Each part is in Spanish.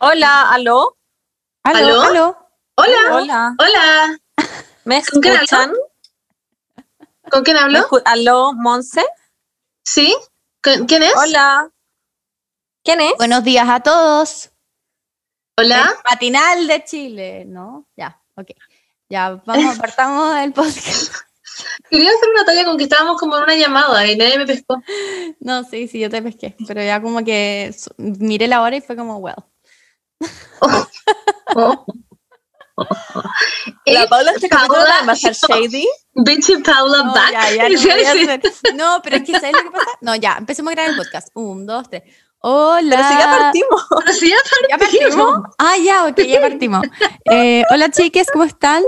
Hola, aló. ¿Aló? ¿Aló? ¿Aló? Hola, Hola. hola. ¿Me ¿Con quién escuchan? ¿Con quién ¿Me hablo? ¿Aló, Monse? ¿Sí? ¿Con- ¿Quién es? Hola. ¿Quién es? Buenos días a todos. Hola. El matinal de Chile, ¿no? Ya, ok. Ya, vamos, partamos el podcast. Quería hacer una talla con que estábamos como en una llamada y nadie me pescó. No, sí, sí, yo te pesqué, pero ya como que miré la hora y fue como, well. Oh. La Paula Paula va a ser shady. Bitchy Paula No, back. ya, ya, no, Sí, no, pero es que ¿sabes lo que pasa? No, ya, empecemos a grabar el podcast. Un, dos, tres. Hola. Pero si ya partimos. Pero sí, ya ¿Ya partimos? Ah, ya, ok, ya partimos. Eh, hola chiques, ¿cómo están?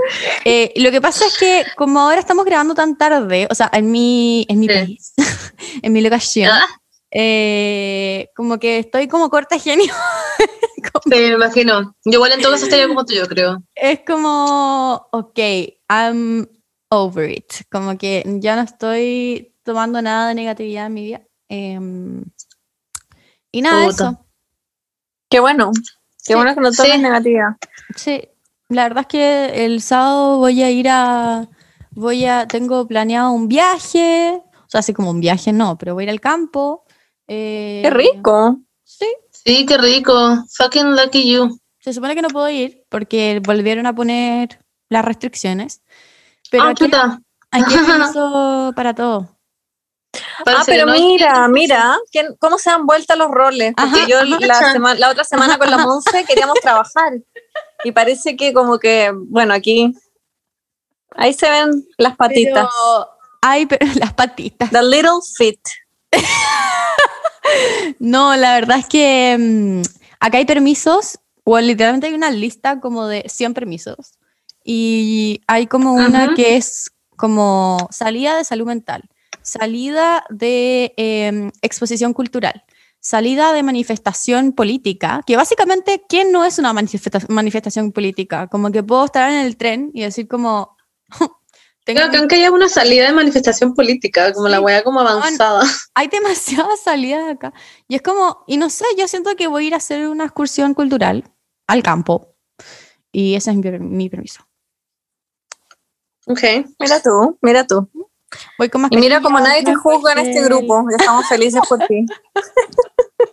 Eh, lo que pasa es que como ahora estamos grabando tan tarde, o sea, en mi, en mi Sí. país, en mi locación, Ah, eh, como que estoy como corta genio. Como- Sí, me imagino. Yo igual en todo caso estaría como tú, yo creo. es como, ok, I'm over it. Como que ya no estoy tomando nada de negatividad en mi vida. Em, y nada, Puta. eso. Qué bueno. Qué Sí. bueno que no tomes Sí. negativa. Sí, la verdad es que el sábado voy a ir a, voy a, tengo planeado un viaje, o sea, así como un viaje no, pero voy a ir al campo. Eh, Qué rico. Sí, Sí, qué rico. Fucking lucky you. se supone que no puedo ir porque volvieron a poner las restricciones, pero ah, aquí, chuta. aquí hay permiso para todo. Ah, pero hay- mira, mira, ¿quién- cómo se han vuelto los roles. Porque Ajá, yo ajá. la, sema- la otra semana con la Monse queríamos trabajar. Y parece que como que, bueno, aquí, ahí se ven las patitas. Pero hay pero las patitas. The little feet. No, la verdad es que mm, acá hay permisos, o literalmente hay una lista como de 100 permisos. Y hay como una que es como salida de salud mental, salida de em, exposición cultural, salida de manifestación política, que básicamente, ¿quién no es una manifesta- manifestación política? Como que puedo estar en el tren y decir como... tengo Creo que aunque haya una salida de manifestación política, como la Sí. wea como avanzada. hay demasiadas salidas acá. Y es como, y no sé, yo siento que voy a ir a hacer una excursión cultural al campo. Y ese es mi, per- mi permiso. Ok. Mira tú, mira tú. Voy con más Y mira como nadie te juzga en este grupo. Estamos felices por ti.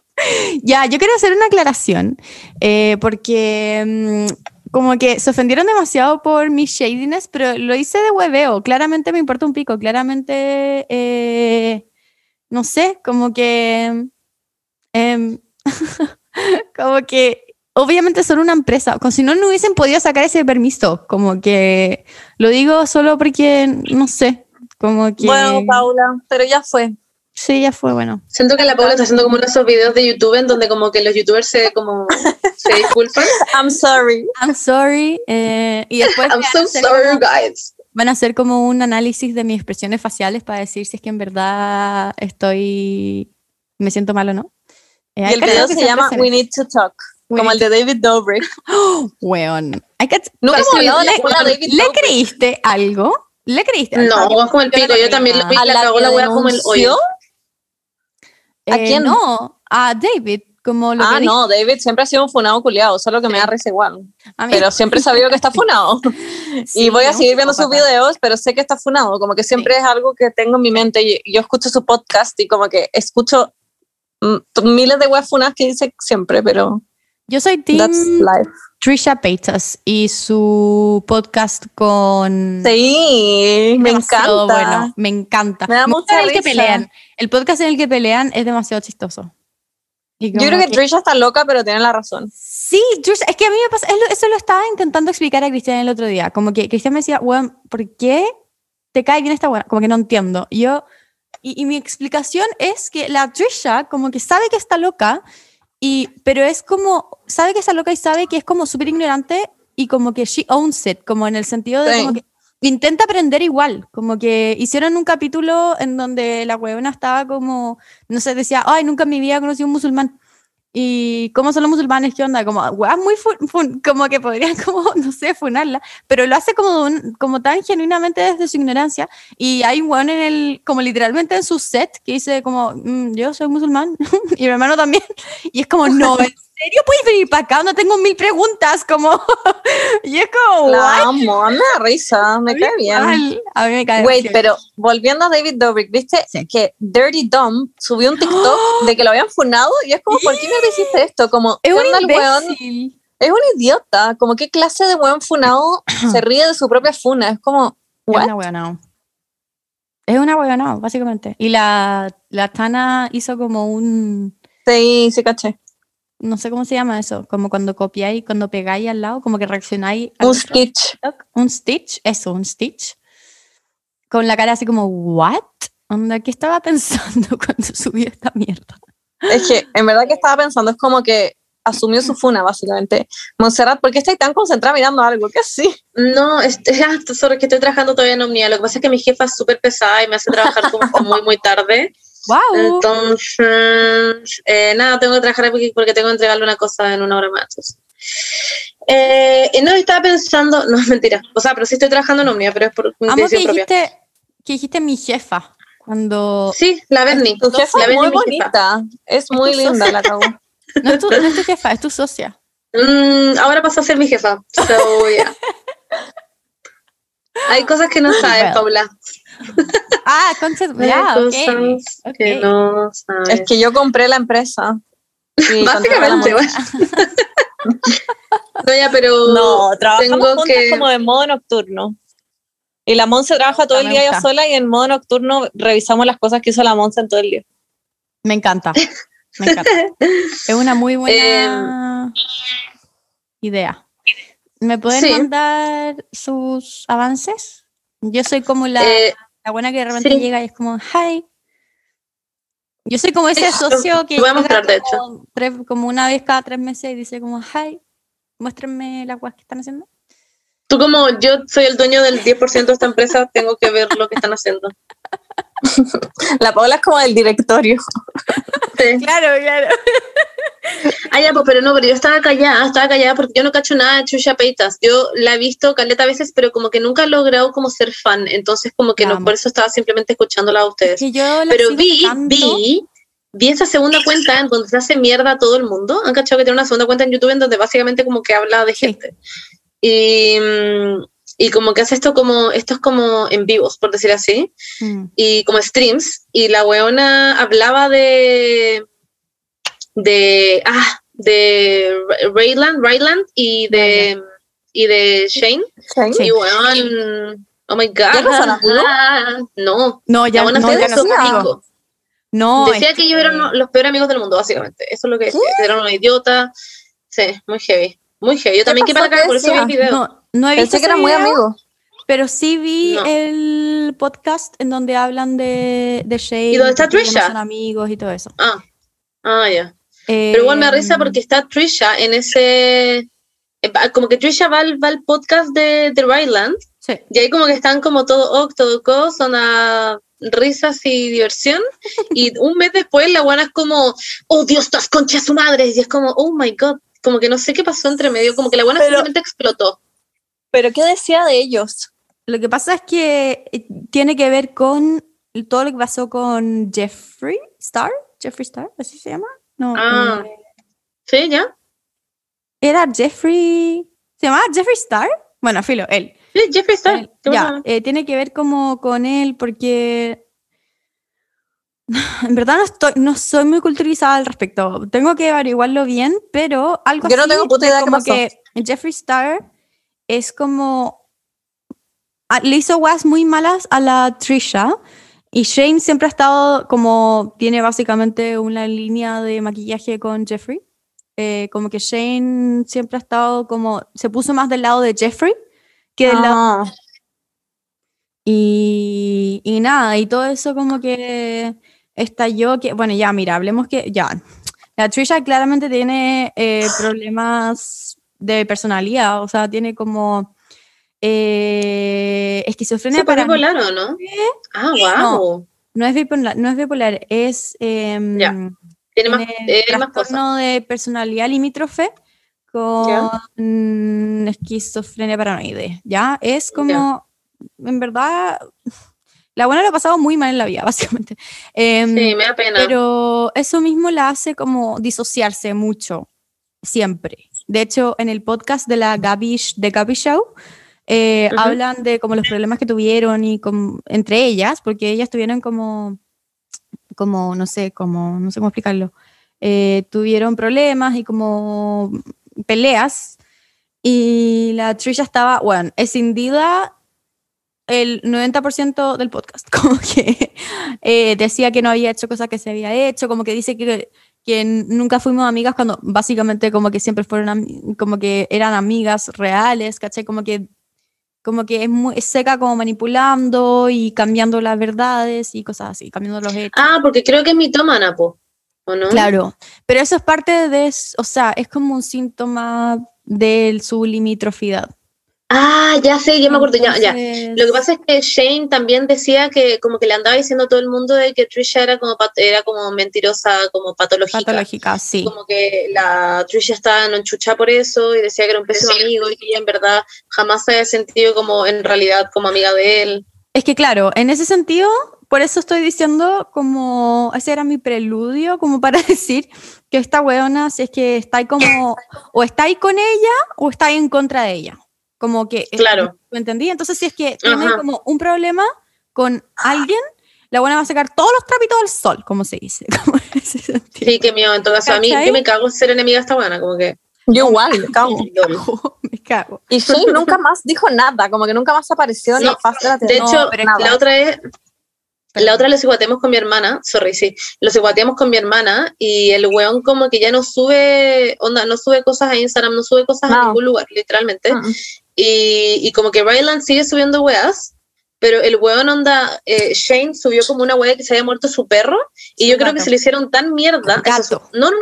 Ya, yo quiero hacer una aclaración, eh, porque mm, como que se ofendieron demasiado por mi shadiness, pero lo hice de hueveo. Claramente me importa un pico, claramente, eh, no sé, como que, em, como que, obviamente son una empresa, como si no, no hubiesen podido sacar ese permiso, como que lo digo solo porque, no sé, como que... Bueno, Paula, pero ya fue. Sí, ya fue, bueno. Siento que la Paula está haciendo como uno de esos videos de YouTube en donde como que los youtubers se como se disculpan. I'm sorry. I'm sorry. eh, y después I'm van, so a hacer sorry, como, guys. van a hacer como un análisis de mis expresiones faciales para decir si es que en verdad estoy, me siento mal o no. Eh, Y el video se llama We Need to Talk. We Como Need el de David Dobrik. ¡Oh! Weón. Hay que- de la le- ¿Le Dobrik. creíste algo? ¿Le creíste algo? No, es como el no pico. le Yo también lo vi, ¿A la la cagó la wea como el hoyo. ¿A Eh, quién? No, a David, como lo Ah, que no, David siempre ha sido un funado culiado, solo que me da risa igual. Pero siempre he sabido que está funado. Sí, y voy a seguir viendo sus videos, pero sé que está funado. Como que siempre es algo que tengo en mi mente. Yo escucho su podcast y como que escucho mm, miles de weas funadas que dice siempre, pero Yo soy Team that's life. Trisha Paytas y su podcast con... Sí, me encanta. Bueno, me encanta. Me da mucha el que risa. pelean. El podcast en el que pelean es demasiado chistoso. Yo creo que Trisha está loca, pero tiene la razón. Sí, Trisha- es que a mí me pasa, eso lo estaba intentando explicar a Cristian el otro día. Como que Cristian me decía, weón, ¿por qué te cae bien esta buena? Como que no entiendo. Y yo, y, y mi explicación es que la Trisha como que sabe que está loca, y, pero es como, sabe que está loca y sabe que es como súper ignorante y como que she owns it, como en el sentido de Sí. como que intenta aprender igual, como que hicieron un capítulo en donde la huevona estaba como, no sé, decía, ay, nunca en mi vida conocí a un musulmán. ¿Y cómo son los musulmanes? ¿Qué onda? Como, weá, muy, fun- fun- como que podrían, como, no sé, funarla, pero lo hace como, un- como tan genuinamente desde su ignorancia. Y hay un weón en el, como literalmente en su set, que dice como, "Mm, yo soy musulmán, y mi hermano también. Y es como, no, serio puedes venir para acá? No tengo mil preguntas, como... y es como, La what? amo, a mí me da risa, me cae bien. Mal. A mí me cae Wait, bien. pero volviendo a David Dobrik, ¿viste Sí. que Dirty Dom subió un TikTok de que lo habían funado? Y es como, ¿por qué me hiciste esto? Como, Es ¿qué un weón? imbécil. Es un idiota. Como, ¿qué clase de weón funado se ríe de su propia funa? Es como, Es una hueá Es una hueá básicamente. Y la, la Tana hizo como un... Sí, sí, caché. No sé cómo se llama eso. Como cuando copiáis, cuando pegáis al lado, como que reaccionáis. Un. TikTok. Un stitch. Eso, un stitch. Con la cara así como, ¿what? Onda, ¿qué estaba pensando cuando subí esta mierda? Es que, en verdad que estaba pensando, es como que asumió su funa, básicamente. Montserrat, ¿por qué estáis tan concentrada mirando algo? ¿Qué así? No, este, sorry, que estoy trabajando todavía en Omnia. Lo que pasa es que mi jefa es súper pesada y me hace trabajar como hasta muy, muy tarde. ¡Wow! Entonces, eh, nada, tengo que trabajar porque, porque tengo que entregarle una cosa en una hora más. entonces. Eh, y no, estaba pensando, no, mentira. O sea, pero sí estoy trabajando en Omnia, pero es por mi Amo que decisión propia. dijiste, que dijiste mi jefa. Cuando... Sí, la Berni. Tu jefa la es muy es jefa. bonita. Es muy linda, la. No es tu, no es tu jefa, es tu socia. Mm, ahora pasó a ser mi jefa. So, yeah. Hay cosas que no sabes. Paula. Ah, concept. Hay Ya, cosas ok. que ok. no sabes. Es que yo compré la empresa. Y Básicamente, bueno. No, ya, pero No, trabajamos tengo juntas que... como de modo nocturno. Y la Monse trabaja todo el me día ella gusta. sola y en modo nocturno revisamos las cosas que hizo la Monse en todo el día. Me encanta. Me encanta. Es una muy Em, buena idea. ¿Me pueden sí. mandar sus avances? Yo soy como la, Eh, la buena que de repente sí. llega y es como, hi. Yo soy como ese socio que voy a mostrar, de como, tres- como una vez cada tres meses y dice como, hi, muéstrenme las cosas que están haciendo. tú como yo soy el dueño del 10% de esta empresa, tengo que ver lo que están haciendo. La Paula es como del directorio. Sí. Claro, claro. Ah, ya, pues, pero no, pero yo estaba callada, estaba callada porque yo no cacho nada de Chucha Peitas. Yo la he visto caleta a veces, pero como que nunca he logrado como ser fan, entonces como que La no, por eso estaba simplemente escuchándola a ustedes. Que yo Pero vi, tanto. vi, vi esa segunda cuenta en donde se hace mierda a todo el mundo. Han cachado que tiene una segunda cuenta en YouTube en donde básicamente como que habla de Sí. gente. Y, mm, y como que hace esto como, esto es como en vivos, por decir así, Mm. y como streams, y la weona hablaba de, de, ah, de Rayland, Rayland y de, y de Shane. Sí. Y weón, oh my god. ¿Ya no no, No, ya la no, ya no. No, Decía que ellos eran los peores amigos del mundo, básicamente. Eso es lo que decía. Eran unos idiotas. Sí, muy heavy. Muy heavy. Yo también quedé para acá, ¿Qué por eso vi el video. No, no he visto Pensé que eran muy amigos. Pero sí vi No. el podcast en donde hablan de, de Shane. ¿Y dónde está que Trisha? son amigos y todo eso. Ah, ah, ya. Pero igual me risa Em, porque está Trisha en ese. eh, Como que Trisha va al, va al podcast de, de Ryland Sí. y ahí como que están como todo ok, todo co, son a risas y diversión. Y un mes después la buena es como, oh Dios, estas conchas su madre. Y es como, oh my god. Como que no sé qué pasó entre medio. Como que la buena Pero- simplemente explotó. ¿Pero qué decía de ellos? Lo que pasa es que eh, tiene que ver con todo lo que pasó con Jeffree Star. Jeffree Star, ¿así se llama? No. Ah. eh, ¿Sí? ¿Ya? era Jeffrey. ¿Se llamaba Jeffree Star? Bueno, filo, él. Sí, Jeffree Star. Él, ¿Qué ya, eh, tiene que ver como con él porque en verdad no, estoy, no soy muy culturizada al respecto. Tengo que averiguarlo bien, pero algo Yo no así tengo puta de idea como que Jeffree Star es como ah, le hizo guas muy malas a la Trisha y Shane siempre ha estado como tiene básicamente una línea de maquillaje con Jeffrey. Eh, como que Shane siempre ha estado como se puso más del lado de Jeffrey que del lado Ah, y, y nada, y todo eso como que estalló, que, bueno, ya, mira, hablemos que, ya, la Trisha claramente tiene eh, problemas de personalidad, o sea, tiene como eh, esquizofrenia ¿Se puede para volar o no? Ah, wow. no es bipolar, no es bipolar, es em, Ya, Tiene más, tiene eh, más cosas. trastorno de personalidad limítrofe con esquizofrenia paranoide, ¿ya? Es como, en verdad, la buena lo ha pasado muy mal en la vida, básicamente. Em, Sí, me da pena. pero eso mismo la hace como disociarse mucho. siempre. De hecho, en el podcast de la Gaby, de Gaby Show, eh, hablan de como los problemas que tuvieron y como, entre ellas, porque ellas tuvieron como, como, no sé, como, no sé cómo explicarlo, eh, tuvieron problemas y como peleas y la Trisha estaba, bueno, escindida el 90% del podcast, como que eh, decía que no había hecho cosas que se había hecho, como que dice que, que nunca fuimos amigas cuando básicamente como que siempre fueron, como que eran amigas reales, ¿cachai? Como que, como que es muy es seca como manipulando y cambiando las verdades y cosas así, cambiando los hechos. Ah, porque creo que es mitómana, po. ¿O no? Claro, pero eso es parte de, o sea, es como un síntoma de su limitrofidad. Ah, ya sé, ya me acuerdo, ya, Lo que pasa es que Shane también decía que como que le andaba diciendo a todo el mundo de que Trisha era como era como mentirosa, como patológica. patológica, sí. Como que la Trisha estaba en enchuchada por eso y decía que era un pésimo amigo y que ella en verdad jamás se había sentido como en realidad como amiga de él. Es que claro, en ese sentido, por eso estoy diciendo como, ese era mi preludio, como para decir que esta weona, si es que está ahí como, o está ahí con ella o está ahí en contra de ella. Como que, eh, Claro. ¿me entendí? Entonces, si es que tiene Ajá. como un problema con alguien, la buena va a sacar todos los trapitos al sol, como se dice. Como en ese sentido. Sí, que mío, en todo caso, a mí yo me cago en ser enemiga de esta buena, como que... Yo igual, me cago. Me cago. Y Shane nunca más dijo nada, como que nunca más apareció en No, la faz de la De. No, hecho, nada. la otra es, la otra lo ciguateamos con mi hermana, sorry, sí, lo ciguateamos con mi hermana y el weón como que ya no sube, onda, no sube cosas a Instagram, no sube cosas a No. ningún lugar, literalmente. Mm. Y, y como que Ryland sigue subiendo weas, pero el weón onda, eh, Shane subió como una wea que se había muerto su perro y yo creo gato. que se le hicieron tan mierda. Gato. eso- no, no,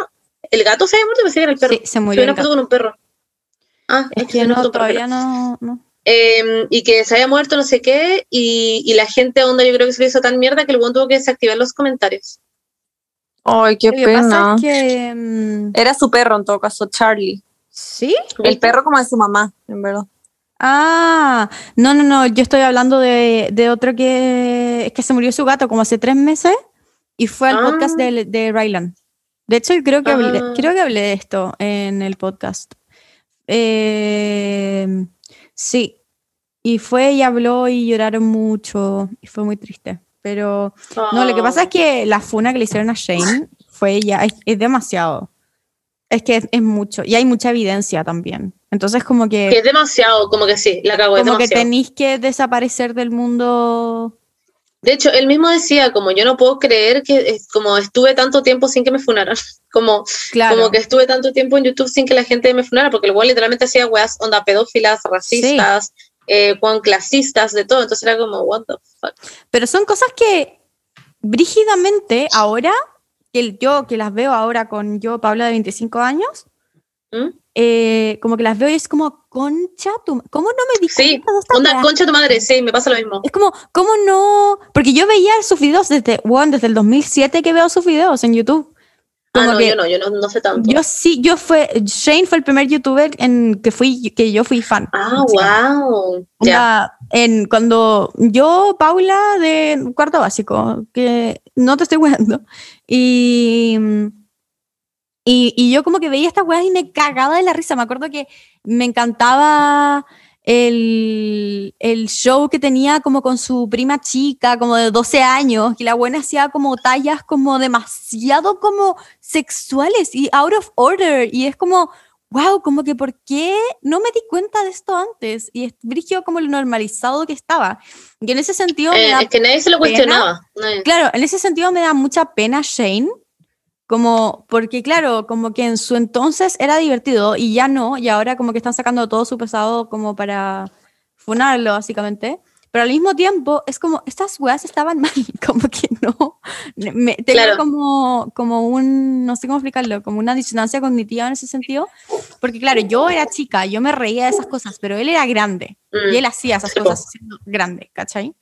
el gato se había muerto, pensé que era el perro. Sí, se murió Subió el una foto con un perro. Ah, Es que no, notó un perro, todavía no, no. eh, y que se había muerto no sé qué, y, y la gente onda yo creo que se le hizo tan mierda que el buen tuvo que desactivar los comentarios. Ay, qué Lo que pasa pena. es que... mm, Era su perro en todo caso, Charlie. ¿Sí? El perro como de su mamá, en verdad. Ah, no, no, no, yo estoy hablando de, de otro que es que se murió su gato como hace tres meses y fue al Ah. podcast de, de Ryland. De hecho, creo que, hablé, Ah. creo que hablé de esto en el podcast. Eh, sí, y fue y habló y lloraron mucho y fue muy triste. Pero no, lo que pasa es que la funa que le hicieron a Shane fue ya, es, es demasiado. Es que es, es mucho y hay mucha evidencia también. Entonces como que que es demasiado, como que sí, la cago, como que demasiado. tenéis que desaparecer del mundo. De hecho, él mismo decía, como yo no puedo creer que es- como estuve tanto tiempo sin que me funaran, como, Claro. como que estuve tanto tiempo en YouTube sin que la gente me funara, porque el weón literalmente hacía weas onda pedófilas, racistas, eh, weón clasistas, de todo, entonces era como, what the fuck. Pero son cosas que brígidamente ahora, que yo que las veo ahora con yo, Paula de 25 años, ¿Mm? eh, como que las veo y es como, concha, tu, ¿cómo no me di Sí, cuenta de concha tu madre, sí, me pasa lo mismo. Es como, ¿cómo no? Porque yo veía sus videos desde, bueno, desde el 2007 que veo sus videos en YouTube. Ah, no, que yo no, yo no, no sé tanto. Yo sí, yo fue, Shane fue el primer youtuber en que fui, que yo fui fan. ah, wow. Ya. En, cuando yo, Paula, de cuarto básico, que no te estoy jugando, y, y, y yo como que veía estas weas y me cagaba de la risa. Me acuerdo que me encantaba el, el show que tenía como con su prima chica, como de 12 años, que la buena hacía como tallas como demasiado como sexuales y out of order, y es como wow, como que ¿por qué no me di cuenta de esto antes? Y es brígido como lo normalizado que estaba. Y en ese sentido, me Eh, da- es que nadie se lo pena. cuestionaba. nadie. claro, en ese sentido me da mucha pena Shane, como, porque claro, como que en su entonces era divertido y ya no, y ahora como que están sacando todo su pesado como para funarlo, básicamente. Pero al mismo tiempo es como, estas weas estaban mal, como que no. Me, tengo Claro. como, como un, no sé cómo explicarlo, como una disonancia cognitiva en ese sentido. Porque claro, yo era chica, yo me reía de esas cosas, pero él era grande Mm. y él hacía esas Sí, cosas siendo grande, ¿cachai?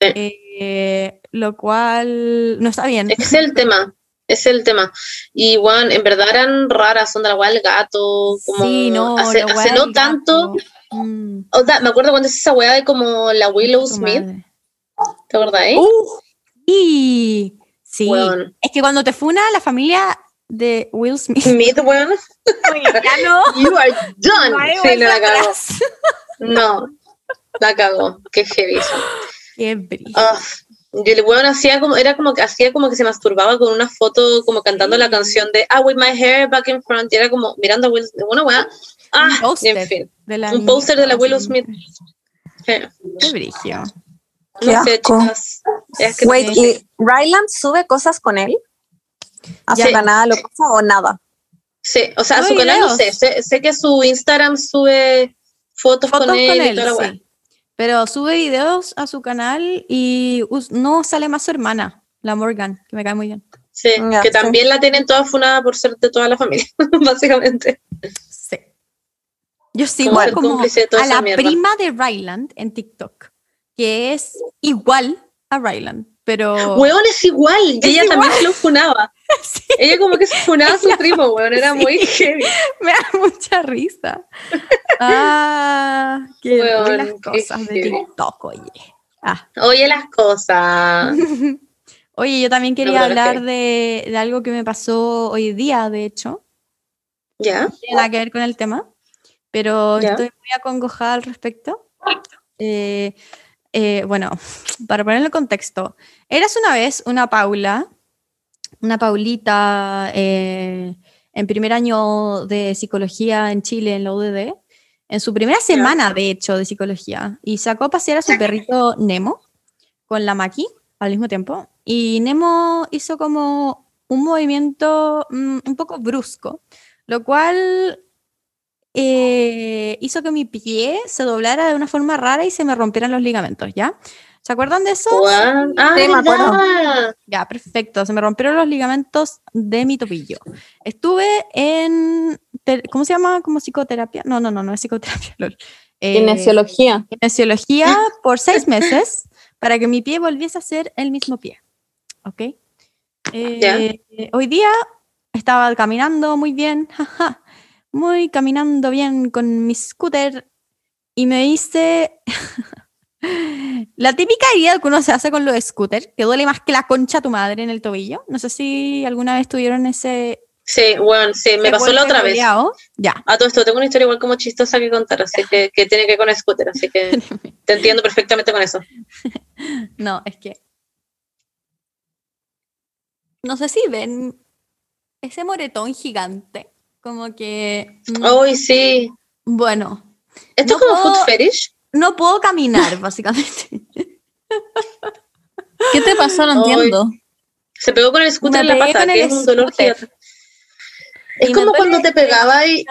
Sí. Eh, lo cual no está bien. Es el tema. Es el tema. Y, Juan, en verdad eran raras, son de la del gato. Como sí, no, hace, hace no tanto. Mm, o sea, me acuerdo cuando es esa weá de como la Willow Smith. madre. ¿Te acuerdas, eh? Uh, y sí, es que cuando te funa la familia de Will Smith. Smith, weón. ya no. You are done. No hay Sí, no la cagó. No, la cagó. Qué heavy. eso. Qué brillo. Ah, y el weón hacía como, era como que hacía como que se masturbaba con una foto como cantando la canción de Ah, with my hair back in front. Y era como mirando a Will una weá. Ah, Un póster en fin. de la Un póster de la Willow Smith. Qué brillo. Qué No sé, asco. chicas. Es que Wait, ¿y Ryland sube cosas con él? ¿A su canal o cosa o nada? Sí, o sea, a Sube su canal no sé, sé. Sé que su Instagram sube fotos, Fotos con él, con y toda la sí. Pero sube videos a su canal y no sale más su hermana, la Morgan, que me cae muy bien. Sí, Ya, que sí. también la tienen toda funada por ser de toda la familia, básicamente. Sí. Yo sigo Como a la mierda. prima de Ryland en TikTok, que es igual a Ryland, pero Weón es igual, Es ella también se lo funaba. Sí, Ella como que se funaba a su primo, weón, era muy heavy. me da mucha risa. Ah, qué Weón, qué cosas de. TikTok, oye. Ah. Oye las cosas. Oye, yo también quería hablar de, de algo que me pasó hoy día, de hecho. ¿Ya? No tiene nada que ver con el tema, pero Ya. estoy muy acongojada al respecto. Eh, eh, bueno, para ponerlo en contexto, eras una vez una Paula, una Paulita eh, en primer año de psicología en Chile, en la UDD, en su primera semana, de hecho, de psicología, y sacó a pasear a su perrito Nemo con la Maki al mismo tiempo, y Nemo hizo como un movimiento mm, un poco brusco, lo cual eh, hizo que mi pie se doblara de una forma rara y se me rompieran los ligamentos, ¿ya? ¿Se acuerdan de eso? Ah, Sí, me acuerdo. Ya, perfecto. Se me rompieron los ligamentos de mi tobillo. Estuve en, ¿cómo se llama? ¿Como psicoterapia? No, no, no, no es psicoterapia. Eh, Kinesiología. kinesiología por seis meses para que mi pie volviese a ser el mismo pie. ¿Ok? Eh, Ya. Hoy día estaba caminando muy bien, jaja, muy caminando bien con mi scooter y me hice la típica herida que uno se hace con los scooters, que duele más que la concha a tu madre en el tobillo. No sé si alguna vez tuvieron ese... Sí, bueno, sí, me pasó la otra vez. Ya. A todo esto, tengo una historia igual como chistosa que contar, así que, que tiene que ver con el scooter, así que te entiendo perfectamente con eso. No, es que. No sé si ven ese moretón gigante. Como que. mm, Ay, sí. Bueno, ¿Esto No es como puedo- food fetish? no puedo caminar, básicamente. ¿Qué te pasó? No Ay. entiendo. Se pegó con el scooter en la pata, que es un dolor gigante. Es Y como cuando te pegaba y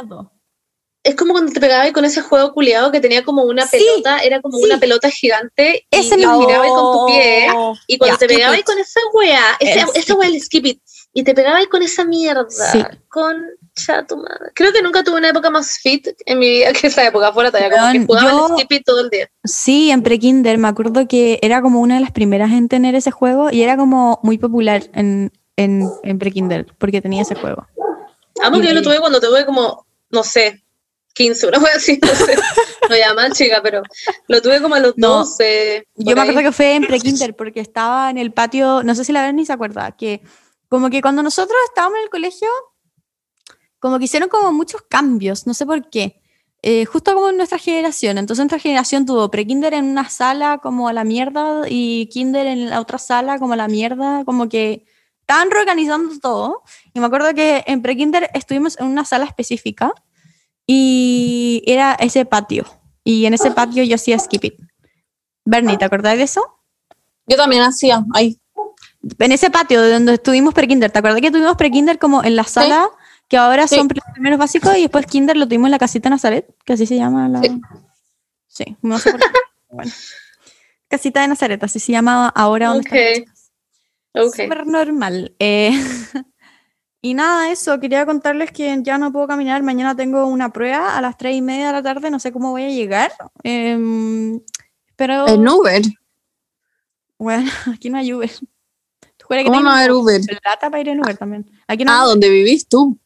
es como cuando te pegaba con ese juego culiado que tenía como una Sí, pelota, era como sí. una pelota gigante y, Ese y mismo. giraba con tu pie Oh. y cuando te pegaba it. con esa wea, esa, esa wea el skip it y te pegaba con esa mierda, Sí. Tu madre. Creo que nunca tuve una época más fit en mi vida que esa época fuera todavía, como que jugaba yo- el skip it todo el día. Sí, en pre-kinder me acuerdo que era como una de las primeras en tener ese juego y era como muy popular en, en, en pre-kinder porque tenía ese juego. Amo que yo lo tuve cuando tuve como, no sé, 15, una wea así, no sé, no ya más chica, pero lo tuve como a los No, 12. Yo me ahí. acuerdo que fue en pre-kinder porque estaba en el patio, no sé si la ven ni se acuerda, que como que cuando nosotros estábamos en el colegio, como que hicieron como muchos cambios, no sé por qué. Eh, justo como en nuestra generación. Entonces nuestra generación tuvo pre-kinder en una sala como a la mierda y kinder en la otra sala como a la mierda, como que estaban reorganizando todo. Y me acuerdo que en pre-kinder estuvimos en una sala específica y era ese patio. Y en ese patio yo hacía skip it. Bernie, ¿te acordás de eso? Yo también hacía. Ay, En ese patio de donde estuvimos pre-kinder, ¿te acordás que tuvimos pre-kinder como en la sala, que ahora Sí. son pre- primeros básicos, y después kinder lo tuvimos en la casita Nazaret, que así se llama la... Sí. Sí, no sé por qué. bueno. Casita de Nazaret, así se llama ahora donde están las Ok. chicas. Ok. Súper normal. Eh, y nada, eso, quería contarles que ya no puedo caminar. Mañana tengo una prueba a las tres y media de la tarde, no sé cómo voy a llegar. Em, pero, en Uber. bueno, aquí no hay Uber. ¿Tú que ¿Cómo no haber Uber? plata para ir en Uber también? Aquí no Ah, hay- donde vivís tú.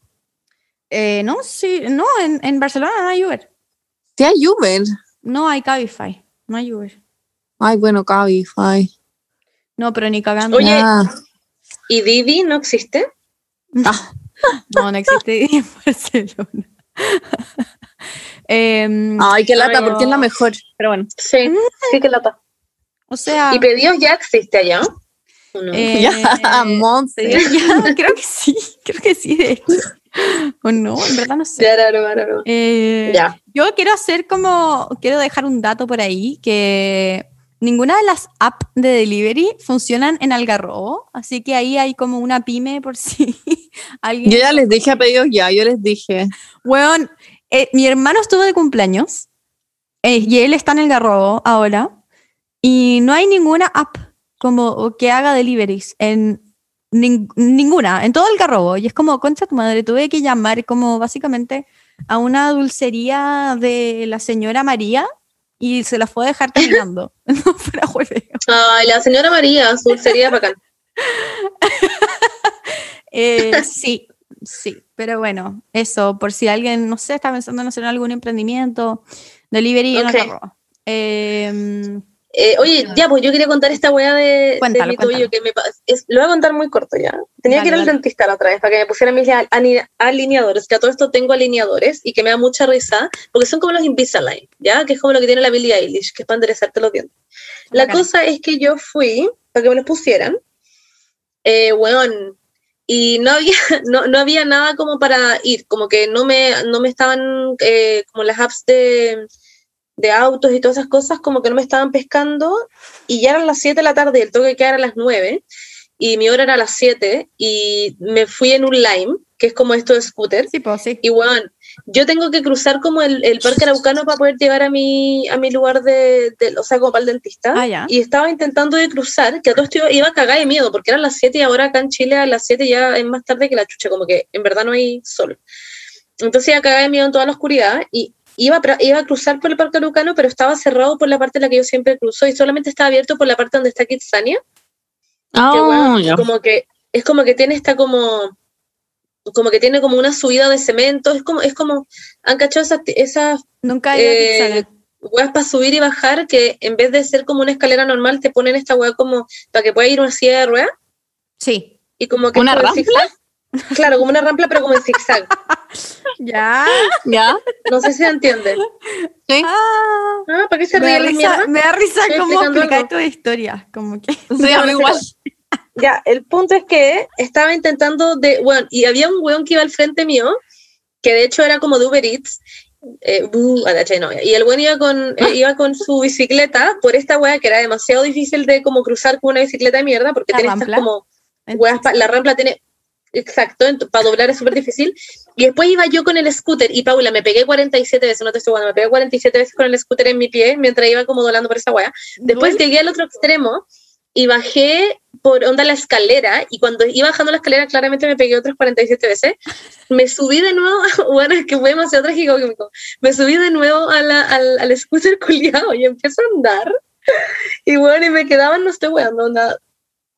Eh, no, sí, no, en, en Barcelona no hay Uber. Sí hay Uber. No hay Cabify, no hay Uber. Ay, bueno, Cabify. No, pero ni cagando. Oye, Ah, ¿y Didi no existe? ah, No, no existe Didi en Barcelona. Em, Ay, qué lata, porque es la no. mejor. Pero bueno. Sí, sí que lata. o sea, ¿Y pedidos ya existe allá? ¿O no? eh, ya, Monse. ya, creo que sí, creo que sí, de hecho. O no, en verdad no sé. Ya, raro. Eh, Ya. Yo quiero hacer como, quiero dejar un dato por ahí, que ninguna de las apps de delivery funcionan en Algarrobo, así que ahí hay como una pyme por si alguien... Yo ya les dije a pedidos ya, yo les dije. Weón, eh, mi hermano estuvo de cumpleaños eh, y él está en el Garrobo ahora y no hay ninguna app como que haga deliveries en nin- ninguna, en todo el Garrobo. Y es como, concha tu madre, tuve que llamar como básicamente a una dulcería de la señora María y se la fue a dejar terminando. no fuera hueveo. Ay, la señora María, su dulcería bacán. Eh, sí, sí, pero bueno, eso, por si alguien, no sé, está pensando en hacer algún emprendimiento, delivery en Ok. Algarrobo. Eh, Eh, oye, ya, pues yo quería contar esta weá de, Cuéntalo, de mi cuéntalo. que me es- Lo voy a contar muy corto ya. Tenía que ir al dale. dentista la otra vez para que me pusieran mis alineadores, que a todo esto tengo alineadores y que me da mucha risa, porque son como los Invisalign, ¿ya? Que es como lo que tiene la Billie Eilish, que es para enderezarte los dientes. La cosa es que yo fui para que me los pusieran, eh, weón, y no había, no, no había nada como para ir, como que no me, no me estaban, eh, como las apps de, de autos y todas esas cosas, como que no me estaban pescando, y ya eran las 7 de la tarde, el toque quedaba a las 9, y mi hora era a las 7, y me fui en un Lime, que es como esto de scooter, sí, pues sí. y weón, yo tengo que cruzar como el, el parque araucano para poder llegar a mi, a mi lugar de, de- o sea, como para el dentista. Ah, ya. Y estaba intentando de cruzar, que a todo esto iba, iba a cagar de miedo, porque eran las 7 y ahora acá en Chile a las 7 ya es más tarde que la chucha, como que en verdad no hay sol. Entonces iba a cagar de miedo en toda la oscuridad y iba iba a cruzar por el parque araucano, pero estaba cerrado por la parte en la que yo siempre cruzo y solamente estaba abierto por la parte donde está Kitsania que Ah, weón, ya. como que es como que tiene esta como como que tiene como una subida de cemento, es como es como han cachado esas esas Nunca eh, weas para subir y bajar que en vez de ser como una escalera normal te ponen esta wea como para que pueda ir una silla de ruedas Sí. y como que ¿Una es Claro, como una rampla pero como en zigzag. Ya. ¿Ya? No sé si se entiende. Sí. Ah, Ah, ¿para qué se me, da ríe la risa, mierda? me da risa cómo explicando explicar tu historia. Como que. Sí, a mí igual. Ya, el punto es que estaba intentando de, bueno, y había un weón que iba al frente mío, que de hecho era como de Uber Eats, eh, buh, a la che, no, y el weón iba con, eh, iba con su bicicleta por esta wea que era demasiado difícil de como cruzar con una bicicleta de mierda, porque ¿La tiene estas rampla? como weas, la rampla tiene, exacto, para doblar es súper difícil, y después iba yo con el scooter, y Paula, me pegué 47 veces, no te estoy jugando, me pegué 47 veces con el scooter en mi pie, mientras iba como doblando por esa wea, Después llegué al otro extremo y bajé por onda la escalera y cuando iba bajando la escalera claramente me pegué otras 47 veces. Me subí de nuevo, bueno, es que fue demasiado trágico. Me subí de nuevo a la- al, al scooter culiado y empiezo a andar. Y bueno, y me quedaban, no estoy weando, onda,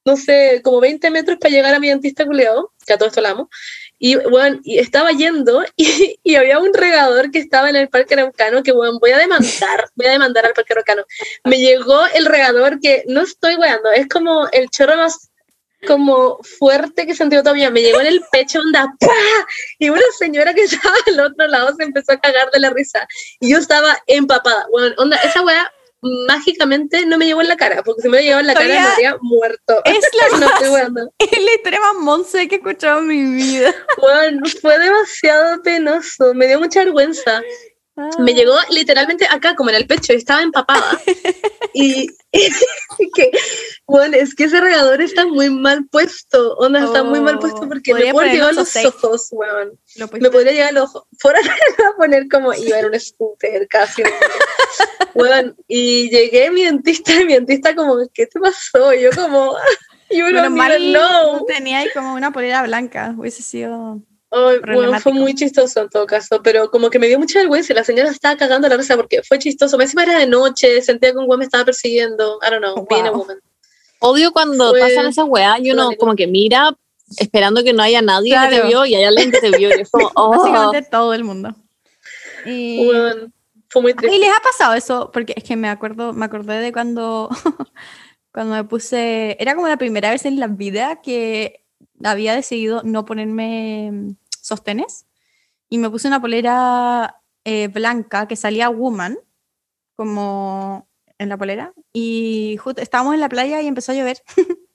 no sé, como 20 metros para llegar a mi dentista culiado, que a todo esto la amo. Y bueno, y estaba yendo y, y había un regador que estaba en el Parque Araucano que, bueno, voy a demandar, voy a demandar al Parque Araucano. Me llegó el regador que, no estoy weando, es como el chorro más como fuerte que sentido todavía. Me llegó en el pecho, onda, ¡pah! Y una señora que estaba al otro lado se empezó a cagar de la risa. Y yo estaba empapada. Bueno, onda, esa weá mágicamente no me llegó en la cara, porque si me hubiera llegado en la cara me habría muerto. Es la no más-. Es la historia más monse que he escuchado en mi vida. Bueno, fue demasiado penoso, me dio mucha vergüenza. Me llegó literalmente acá, como en el pecho, y estaba empapada. y, y que, bueno, es que ese regador está muy mal puesto, onda, está muy mal puesto Oh, porque me puede poner llegar los ojos, weón. Lo Me podría llegar al ojo. Fuera a poner como iba en un scooter casi. Weón, y llegué a mi dentista y mi dentista como, ¿qué te pasó? Y yo como, even know. no tenía ahí como una polera blanca. Hubiese sido. Ay, bueno, fue muy chistoso en todo caso, pero como que me dio mucha vergüenza y la señora estaba cagando la risa porque fue chistoso. Me encima era de noche, sentía que un güey me estaba persiguiendo. I don't know, a Wow. woman. Odio cuando Fue- pasan esas weas y uno como que mira esperando que no haya nadie que Claro. te vio y hay alguien que te vio y es como, oh, Básicamente todo el mundo. Y, Weón, fue muy ¿Y les ha pasado eso? Porque es que me acuerdo, me acordé de cuando, cuando me puse, era como la primera vez en la vida que había decidido no ponerme mm, sostenes y me puse una polera eh, blanca que salía woman, como en la polera, y justo estábamos en la playa y empezó a llover.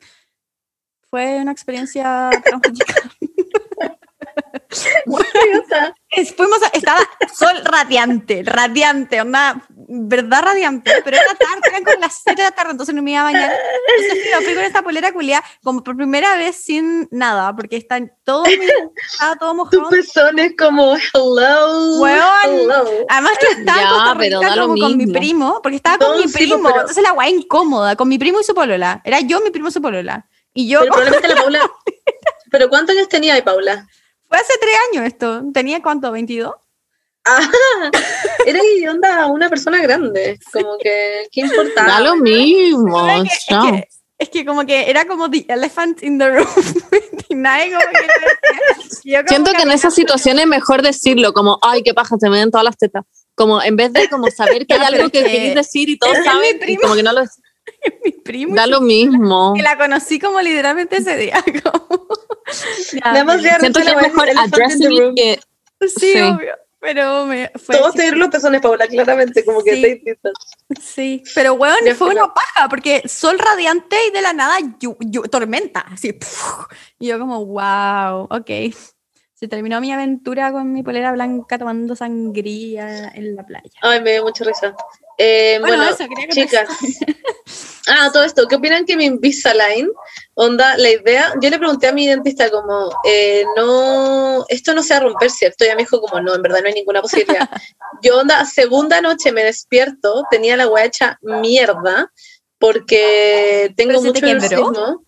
Fue una experiencia traumática. Es- Fuimos a- estaba sol radiante, radiante, onda, verdad radiante, pero era tarde, eran como las 7 de la tarde, entonces no me iba a bañar. Entonces fui, fui con esta polera culia como por primera vez sin nada, porque está todo, estaba todo Tu mojado. pezón es como hello. Weón. hello. Además que estaba en Ya, Costa pero Rica como con mi primo, porque estaba con No, mi sí, primo, pero- entonces la guay incómoda, con mi primo y su polola. Era yo, mi primo y su polola. Y yo, Pero probablemente la Paula. ¿Pero cuántos años tenía ahí, Paula? Fue hace tres años esto, ¿tenía cuánto? ¿22? Ah, era y onda una persona grande. Como que, ¿qué importa? Da lo mismo. Es que, es, que, es que como que era como the elephant in the room. y nadie como que yo como Siento que en esas situaciones es mejor decirlo, como, ay, qué paja, se me ven todas las tetas. Como en vez de como saber que hay algo que es que- queréis decir y todos es saben, y como que no lo mi primo da lo mismo. que la conocí como literalmente ese día. como- Ya, Siento que es la mejor addressing que sí, sí. obvio. Pero me fue Todos te los pezones, Paula, claramente. Como que Sí. te distintas. Sí, pero weón, fue una paja, porque sol radiante y de la nada tormenta, así. ¡puf! Y yo como, wow, ok. Se terminó mi aventura con mi polera blanca tomando sangría en la playa. Ay, me dio mucha risa. Eh, Bueno, bueno, eso, quería chicas. Ah, todo esto. ¿Qué opinan que mi Invisalign? Onda, la idea. Yo le pregunté a mi dentista, como, eh, no. Esto no se va a romper, ¿cierto? Y ella me dijo, como, no, en verdad no hay ninguna posibilidad. Yo, onda, segunda noche me despierto, tenía la hueá hecha mierda, porque tengo ¿Pero se te mucho bruxismo.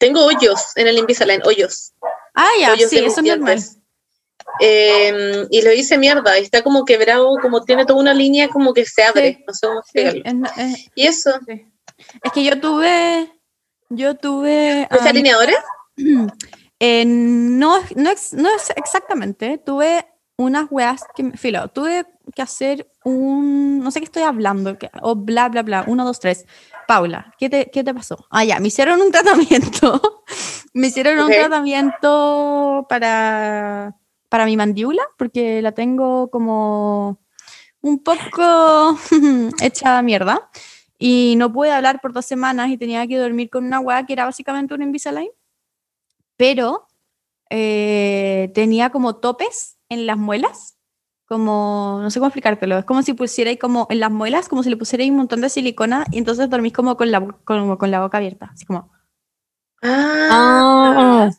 Tengo hoyos en el Invisalign, hoyos. Ah, ya, sí, eso es normal. Eh, y lo hice mierda, y está como quebrado, como tiene toda una línea como que se abre, Sí. no sé cómo Sí, es, es- Y eso, es que yo tuve, yo tuve... ¿los ah, alineadores? Eh, no, no, no es exactamente. Tuve unas weas que, me- filo, tuve que hacer un, no sé qué estoy hablando, que- o bla, bla, bla, uno, dos, tres. Paula, ¿qué te, qué te pasó? Ah, ya, me hicieron un tratamiento. me hicieron un Ok. tratamiento para, para mi mandíbula, porque la tengo como un poco hecha mierda. Y no pude hablar por dos semanas y tenía que dormir con una wea que era básicamente un Invisalign pero eh, tenía como topes en las muelas, como, no sé cómo explicártelo, es como si pusierais como en las muelas, como si le pusierais un montón de silicona y entonces dormís como con la, como con la boca abierta, así como... Ah, Ah,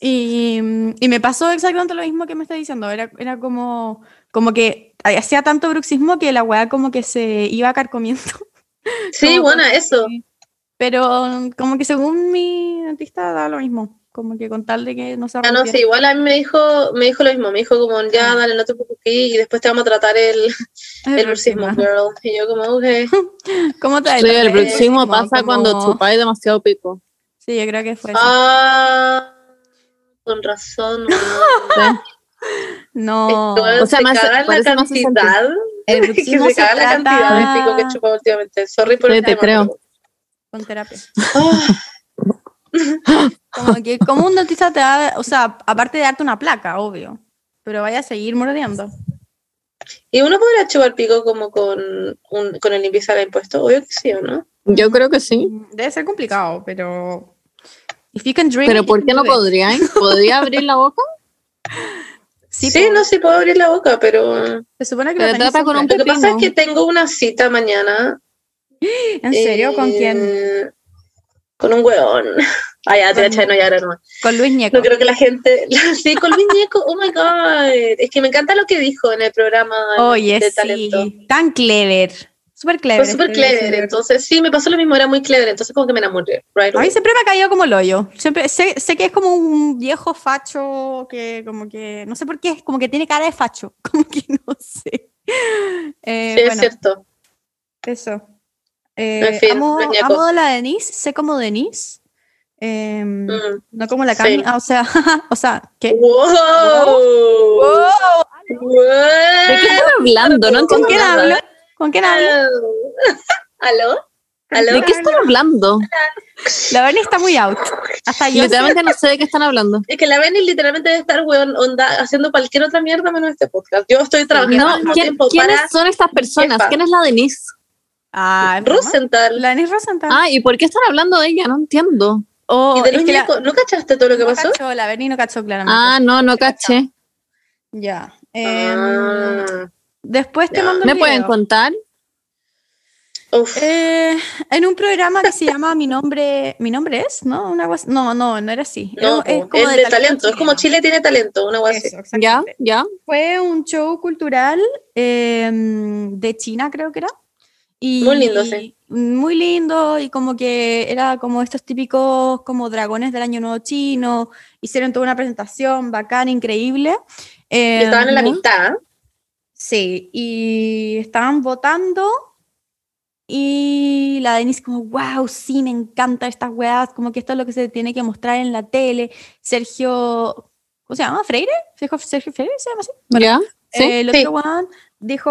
Y, y me pasó exactamente lo mismo que me está diciendo, era, era como, como que hacía tanto bruxismo que la weá como que se iba carcomiendo. sí, bueno, eso. Pero como que según mi dentista da lo mismo, como que con tal de que no se Ah, no, sí, igual a mí me dijo, me dijo lo mismo, me dijo como, ya, Ah. dale, no te preocupes, y después te vamos a tratar el, El el bruxismo, girl. Y yo como, ok. ¿Cómo te sí, el bruxismo como- pasa cuando como- chupáis demasiado pico. Sí, yo creo que fue eso. Ah, con razón. No. Esto O sea, se me hace- caga la cantidad. El que se se caga la cantidad de pico que he chupado últimamente. Sorry por Sí, el te tema, creo. con terapia. Ah, Como que como un dentista te da, o sea, aparte de darte una placa, obvio, pero vaya a seguir mordiendo. Y uno podría chupar pico como con, un, con el Invisalign puesto, obvio que sí, ¿o no? Yo creo que sí. Debe ser complicado, pero if you can drink Pero it, ¿por qué no it. podrían? ¿Podría abrir la boca? Sí, Sí, no, sí puedo abrir la boca, pero Se supone que Pero lo trata con un lo que pasa es que tengo una cita mañana. ¿En serio? ¿Con quién? eh, Con un weón. Ah, ya, te Con- no, ya ahora no. Con Luis Ñeco. No creo que la gente. Sí, con Luis Ñeco, oh my god. Es que me encanta lo que dijo en el programa Oye, de talento. sí, tan clever. Súper clever. Fue súper este clever. Entonces, sí, me pasó lo mismo, era muy clever. Entonces, como que me enamoré. Right A mí siempre me ha caído como el hoyo. Siempre, sé, sé que es como un viejo facho que como que, no sé por qué, es como que tiene cara de facho. Como que no sé. Eh, Sí, es cierto. eso. Eh, En fin, amo, amo a la Denise, sé como Denise. eh, Mm. No como la Sí. Cami. Ah, o sea, o sea, ¿qué? ¡Wow! ¡Wow! ¿De qué están hablando? No ¿Con quién nada. ¿Con quién hablo? ¿Aló? ¿Aló? ¿De qué están hablando? La Bernie está muy out. Hasta yo. Literalmente no sé de qué están hablando. Es que la Benny literalmente debe estar, weón, onda, haciendo cualquier otra mierda menos este podcast. Yo estoy trabajando No, ¿quién- tiempo ¿quiénes para son estas personas? jefa. ¿Quién es la Denise? Ah. Rosenthal. La Denise Rosenthal. Ah, ¿y por qué están hablando de ella? No entiendo. Oh, y de es Luis que la- ¿no cachaste todo lo que no pasó? cachó, la Berni no cachó claramente. Ah, no, no caché. Ya. Em, Ah, después te ya. mando ¿Me pueden video. contar? uf. Eh, en un programa que se llama Mi nombre, Mi nombre es, ¿no? Una cosa- no, no, no era así. No, es po, como es de talento, es como. Chile tiene talento, una así. Eso, ¿Ya? ¿Ya? Fue un show cultural eh, de China, creo que era. Y Muy lindo, sí. Muy lindo y como que era como estos típicos como dragones del año nuevo chino. Hicieron toda una presentación bacán, increíble. Y Eh, estaban en la muy- mitad. ¿Eh? Sí, y estaban votando y la Denise como, wow, sí, me encantan estas weas, como que esto es lo que se tiene que mostrar en la tele. Sergio, ¿cómo se llama? ¿Freire? ¿Sergio, Sergio Freire se llama así? ¿Ya? ¿Sí? Eh, el Sí. otro weón dijo,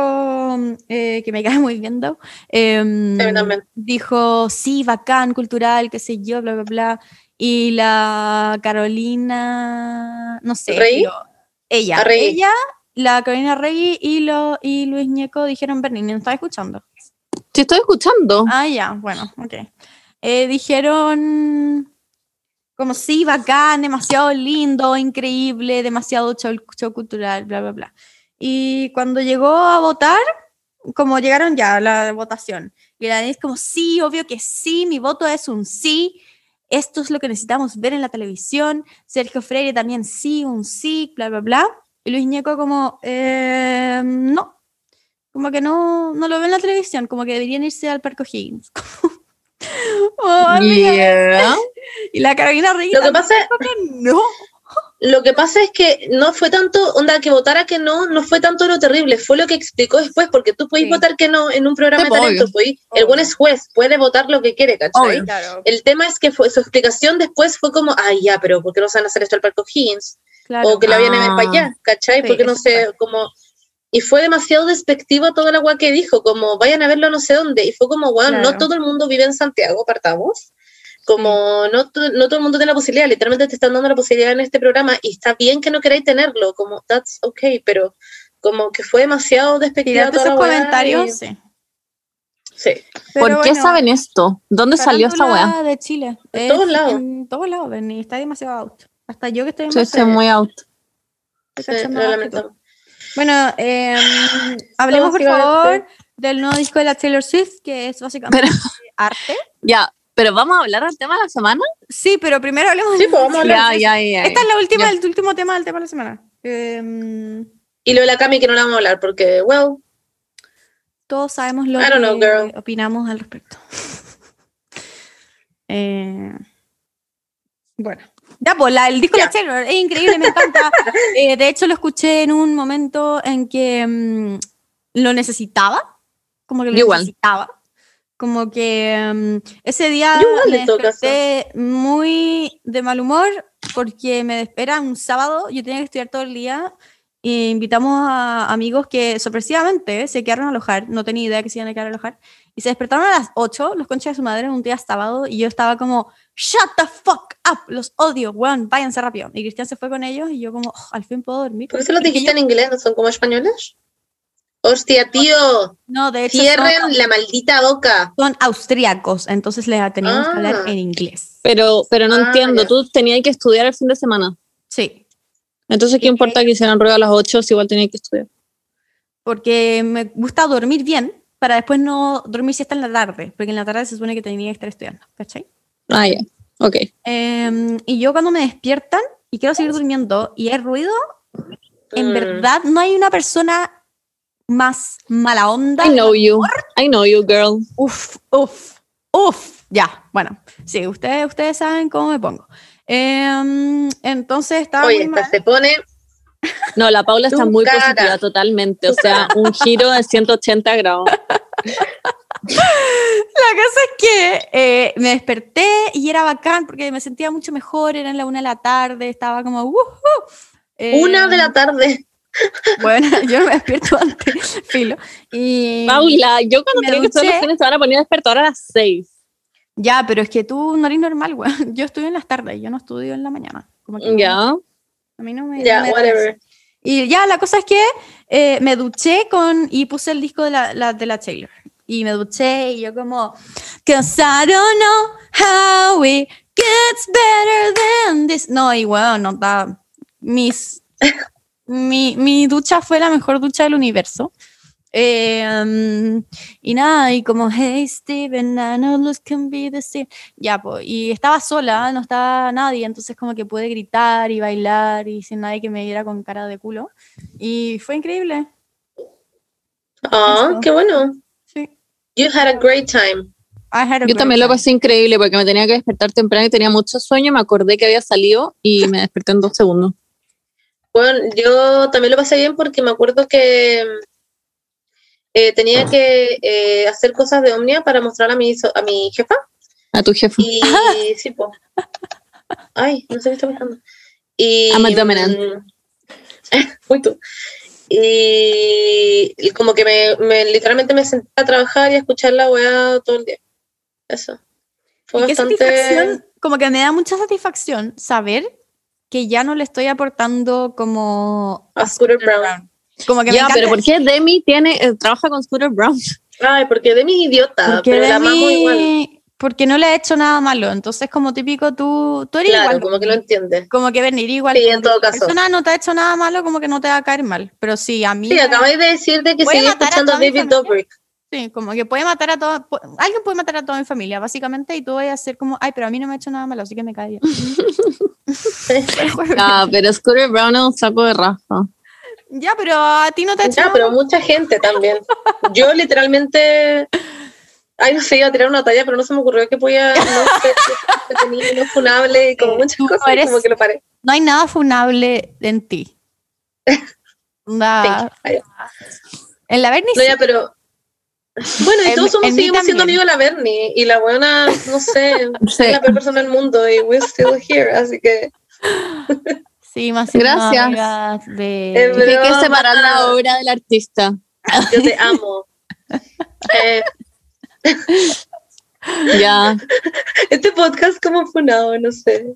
eh, que me cae muy bien, though, em, mí también. dijo, sí, bacán, cultural, qué sé yo, bla, bla, bla. Y la Carolina, no sé, ¿Rey? pero ella, Arregui. ella, la Carolina Rey y, lo, y Luis Ñeco dijeron, Bernini, ¿no estás escuchando? Sí, estoy escuchando. Ah, ya, bueno, ok. Eh, dijeron como sí, bacán, demasiado lindo, increíble, demasiado show, cultural, bla, bla, bla. Y cuando llegó a votar, como llegaron ya a la votación, y la Denise como, sí, obvio que sí, mi voto es un sí, esto es lo que necesitamos ver en la televisión, Sergio Freire también sí, un sí, bla, bla, bla. Y Luis Ñeco como, "Eh, no, como que no, no lo ven en la televisión, como que deberían irse al Parque O'Higgins. Oh. Yeah. Y la Carolina Rey Lo que pasa que no. Lo que pasa es que no fue tanto, onda, que votara que no, no fue tanto lo terrible, fue lo que explicó después, porque tú podés Sí. votar que no en un programa de talento, podís- el buen es juez, puede votar lo que quiere, ¿cachai? Claro, El tema es que fue, su explicación después fue como, ay, ya, pero ¿por qué no se van a hacer esto al Parque O'Higgins? Claro. O que la vienen a ver Ah. para allá, ¿cachai? Sí, Porque no sé, como... Y fue demasiado despectiva toda la agua que dijo, como vayan a verlo no sé dónde. Y fue como, bueno, Claro. no todo el mundo vive en Santiago, partamos. Como no, to- no todo el mundo tiene la posibilidad, literalmente te están dando la posibilidad en este programa y está bien que no queráis tenerlo, como that's okay, pero como que fue demasiado despectiva toda esos comentarios, y- sí. Sí. ¿Por Pero qué bueno, saben esto? ¿Dónde salió esta weá? de Chile. En Es todos lados. En todos lados, Bernie. Está demasiado out. Hasta yo que estoy en Yo estoy muy out. Bueno, eh, hablemos por favor del nuevo disco de la Taylor Swift, que es básicamente arte. Ya, pero vamos a hablar del tema de la semana. Sí, pero primero hablemos Sí, de pues vamos a hablar. Ya, ya, ya. Esta es la última, Ya. el último tema del tema de la semana. Eh, Y lo de la Cami que no la vamos a hablar porque, well, todos sabemos lo I don't know, que girl. opinamos al respecto. Eh, bueno, ya, pues la- el disco de Taylor es increíble, me encanta. Eh, de hecho, lo escuché en un momento en que mm, lo necesitaba, como que lo igual. necesitaba. Como que mm, ese día igual, me desperté muy de mal humor porque me espera un sábado, yo tenía que estudiar todo el día e invitamos a amigos que sorpresivamente se quedaron a alojar, no tenía idea que se iban a quedar a alojar, y se despertaron a las 8, los conchas de su madre, un día sábado, y yo estaba como, shut the fuck up, los odio, weón, váyanse rápido. Y Cristian se fue con ellos y yo como, "Oh, al fin puedo dormir. ¿por qué se lo dijiste en inglés? ¿No son como españoles? Hostia, tío, No, de hecho cierren son, la maldita boca. son austríacos, entonces les teníamos que hablar Ah. en inglés. Pero, pero no Ah, entiendo, ya. tú tenías que estudiar el fin de semana. Sí, Entonces, ¿qué ¿Y importa que hicieran ruido a las 8 si igual tenías que estudiar? porque me gusta dormir bien para después no dormir si está en la tarde, porque en la tarde se supone que tenía que estar estudiando, ¿cachai? Ah, ya. Ok. Em, y yo cuando me despiertan y quiero seguir durmiendo y hay ruido, en Mm. verdad no hay una persona más mala onda. I know you. I know you, girl. Uf, uf, uf. Ya, bueno, sí, ustedes, ustedes saben cómo me pongo. Em, entonces estaba Oye, muy esta mal. se pone. No, la Paula está muy cara. positiva totalmente. O sea, un giro de 180 grados. La cosa es que eh, me desperté y era bacán porque me sentía mucho mejor, era la una de la tarde, estaba como... "Woohoo". Una de la tarde. Bueno, yo me despierto antes, filo. Y Paula, yo cuando tenía que estudiar los fines de semana ponía despertador a las 6. Ya, pero es que tú no eres normal, güey. Yo estudio en las tardes, yo no estudio en la mañana. Como que no- Ya. A mí no me. Ya, no da whatever. Y ya, la cosa es que eh, me duché con. Y puse el disco de la, la- de la Taylor. Y me duché y yo como. Cause I don't know how it gets better than this. No, y bueno, no está. Mis. mi, mi ducha fue la mejor ducha del universo. Eh, um, y nada, y como, hey Steven, I know looks can be the same. Ya, pues, y estaba sola, no estaba nadie, entonces como que pude gritar y bailar y sin nadie que me viera con cara de culo. Y fue increíble. Ah, Eso. qué bueno. Sí. You had a great time. I had a Yo también lo time. pasé increíble porque me tenía que despertar temprano y tenía mucho sueño. Me acordé que había salido y me desperté en dos segundos. Bueno, yo también lo pasé bien porque me acuerdo que eh, tenía que eh, hacer cosas de Omnia para mostrar a mi, so- a mi jefa. A tu jefe. Y sí, po. Ay, no sé qué está pasando. Y, a dominant. mm, Uy, tú. Y, y como que me, me- literalmente me senté a trabajar y a escuchar la weá todo el día. Eso. Fue Y qué bastante. satisfacción, como que me da mucha satisfacción saber que ya no le estoy aportando como A Scooter Brown. Como que me Ya, encanta pero ¿por qué Demi tiene, eh, trabaja con Scooter Brown? Ay, porque de mi idiota, porque pero de la amo mí- igual. porque no le he hecho nada malo. Entonces, como típico, tú, tú eres Claro, igual. como que lo entiende. Como que venir igual. Sí, en todo caso. persona no te ha hecho nada malo, como que no te va a caer mal. Pero sí, a mí. Sí, acabáis de decir de que a sigue a escuchando toda mi David. Dobrik. Sí, como que puede matar a todo. pu- Alguien puede matar a toda mi familia, básicamente, y tú vas a ser como, ay, pero a mí no me ha hecho nada malo, así que me cae bien. Ah, pero Scooter Brown es un saco de raja. Ya, pero a ti no te ha hecho Ya, nada pero mucha gente también. Yo literalmente. Ay, no sé, iba a tirar una talla, pero no se me ocurrió que podía no no funable y como muchas tú cosas, eres- como que lo paré. No hay nada funable en ti. You. en la Bernie No, ya, pero. Bueno, y En- todos somos, en seguimos siendo amigos de la Bernie. Y la buena, no sé, Sí. es la peor persona del mundo. Y we're still here. Así que. sí, más Gracias. amigas de... Dije que separar la obra del artista. Yo te amo. Eh, Ya. este podcast como funado, no sé.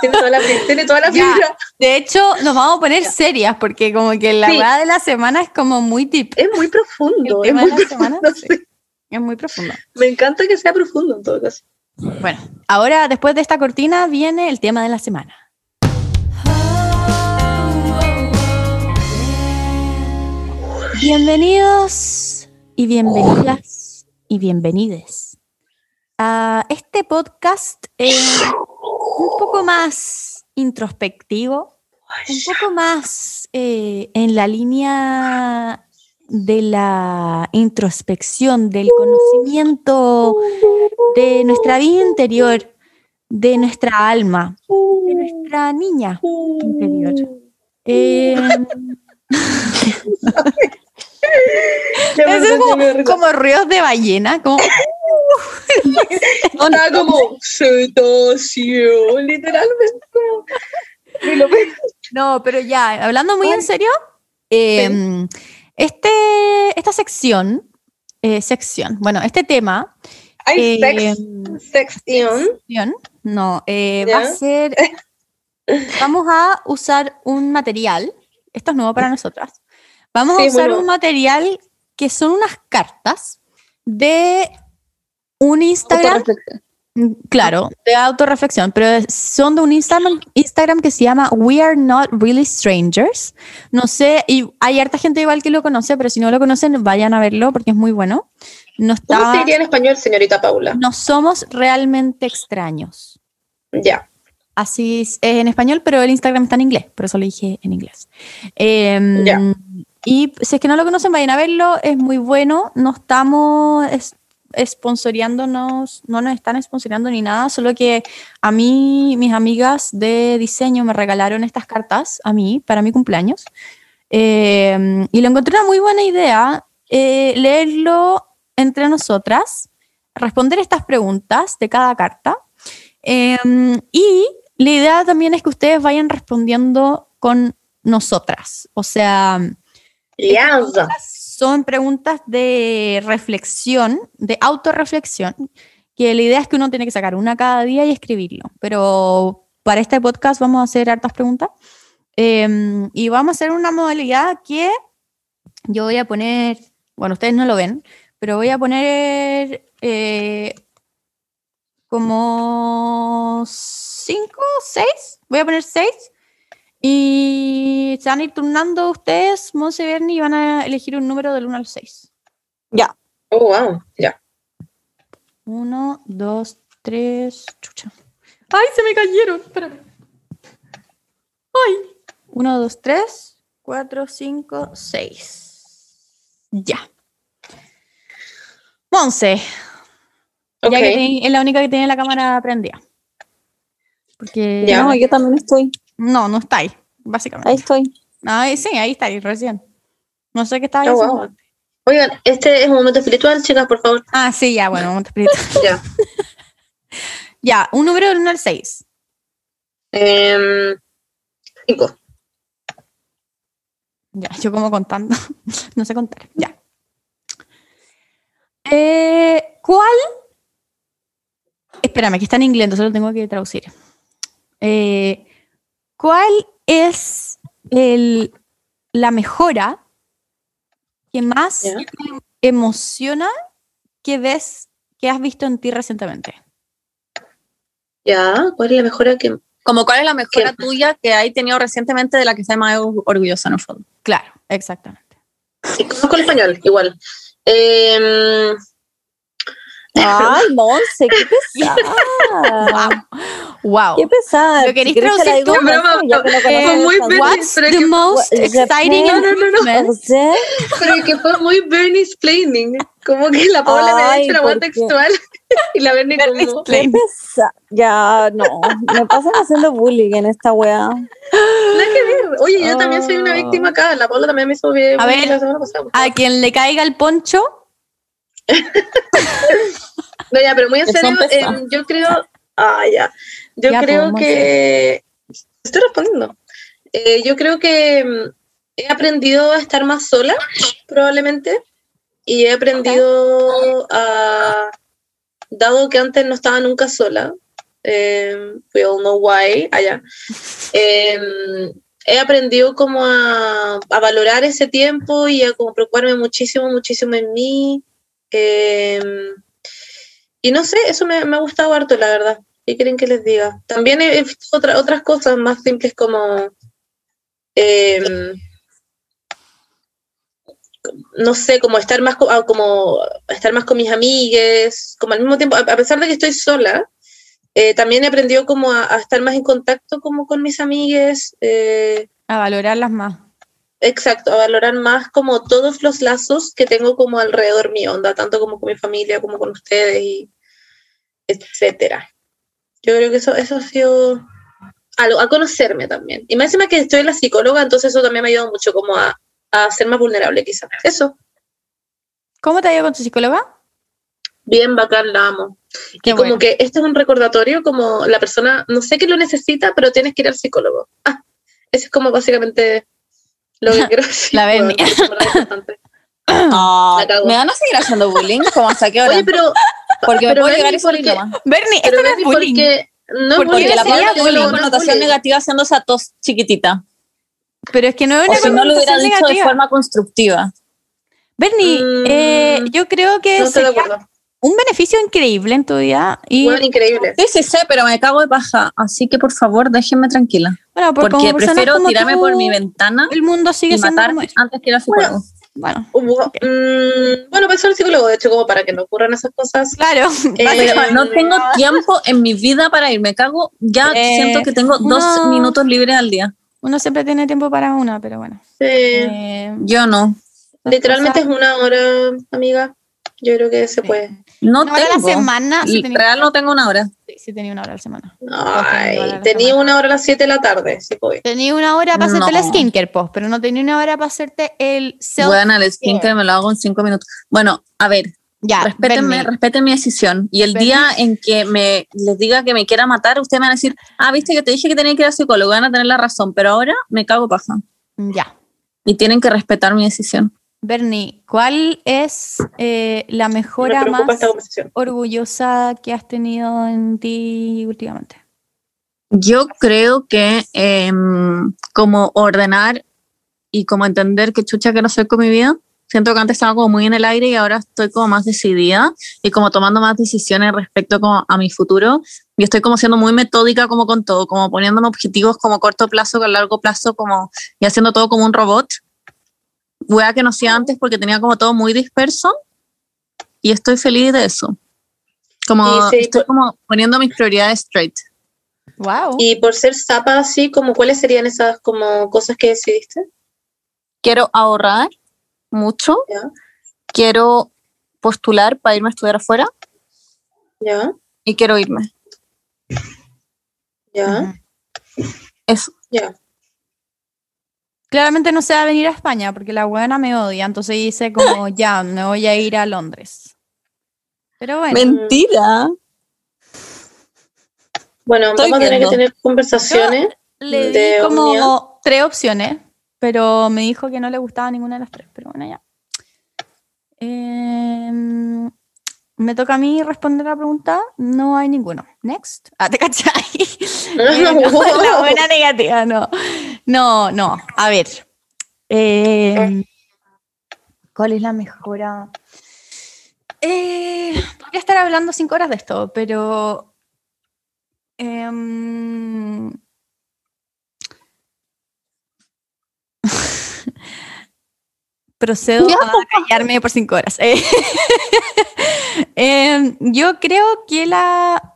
Tiene toda la, tiene toda la fibra. De hecho, nos vamos a poner serias porque como que la Sí. verdad de la semana es como muy deep. Es muy profundo. El Es tema muy de la semana, profundo. sí. sí. Es muy profundo. Me encanta que sea profundo en todo caso. Bueno, ahora después de esta cortina viene el tema de la semana. Bienvenidos y bienvenidas y bienvenides a este podcast eh, un poco más introspectivo, un poco más eh, en la línea de la introspección, del conocimiento de nuestra vida interior, de nuestra alma, de nuestra niña interior. Eh, me eso es como, como ríos de ballena, como Estaba como cetación, literalmente. No, pero ya, hablando muy en serio, eh, este, esta sección, eh, sección, bueno, este tema, Hay eh, sex, sección. no, eh, va a ser, vamos a usar un material, esto es nuevo para nosotras, vamos Sí, a usar un material que son unas cartas de un Instagram Claro, de autorreflexión, pero son de un Instagram, Instagram que se llama We Are Not Really Strangers. No sé, y hay harta gente igual que lo conoce, pero si no lo conocen, vayan a verlo porque es muy bueno. No, ¿Cómo se está, diría en español, señorita Paula? no somos realmente extraños. Ya. Así es en español, pero el Instagram está en inglés, por eso lo dije en inglés. Ya. Y si es que no lo conocen, vayan a verlo, es muy bueno. No estamos es- sponsoreándonos, no nos están sponsoreando ni nada, solo que a mí, mis amigas de diseño me regalaron estas cartas a mí para mi cumpleaños. Em, y lo encontré una muy buena idea, eh, leerlo entre nosotras, responder estas preguntas de cada carta. Em, y la idea también es que ustedes vayan respondiendo con nosotras. O sea, Son preguntas de reflexión, de autorreflexión, que la idea es que uno tiene que sacar una cada día y escribirlo. Pero para este podcast vamos a hacer hartas preguntas. Em, y vamos a hacer una modalidad que yo voy a poner, bueno, ustedes no lo ven, pero voy a poner eh, como cinco, seis, voy a poner seis. Y se van a ir turnando ustedes, Monse y Bernie, y van a elegir un número del 1 al 6. Ya. Oh, wow, ya. 1, 2, 3, chucha. ¡Ay, se me cayeron! Espérame. ¡Ay! 1, 2, 3, 4, 5, 6. Ya. Monse, Ok. ya que teni- es la única que tiene la cámara prendida. Porque Ya. No, yo también estoy. No, no está ahí, básicamente. Ahí estoy. Ay, sí, ahí está, ahí recién. No sé qué estaba Oh, diciendo. wow. Oigan, este es un momento espiritual, chicas, por favor. Ah, sí, ya, bueno, momento espiritual. Ya. ya, un número del 1 al 6. Em, cinco. Ya, yo como contando. no sé contar. Ya. Eh, ¿Cuál? Espérame, que está en inglés, entonces lo tengo que traducir. Eh, ¿Cuál es el, la mejora que más te emociona que ves que has visto en ti recientemente? Ya, ¿cuál es la mejora que Como cuál es la mejora ¿Qué? tuya que hay tenido recientemente de la que estás más orgullosa en el fondo. Claro, exactamente. Sí, conozco el español, igual. Em, Ay, Monse, qué pesada. Wow. Qué pesada. ¿Lo la traducir tú? no fue muy pero the que- most exciting No, no, no. José, pero que fue muy Bernie explaining. Como que la Paula me ha hecho la ¿por voz textual y la Bernie como... qué pesada. Ya, no. Me pasan haciendo bullying en esta weá. Nada que ver. Oye, yo también soy una víctima acá. La Paula también me hizo bien A bullying ver, la semana pasada. A quien le caiga el poncho, No, ya, pero muy en serio, em, yo creo... Ah, ya. Yo Ya, creo pues, que... Estoy respondiendo. Eh, yo creo que mm, he aprendido a estar más sola, probablemente, y he aprendido a... Dado que antes no estaba nunca sola, eh, we all know why, allá, eh, he aprendido como a, a valorar ese tiempo y a como preocuparme muchísimo, muchísimo en mí. Eh, y no sé, eso me, me ha gustado harto, la verdad. ¿Qué quieren que les diga? También he visto otra- otras cosas más simples como, eh, no sé, como estar más, ah, como estar más con mis amigues, como al mismo tiempo, a pesar de que estoy sola, eh, también he aprendido como a, a estar más en contacto como con mis amigues, eh, a valorarlas más. Exacto, a valorar más como todos los lazos que tengo como alrededor mío, onda, tanto como con mi familia como con ustedes y etcétera. Yo creo que eso, eso ha sido algo, a conocerme también. Y más encima que estoy la psicóloga, entonces eso también me ha ayudado mucho como a, a ser más vulnerable quizás. Eso, ¿Cómo te ha ido con tu psicóloga? bien bacán, la amo. Qué y como bueno. que este es un recordatorio, como la persona, no sé que lo necesita, pero tienes que ir al psicólogo. Ah, eso es como básicamente lo que quiero decir. La. Ah, La cago. ¿Me van a seguir haciendo bullying? ¿Cómo hasta qué hora? Oye, pero, porque me pero puedo Berni, llegar a ¿por salir qué? nomás. Bernie, esto no es bullying. porque no Porque Porque la palabra tiene una connotación bullying. negativa haciendo esa tos chiquitita. Pero es que no es O una si no lo hubiera connotación dicho de negativa. forma constructiva. Bernie, Mm, eh, yo creo que No estoy de sería acuerdo. Un beneficio increíble en tu vida. Y Bueno, increíble. Sí, sí sé, pero me cago de paja. Así que por favor, déjenme tranquila. bueno, por- Porque prefiero tirarme tú, por mi ventana El mundo sigue y siendo matar antes que ir al psicólogo. Bueno, Hubo- mm, bueno, pensó el psicólogo, de hecho, como para que no ocurran esas cosas. claro. Eh, no tengo tiempo en mi vida para ir. Me cago. Ya Eh, siento que tengo dos minutos libres al día. Uno siempre tiene tiempo para una, pero bueno. Sí. Eh, Yo no. Literalmente es una hora, amiga. Yo creo que se Sí. puede. No una hora a la tengo. semana. Sí, tenía, Real no tengo una hora. sí, sí tenía una hora a la semana. Ay, a la tenía semana. una hora a las 7 de la tarde, sí. Tenía una hora para hacerte No. el skincare post, pero no tenía una hora para hacerte el self. Bueno, el skincare me lo hago en cinco minutos. Bueno, a ver, ya, respétenme, respeten mi decisión. Y el día en que me les diga que me quiera matar, ustedes me van a decir, ah, viste que te dije que tenía que ir al psicólogo, van a tener la razón, pero ahora me cago paja. Ya. Y tienen que respetar mi decisión. Bernie, ¿cuál es eh, la Me mejora más orgullosa que has tenido en ti últimamente? Yo creo que em, como ordenar y como entender que chucha quiero hacer con mi vida. Siento que antes estaba como muy en el aire y ahora estoy como más decidida y como tomando más decisiones respecto como a mi futuro. Y estoy como siendo muy metódica como con todo, como poniéndome objetivos como corto plazo, con largo plazo, como y haciendo todo como un robot. Wea que no hacía antes porque tenía como todo muy disperso y estoy feliz de eso. Como sí, estoy por- como poniendo mis prioridades straight. Wow. Y por ser zapa así, como ¿cuáles serían esas como cosas que decidiste? quiero ahorrar mucho, Ya. quiero postular para irme a estudiar afuera Ya, y quiero irme. ya, Eso. ya. Claramente no se va a venir a España porque la buena me odia, entonces dice como ya, me voy a ir a Londres. Pero bueno, Mentira. Bueno, Estoy vamos a tener viendo. que tener conversaciones. le di de como tres opciones, pero me dijo que no le gustaba ninguna de las tres, pero bueno, ya. Em, me toca a mí responder la pregunta, no hay ninguno. Next. Ah, ¿te cachai? Eh, no, la buena negativa, no. No, no. A ver. Em, ¿Cuál es la mejora? Eh, podría estar hablando cinco horas de esto, pero. em, procedo Ya. a callarme por cinco horas. Eh, em, yo creo que la,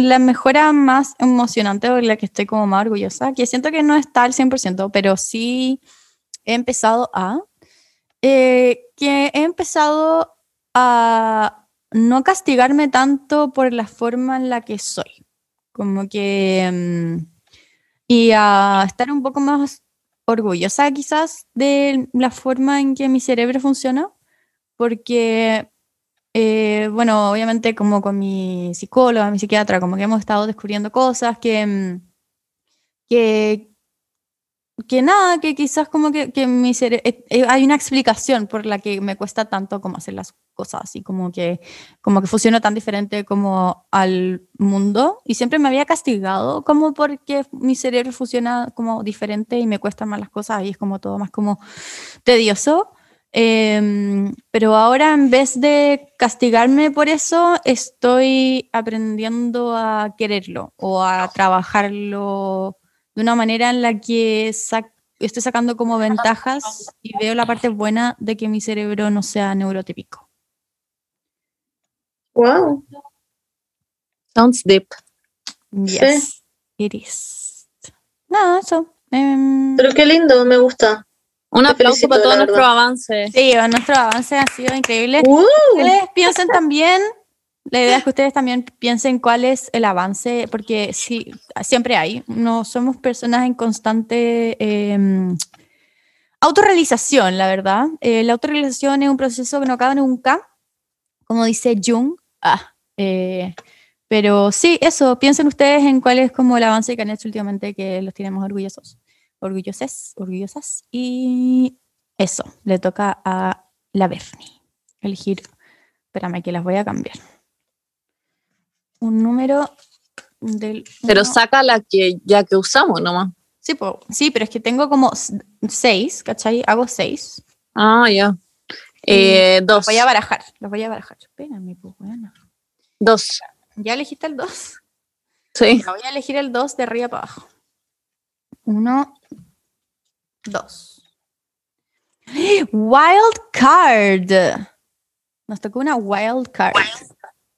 la mejora más emocionante o la que estoy como más orgullosa, que siento que no está al 100%, pero sí he empezado a, eh, que he empezado a no castigarme tanto por la forma en la que soy, como que, mm, y a estar un poco más orgullosa quizás de la forma en que mi cerebro funciona, porque, eh, bueno, obviamente como con mi psicóloga, mi psiquiatra, como que hemos estado descubriendo cosas que, mm, que, que nada, que quizás como que, que mi cere- eh, eh, hay una explicación por la que me cuesta tanto como hacer las cosas, así como que, como que funciona tan diferente como al mundo y siempre me había castigado como porque mi cerebro funciona como diferente y me cuestan más las cosas y es como todo más como tedioso. Em, pero ahora en vez de castigarme por eso, estoy aprendiendo a quererlo o a trabajarlo de una manera en la que sac- estoy sacando como ventajas y veo la parte buena de que mi cerebro no sea neurotípico. Wow. Sounds deep. Yes, it is. No, eso. em, Pero qué lindo, me gusta. Un aplauso para todo nuestro avance. sí, nuestro avance ha sido increíble. Uh, ustedes piensen también, la idea es que ustedes también piensen cuál es el avance, porque sí, siempre hay, no somos personas en constante em, autorrealización, la verdad. Eh, la autorrealización es un proceso que no acaba nunca, como dice Jung. Ah, eh, pero sí, eso, piensen ustedes en cuál es como el avance que han hecho últimamente que los tenemos orgullosos, orgullosas, orgullosas. Y eso, le toca a la Bernie elegir. Espérame que las voy a cambiar. Un número del. Pero uno- saca la que ya que usamos nomás. sí, po- sí, pero es que tengo como seis, ¿cachai? Hago seis. Ah, ya. Eh, dos. Voy a barajar, los voy a barajar. Espérame, pues, buena. Dos. ¿Ya elegiste el dos? Sí. Ya voy a elegir el dos de arriba para abajo. Uno, dos. Wild card. Nos tocó una wild card.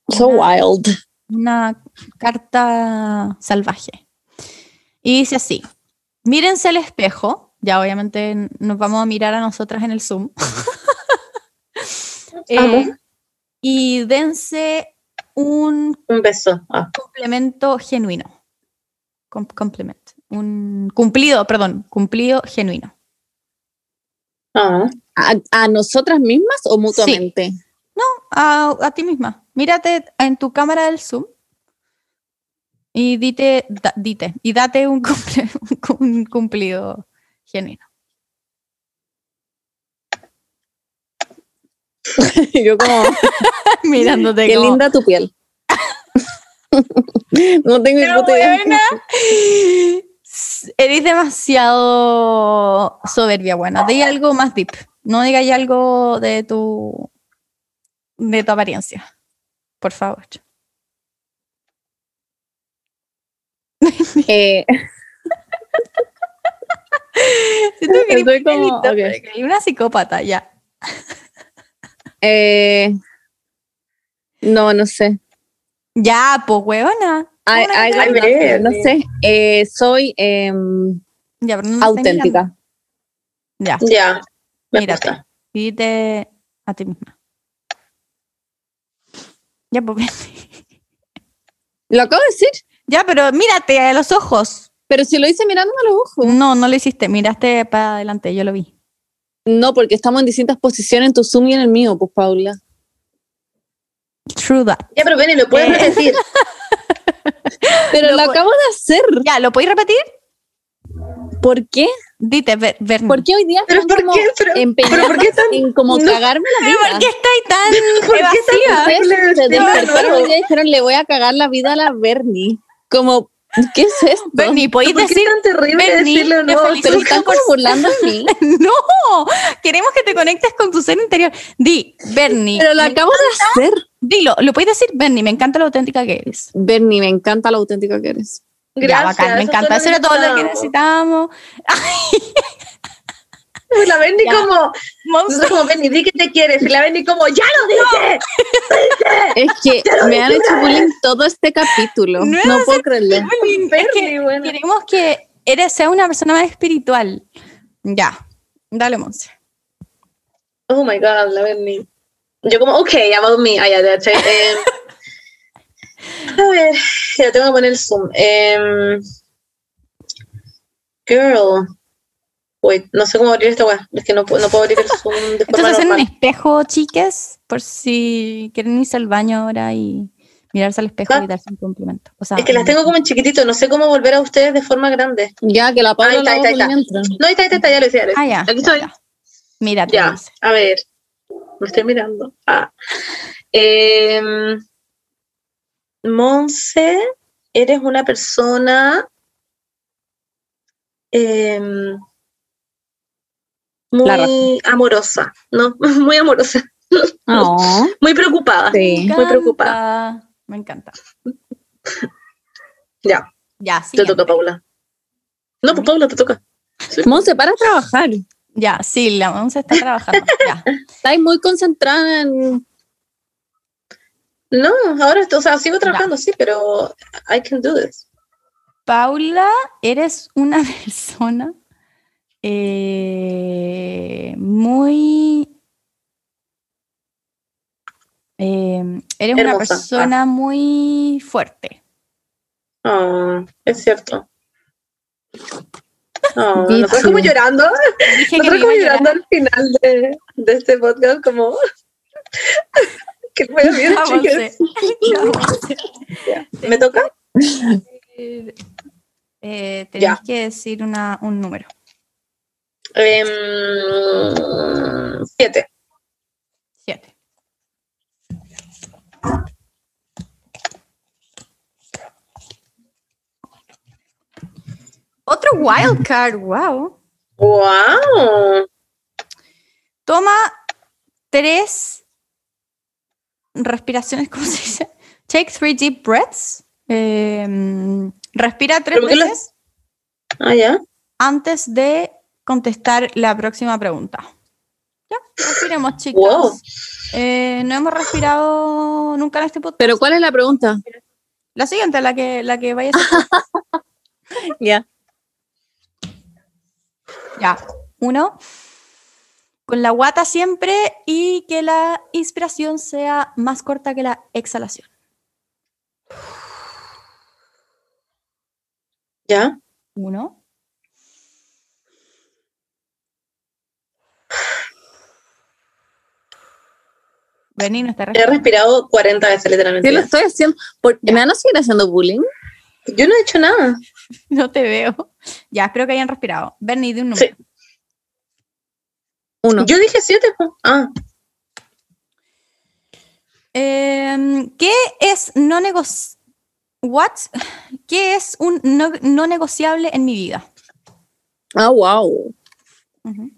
So wild. una carta salvaje. Y dice así, mírense al espejo, ya obviamente nos vamos a mirar a nosotras en el Zoom. Eh, Amo. y dense un un beso. Ah, complemento genuino. Com- complement. Un cumplido, perdón, cumplido genuino. ah. ¿A, a nosotras mismas o mutuamente? A, a ti misma. Mírate en tu cámara del Zoom y dite, da- dite, y date un, cumple- un cumplido genuino. Yo como, Mirándote qué como, linda tu piel. no tengo ni Pero puta idea. buena. Eres demasiado soberbia, buena. Di algo más deep. No digáis algo de tu de tu apariencia. Por favor. Eh, Siento que eres Estoy como- bonita, ok. pero que eres una psicópata, ya. eh, no, no sé. Ya, pues, huevona. Ay, ay, ay, no, ver, no ver. sé. Eh, soy em, Ya, pero no auténtica. Ya, Ya. Mírate. gusta. dite a ti misma. Ya, pues, ven. Lo acabo de decir, Ya, pero mírate a los ojos. pero si lo hice mirándome a los ojos. No, no lo hiciste. Miraste para adelante, yo lo vi. No, porque estamos en distintas posiciones en tu Zoom y en el mío, pues Paula. True that. Ya, pero Benny, ¿lo puedes Eh. repetir? Pero lo acabo de hacer. Ya, ¿lo podéis repetir? ¿Por qué? Dite, Ver- Bernie. ¿Por qué hoy día ¿Pero están por como qué? Pero, empeñados pero ¿por qué tan- en como No. cagarme la ¿Pero vida? ¿Por qué estáis tan ¿Por qué tan? Ustedes se despertaron hoy día y dijeron, le voy a cagar la vida a la Bernie. Como, ¿qué es esto? Bernie, ¿podéis ¿Por qué decir? es tan terrible Bernie, decirlo te no? Pero felicito están por burlando de mí. No, queremos que te conectes con tu ser interior. Di, Bernie. Pero lo acabo de hacer. Dilo, lo puedes decir, Bernie, me encanta lo auténtica que eres. Bernie, me encanta lo auténtica que eres. ya, Gracias. bacán, me encanta. Eso era todo lo que necesitábamos. necesitábamos. Y La Benny Ya. como, nosotros como Benny, di que te quieres. Y la Benny como, ya lo dije. Es que me han hecho bullying todo este capítulo. No puedo creerlo. Es que bueno. queremos que eres, sea una persona más espiritual. Ya, dale, Monse. Oh my God, la Benny. Yo como, ok, about me. Ah, ya, ya, ya, eh, a ver, ya tengo que poner el zoom. Em, girl. Wait, no sé cómo abrir esta weá. Es que no, puedo- no puedo abrir el zoom de forma es hacer un espejo, chiques, por si quieren irse al baño ahora y mirarse al espejo Ah. y darse un complemento. O sea, Es que las tengo como en chiquitito, no sé cómo volver a ustedes de forma grande. Ya, que la Paula Ahí está, lo ahí está, ahí haga está. mientras. No, ahí está, ahí está, ya lo hice, ya lo hice. Ah, ya. Aquí estoy. Mírate, Ya, a ver. Me estoy mirando. Ah. Em, Monse, eres una persona raja. muy amorosa, ¿no? Muy amorosa, Oh, muy preocupada. sí. muy preocupada. Me encanta. Ya, Ya, te siguiente. toca, Paula. No, pues Paula, te toca. Monse, para trabajar. Ya, sí, la Monse está trabajando. ya. Estáis muy concentrada en. No, ahora, esto- o sea, sigo trabajando, sí, pero I can do this. Paula, eres una persona eh, muy... eh, eres una persona muy fuerte. Ah, es cierto. Oh, nosotros como llorando, nosotros como llorando al final de, de este podcast, como que fue bien, chicas. ¿Me toca? Eh, eh, tenés Ya. que decir una, un número. Em, siete. Siete. Otro wild card, wow. ¡Wow! Toma tres respiraciones, ¿cómo se dice? Take three deep breaths. Eh, respira tres ¿Pero por qué lo- veces Ah, ya. antes de contestar la próxima pregunta. Ya, respiremos, chicos. Wow. Eh, no hemos respirado nunca en este podcast. Pero, ¿cuál es la pregunta? La siguiente, la que, la que vaya a. Ya. Ya. Uno. Con la guata siempre y que la inspiración sea más corta que la exhalación. ¿Ya? Uno. Vení, no está He respirando. respirado 40 veces, literalmente. ¿Qué lo estoy haciendo? ¿Por- ¿Me van a seguir haciendo bullying? Yo no he hecho nada. No te veo. Ya, espero que hayan respirado. Bernie, de un número. Sí. Uno. Yo dije siete. Ah, Em, ¿Qué es no negociable? What? ¿Qué es un no, no negociable en mi vida? Ah, wow. Ujú.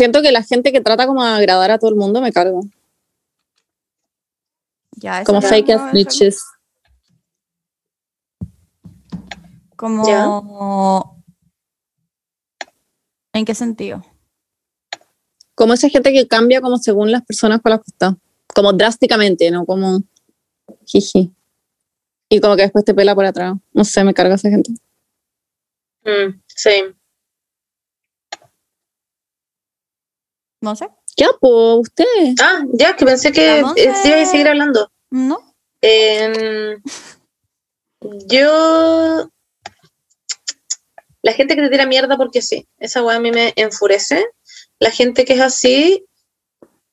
Siento que la gente que trata como de agradar a todo el mundo me cargo. Ya, Como fake eso- bitches. Como. ¿En qué sentido? Como esa gente que cambia como según las personas con las que está. Como drásticamente, ¿no? Como jiji. Y como que después te pela por atrás. No sé, me carga esa gente. Mm, sí. No sé. ¿Qué po? ¿Usted? Ah, ya, que pensé que eh, sí iba a seguir hablando. ¿No? Em, yo. La gente que te tira mierda porque sí. Esa weá a mí me enfurece. La gente que es así,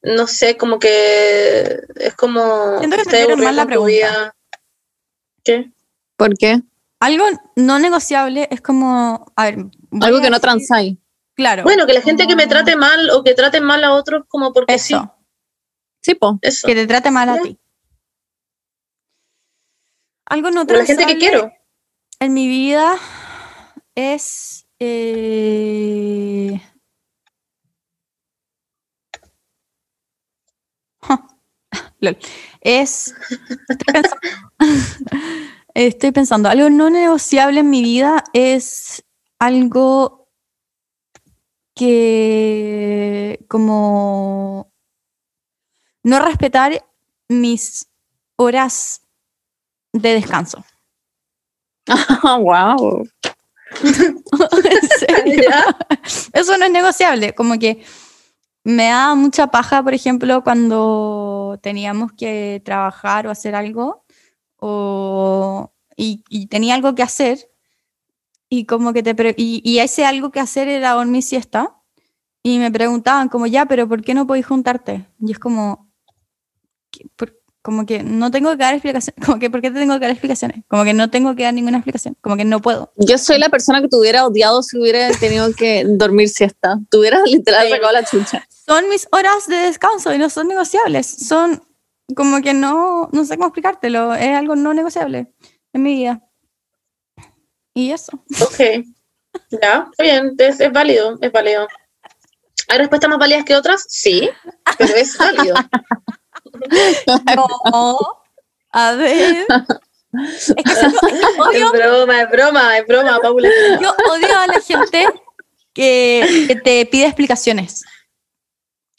no sé, como que es como. Siento que entendieron mal la pregunta. vida. ¿Qué? ¿Por qué? Algo no negociable es como. A ver. Algo a que no transáis. Claro. Bueno, que la gente que me trate mal o que trate mal a otros como porque sí. Eso. Sí, po. Eso. Que te trate mal a ti. Algo no la gente que quiero. en mi vida es. eh, lol. Es. Estoy pensando, estoy pensando, algo no negociable en mi vida es algo que. como. no respetar mis horas de descanso. wow. ¿En serio? Eso no es negociable, como que me da mucha paja, por ejemplo, cuando teníamos que trabajar o hacer algo, o, y, y tenía algo que hacer, y como que te pre- y, y ese algo que hacer era dormir siesta, y me preguntaban como, ya, pero ¿por qué no podéis juntarte? Y es como. Por- como que no tengo que dar explicaciones, como que ¿por qué te tengo que dar explicaciones? Como que no tengo que dar ninguna explicación, como que no puedo. Yo soy la persona que te hubiera odiado si hubiera tenido que dormir siesta. Te hubiera literal sacado la chucha. son mis horas de descanso y no son negociables. Son como que no, no sé cómo explicártelo. Es algo no negociable en mi vida. Y eso. Ok. Ya, está bien, es, es válido, es válido. ¿Hay respuestas más válidas que otras? Sí, pero es válido. No. A ver. Es que siento- es que Es odio, broma, es broma, es broma, Paula. yo odio a la gente que, que te pide explicaciones.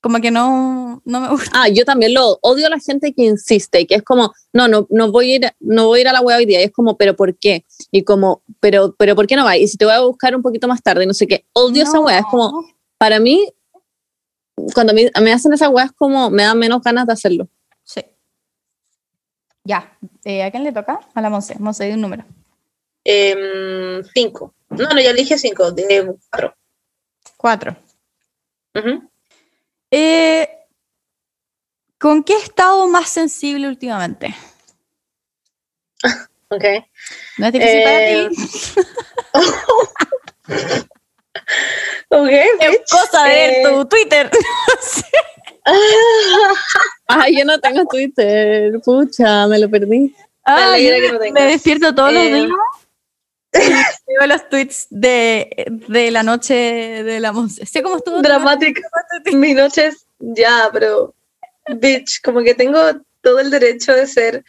Como que no, no me gusta. Ah, yo también lo odio a la gente que insiste, que es como, no, no, no voy a ir, no voy a ir a la web hoy día. Y es como, pero ¿por qué? Y como, pero, pero ¿por qué no va? Y si te voy a buscar un poquito más tarde, no sé qué. Odio esa web. Es como, para mí, cuando me, me hacen esa web es como, me dan menos ganas de hacerlo. Sí. Ya. Eh, ¿A quién le toca? A la Monse. Monse, di un número. Em, cinco. No, no, ya dije cinco, de cuatro. Cuatro. Eh, ¿Con qué he estado más sensible últimamente? Ok. No es difícil Eh, para ti. Ok. Es cosa de ver eh, tu Twitter. Ay, yo no tengo Twitter, pucha, me lo perdí. Ah, alegra yo que no me despierto todos los Eh. días. y Veo los tweets de, de la noche de la Monse. Sé cómo estuvo. tu Dramática. Mi noche es ya, pero bitch, como que tengo todo el derecho de ser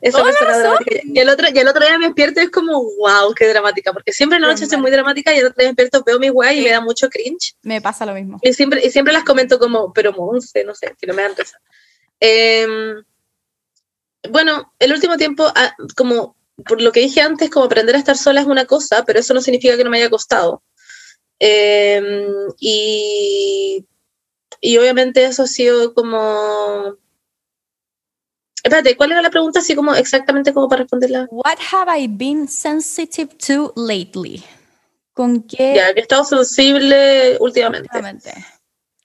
esa persona dramática. Y el otro, y el otro día me despierto y es como, wow, qué dramática, porque siempre en la noche soy muy dramática y el otro día me despierto, veo mi weá y Sí. me da mucho cringe. Me pasa lo mismo. Y siempre, y siempre las comento como, pero Monse, no sé, que no me dan risa. Em, bueno, el último tiempo, ah, como por lo que dije antes, como aprender a estar sola es una cosa, pero eso no significa que no me haya costado. Em, y, y obviamente eso ha sido como... Espérate, ¿cuál era la pregunta? Así como exactamente como para responderla. What have I been sensitive to lately? ¿Con qué? Ya, que he estado sensible últimamente. últimamente?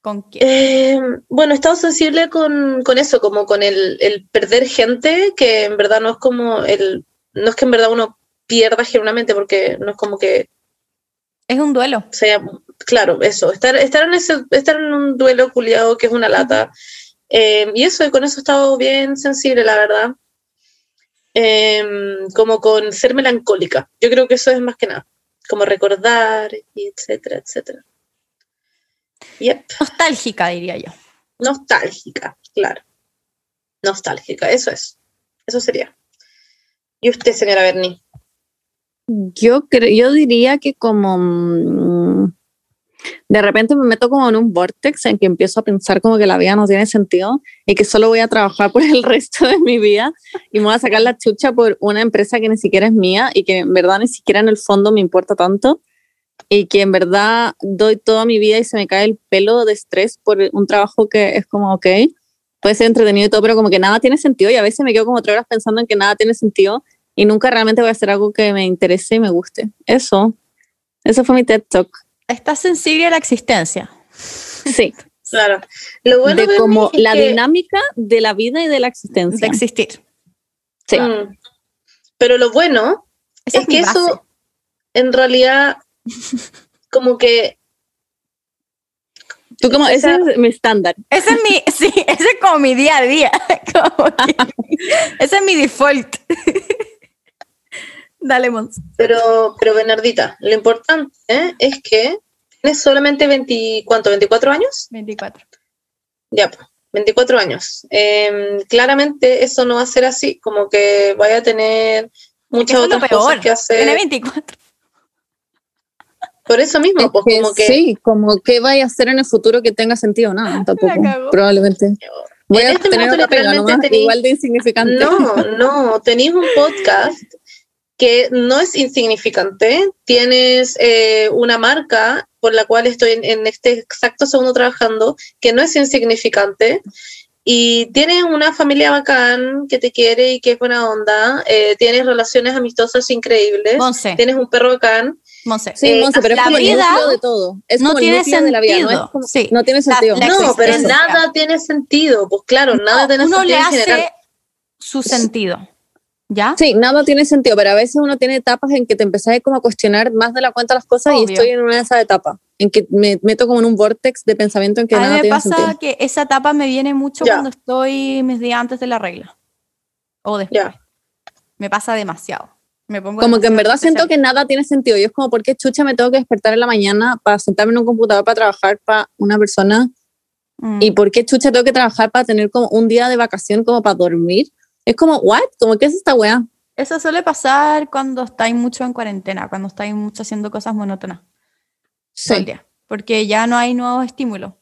¿Con qué? Eh, bueno, he estado sensible con, con eso, como con el, el perder gente, que en verdad no es como el, no es que en verdad uno pierda genuinamente, porque no es como que Es un duelo. sea, claro, eso, estar, estar, en, ese, estar en un duelo culiado que es una lata. Eh, y eso, y con eso he estado bien sensible, la verdad. Em, como con ser melancólica. Yo creo que eso es más que nada. Como recordar, y etcétera, etcétera. Yep. Nostálgica, diría yo. Nostálgica, claro. Nostálgica, eso es. Eso sería. ¿Y usted, señora Berni? Yo, creo, yo diría que como mm, de repente me meto como en un vortex en que empiezo a pensar como que la vida no tiene sentido y que solo voy a trabajar por el resto de mi vida y me voy a sacar la chucha por una empresa que ni siquiera es mía y que en verdad ni siquiera en el fondo me importa tanto y que en verdad doy toda mi vida y se me cae el pelo de estrés por un trabajo que es como, ok, puede ser entretenido y todo, pero como que nada tiene sentido y a veces me quedo como tres horas pensando en que nada tiene sentido y nunca realmente voy a hacer algo que me interese y me guste. Eso, eso fue mi TED Talk. Estás sensible a la existencia. Sí. Claro. Lo bueno de de como la que- dinámica de la vida y de la existencia. De existir. Sí. Mm. Pero lo bueno Esa es que base. eso en realidad como que Tú como, o ese sea- es mi estándar. Ese es mi, sí, ese es como mi día a día. Como que- ese es mi default. Dale, Mons. Pero, pero Bernardita, lo importante ¿eh? es que tienes solamente 20, ¿cuánto? ¿24 años? 24. Ya, pues, 24 años. Em, claramente eso no va a ser así, como que vaya a tener muchas otras peor. cosas que hacer. Tiene 24. Por eso mismo, Es pues que como que Sí, como que vaya a hacer en el futuro que tenga sentido, nada, tampoco. Probablemente. Voy En a este tener pega nomás, tení- igual de insignificante. No, no, tenéis un podcast que no es insignificante, tienes eh, una marca por la cual estoy en, en este exacto segundo trabajando, que no es insignificante, y tienes una familia bacán que te quiere y que es buena onda, eh, tienes relaciones amistosas increíbles, Monse. tienes un perro bacán, Monse. Sí, Eh, Monse, pero es la como el vida núcleo de todo. Es no como el tiene núcleo de la vida, no, sentido, es como- sí. no tiene La- sentido. la no, pero nada tiene sentido, pues claro, nada tiene uno sentido le en general. hace su sentido. ¿Ya? Sí, nada tiene sentido, pero a veces uno tiene etapas en que te empezás como a cuestionar más de la cuenta las cosas y Obvio. estoy en una de esas etapas, en que me meto como en un vortex de pensamiento en que a mí nada me tiene pasa sentido. que esa etapa me viene mucho Ya. cuando estoy mis días antes de la regla. O después. Ya. Me pasa demasiado. Me pongo Como que en verdad siento que nada tiene sentido. Yo es como, ¿por qué chucha me tengo que despertar en la mañana para sentarme en un computador para trabajar para una persona? Mm. ¿Y por qué chucha tengo que trabajar para tener como un día de vacación como para dormir? Es como, ¿what? Como, ¿qué es esta weá? Eso suele pasar cuando estáis mucho en cuarentena, cuando estáis mucho haciendo cosas monótonas todo el Sí. día, porque ya no hay nuevos estímulos.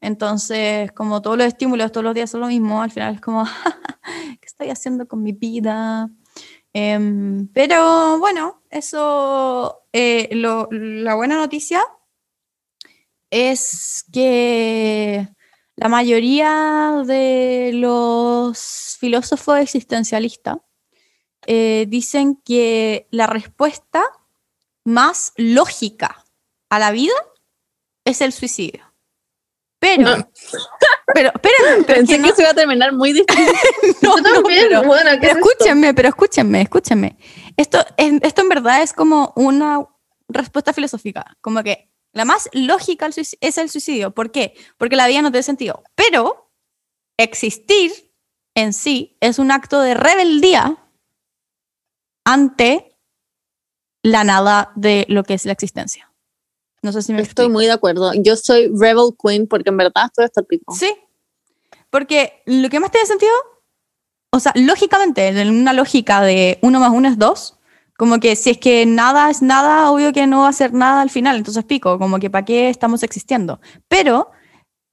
Entonces, como todos los estímulos todos los días son lo mismo, al final es como, ¿qué estoy haciendo con mi vida? Em, pero bueno, eso, eh, lo- la buena noticia es que la mayoría de los filósofos existencialistas eh, dicen que la respuesta más lógica a la vida es el suicidio. Pero, pero, espérenme, pero es Pensé que se iba a terminar muy difícil. no, no, pero- bueno, ¿qué pero es esto? escúchenme, pero escúchenme, escúchenme. Esto, es- esto en verdad es como una respuesta filosófica, como que la más lógica es el suicidio. ¿Por qué? Porque la vida no tiene sentido. Pero existir en sí es un acto de rebeldía ante la nada de lo que es la existencia. No sé si me Estoy explico. muy de acuerdo. Yo soy Rebel Queen porque en verdad estoy hasta el pico. Sí, porque lo que más tiene sentido, o sea, lógicamente, en una lógica de uno más uno es dos, como que si es que nada es nada, obvio que no va a ser nada al final, entonces pico, como que para qué estamos existiendo. Pero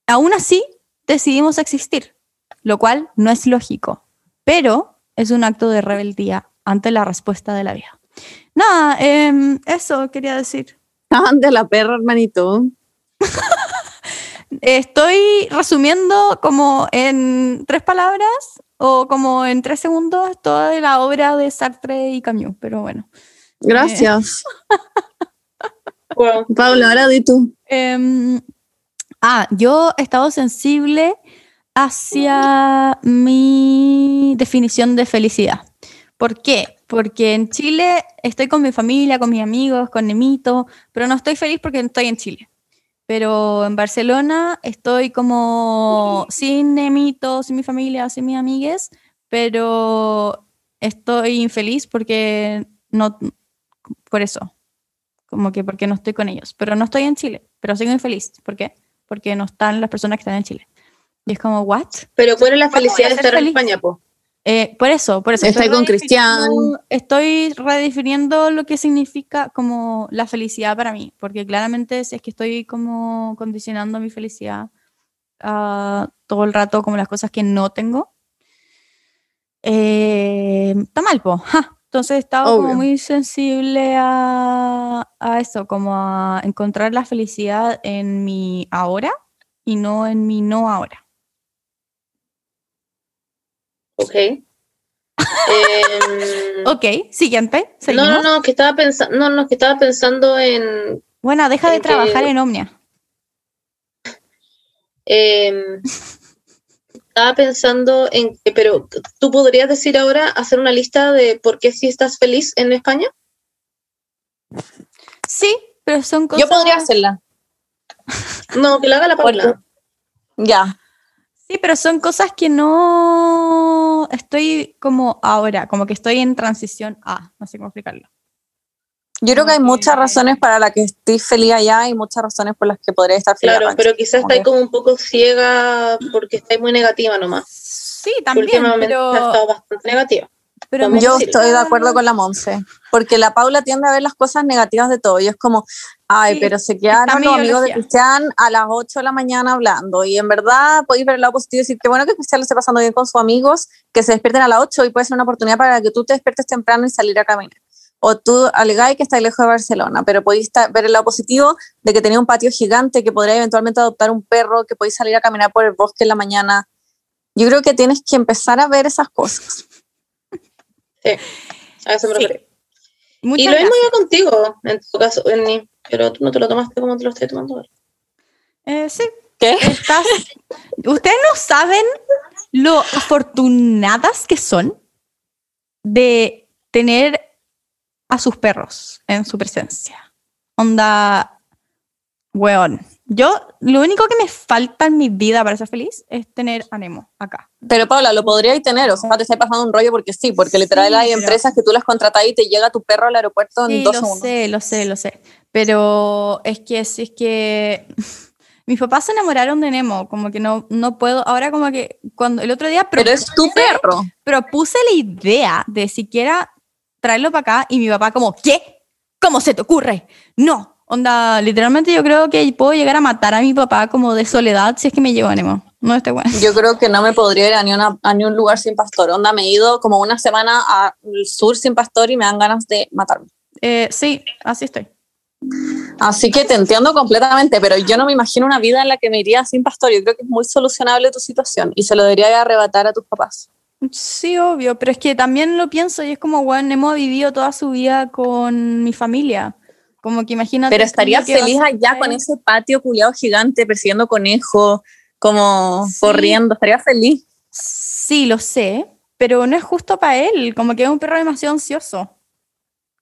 aún así decidimos existir, lo cual no es lógico, pero es un acto de rebeldía ante la respuesta de la vida. Nada, em, eso quería decir. Estaban de la perra, hermanito. Estoy resumiendo como en tres palabras o como en tres segundos toda la obra de Sartre y Camus, pero bueno. Gracias. Wow. Pablo, ahora di tú. Em, ah, yo he estado sensible hacia mi definición de felicidad. ¿Por qué? Porque en Chile estoy con mi familia, con mis amigos, con Nemito, pero no estoy feliz porque estoy en Chile. Pero en Barcelona estoy como sin Nemito, sin mi familia, sin mis amigues, pero estoy infeliz porque no, por eso, como que porque no estoy con ellos, pero no estoy en Chile, pero sigo infeliz, ¿por qué? Porque no están las personas que están en Chile. Y es como, ¿what? Pero ¿cuál es la ¿Cuándo voy felicidad de estar en feliz? España, po? Eh, por eso, por eso. Estoy con redefiniendo- Cristian. Estoy redefiniendo lo que significa como la felicidad para mí, porque claramente si es que estoy como condicionando mi felicidad a todo el rato como las cosas que no tengo, eh, está mal, po. ja. Entonces he estado como muy sensible a, a eso, como a encontrar la felicidad en mi ahora y no en mi no ahora. Ok. Em, Ok, siguiente. no, Seguimos. no, no, que estaba pensando, no, no, que estaba pensando en, Bueno, deja de que- trabajar en Omnia. em, estaba pensando en que, pero tú podrías decir ahora, hacer una lista de por qué sí estás feliz en España. Sí, pero son cosas. Yo podría hacerla. No, que la haga la Paula. Ya. Sí, pero son cosas que no estoy como ahora, como que estoy en transición a, no sé cómo explicarlo. Yo creo que hay muchas razones para las que estoy feliz allá y muchas razones por las que podría estar feliz Claro, pero quizás estáis como un poco ciega porque estáis muy negativa nomás. Sí, también, Últimamente has pero, estado bastante negativa. Pero Yo estoy de acuerdo con la Monse, porque la Paula tiende a ver las cosas negativas de todo y es como, ay, Sí, pero se quedaron los amigos de. Cristian a las 8 de la mañana hablando y en verdad podéis ver el lado positivo y decir que bueno que Cristian lo esté pasando bien con sus amigos, que se despierten a las 8 y puede ser una oportunidad para que tú te despiertes temprano y salir a caminar. O tú alegáis que estáis lejos de Barcelona, pero podéis ver el lado positivo de que tenía un patio gigante, que podría eventualmente adoptar un perro, que podéis salir a caminar por el bosque en la mañana. Yo creo que tienes que empezar a ver esas cosas. A eso me Sí. refiero. muchas Y lo mismo gracias. yo contigo, en tu caso, Benny, pero tú no te lo tomaste como te lo estoy tomando ahora. Eh, sí, ¿Qué? estás. Ustedes no saben lo afortunadas que son de tener a sus perros en su presencia. Onda, weón. Yo, lo único que me falta en mi vida para ser feliz es tener a Nemo acá. Pero Paula, lo podríais tener, o sea, te estáis pasando un rollo porque sí, porque literal Sí, hay pero- empresas que tú las contratas y te llega tu perro al aeropuerto en Sí, dos lo segundos. sé, lo sé, lo sé. Pero es que si es que mis papás se enamoraron de Nemo, como que no, no puedo, ahora como que cuando el otro día Pero es tu perro. propuse la idea de siquiera traerlo para acá y mi papá como, ¿qué? ¿Cómo se te ocurre? No, onda, literalmente yo creo que puedo llegar a matar a mi papá como de soledad si es que me llevo a Nemo. No esté bueno. Yo creo que no me podría ir a ni, una- a ni un lugar sin pastor. Onda, me he ido como una semana al sur sin pastor y me dan ganas de matarme. Eh, sí, así estoy. Así que te entiendo completamente, pero yo no me imagino una vida en la que me iría sin pastor. Yo creo que es muy solucionable tu situación y se lo debería arrebatar a tus papás. Sí, obvio, pero es que también lo pienso y es como, bueno, Nemo ha vivido toda su vida con mi familia. Como que imagínate. Pero estaría feliz allá con ese patio culiado gigante persiguiendo conejos, como Sí. corriendo. Estaría feliz. Sí, lo sé, pero no es justo para él. Como que es un perro demasiado ansioso.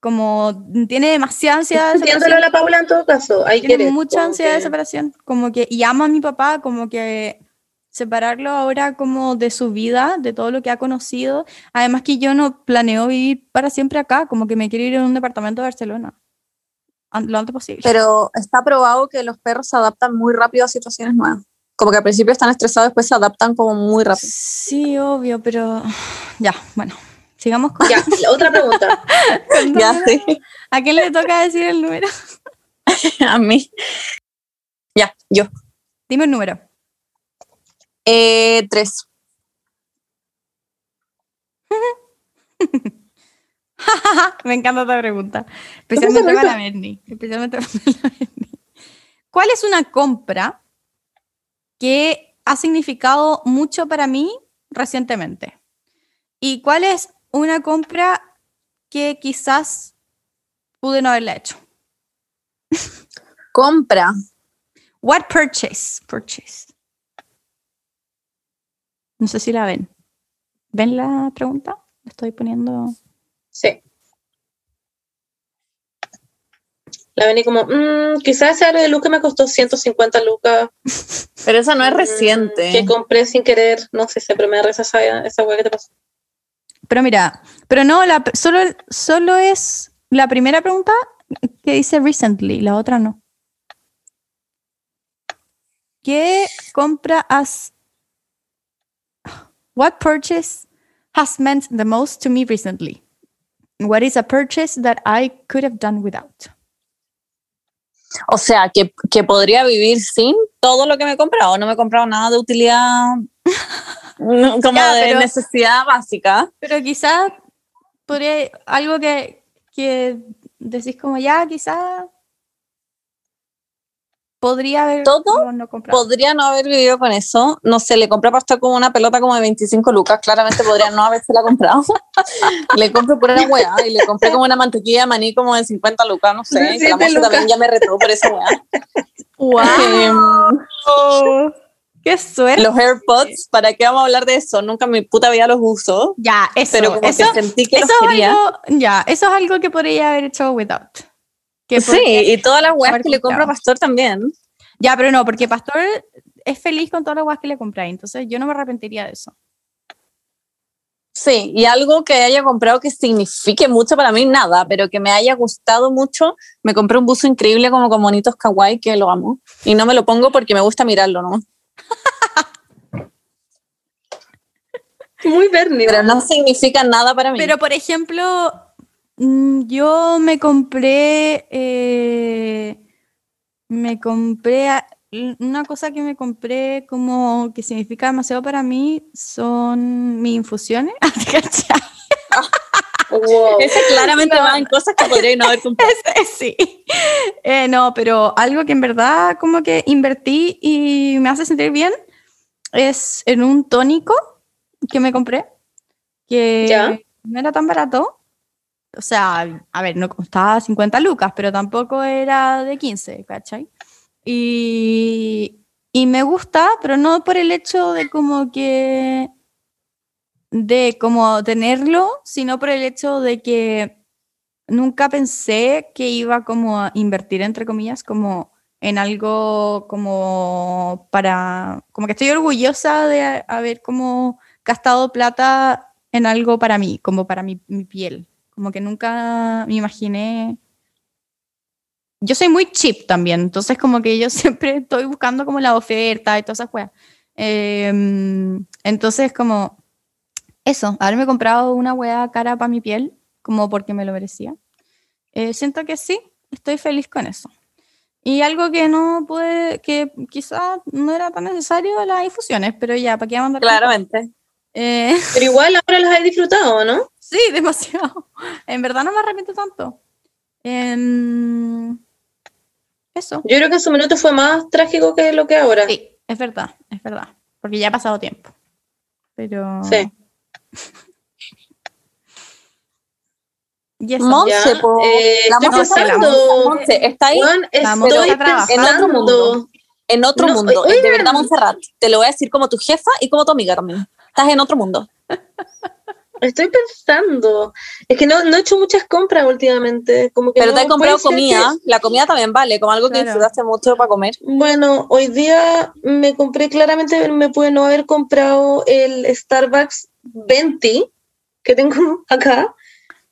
Como tiene demasiada ansiedad de Entiéndolo a separación. la Paula en todo caso. Tiene mucha ansiedad de separación. Como que, y ama a mi papá, como que separarlo ahora como de su vida, de todo lo que ha conocido. Además que yo no planeo vivir para siempre acá, como que me quiero ir a un departamento de Barcelona. Lo antes posible. Pero está probado que los perros se adaptan muy rápido a situaciones nuevas. Como que al principio están estresados, después se adaptan como muy rápido. Sí, obvio, pero ya, bueno, sigamos con... Ya, la otra pregunta. Ya, sí. ¿A quién le toca decir el número? A mí. Ya, yo. Dime un número. Eh, tres. Me encanta esta pregunta. Especialmente para Bernie. Especialmente para Bernie. ¿Cuál es una compra que ha significado mucho para mí recientemente? ¿Y cuál es una compra que quizás pude no haberla hecho? Compra. What purchase? Purchase. No sé si la ven. ¿Ven la pregunta? La estoy poniendo. Sí. La Beni como, mmm, quizás ese aro de luz que me costó 150 lucas. Pero esa no es mm, reciente. Que compré sin querer. No sé, siempre me risa esa, esa wea que te pasó. Pero mira, pero no, la, solo, solo es la primera pregunta que dice recently, la otra no. ¿Qué compra has... What purchase has meant the most to me recently? What is a purchase that I could have done without? O sea, que, que podría vivir sin todo lo que me he comprado. No me he comprado nada de utilidad como Ya, de pero- necesidad básica. Pero quizás podría algo que, que decís como ya, quizás podría haber ¿Todo? no. Podría no haber vivido con eso. No sé, le compré a Pastor como una pelota como de 25 lucas. Claramente podría no haberse la comprado. le compré por una weá y le compré como una mantequilla de maní como de 50 lucas. No sé. Que la 7 moza también ya me retó por esa weá. ¡Wow! Em, ¡Qué suerte! los AirPods, ¿para qué vamos a hablar de eso? Nunca en mi puta vida los uso. Ya, eso, Pero como eso, que sentí que eso los quería. algo, ya, eso es algo que podría haber hecho without. Que Sí, y todas las weas que le compro a comprado. Pastor también. Ya, pero no, porque Pastor es feliz con todas las guas que le compré, entonces yo no me arrepentiría de eso. Sí, y algo que haya comprado que signifique mucho para mí, nada, pero que me haya gustado mucho, me compré un buzo increíble como con monitos kawaii que lo amo. Y no me lo pongo porque me gusta mirarlo, ¿no? Muy Bernie. Pero no significa nada para mí. Pero, por ejemplo, yo me compré. eh, me compré. Una cosa que me compré como que significa demasiado para mí son mis infusiones. Wow. Ese claramente No. va en cosas que podría no haber comprado. sí. Eh, no, pero algo que en verdad como que invertí y me hace sentir bien es en un tónico que me compré, que Ya. no era tan barato. O sea, a ver, no costaba 50 lucas, pero tampoco era de 15, ¿cachai? Y, y me gusta, pero no por el hecho de como que de como tenerlo, sino por el hecho de que nunca pensé que iba como a invertir, entre comillas, como en algo como para, como que estoy orgullosa de haber como gastado plata en algo para mí, como para mi, mi piel. Como que nunca me imaginé. Yo soy muy cheap también, entonces como que yo siempre estoy buscando como la oferta y todas esas cosas. entonces como eso, haberme comprado una hueá cara para mi piel, como porque me lo merecía. Eh, siento que sí, estoy feliz con eso. Y algo que no puede, que quizás no era tan necesario, las infusiones, pero ya, ¿para qué mandar? Claramente. Eh, Pero igual ahora las he disfrutado, ¿no? Sí, demasiado. En verdad no me arrepiento tanto. Em, eso. Yo creo que en su minuto fue más trágico que lo que ahora. Sí, es verdad, es verdad. Porque ya ha pasado tiempo. Pero. Sí. Y eso. Monse, eh, la estoy Monse pensando- Monse está ahí Juan, estoy está trabajando. en otro mundo. en otro No, mundo. oigan. de verdad, Montserrat. Te lo voy a decir como tu jefa y como tu amiga también. Estás en otro mundo. Estoy pensando. Es que no, no he hecho muchas compras últimamente. Como que Pero no te has comprado comida. La comida también vale, como algo que disfrutaste mucho para comer. bueno, hoy día me compré, claramente me pude no haber comprado el Starbucks 20 que tengo acá.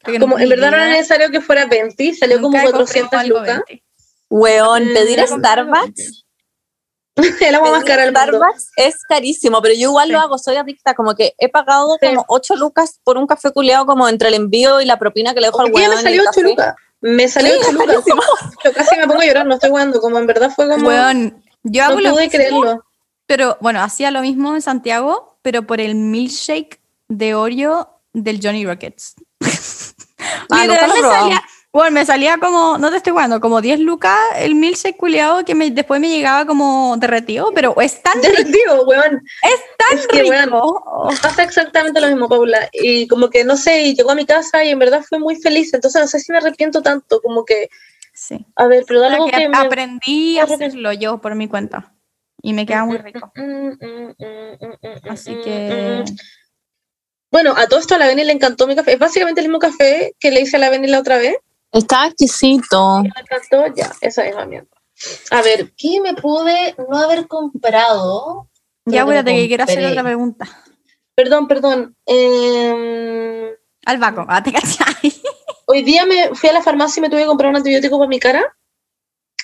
Porque Como en verdad no era necesario que fuera 20, salió como he comprado 400 algo lucas. 20. Weón, Mm, pedir ya Starbucks. El agua más cara del mundo. Starbucks es carísimo, pero yo igual Sí. lo hago, soy adicta. Como que he pagado Sí. como 8 lucas por un café culeado, como entre el envío y la propina que le dejo al weón. me salió el 8 café. lucas. Me salió Sí, 8 es lucas. Yo casi me pongo a llorar, no estoy jugando. Como en verdad fue como. Weón, yo hago no lo pude mismo, creerlo. pero bueno, hacía lo mismo en Santiago, pero por el milkshake de Oreo del Johnny Rockets. Ah, nunca Literal lo he me probado. salía, bueno, me salía como, no te estoy jugando, como 10 lucas el milkshake culiado que me, después me llegaba como derretido, pero es tan rico, Derretido, weón. es tan Es que, weón, rico. Pasa exactamente lo mismo, Paula. Y como que no sé, y llegó a mi casa y en verdad fue muy feliz. Entonces no sé si me arrepiento tanto. Como que, Sí. a ver, pero algo que que me. aprendí a hacerlo yo por mi cuenta y me queda muy rico. Mm, mm, mm, mm, Así que. Bueno, a todo esto a la Beni le encantó mi café. Es básicamente el mismo café que le hice a la Beni la otra vez. Está exquisito. Me encantó, ya, esa es la mierda. A ver, ¿qué me pude no haber comprado? Ya, acuérdate que quiero hacer otra pregunta. Perdón, perdón. Em, Al Baco, ah, te cachai. hoy día me fui a la farmacia y me tuve que comprar un antibiótico para mi cara.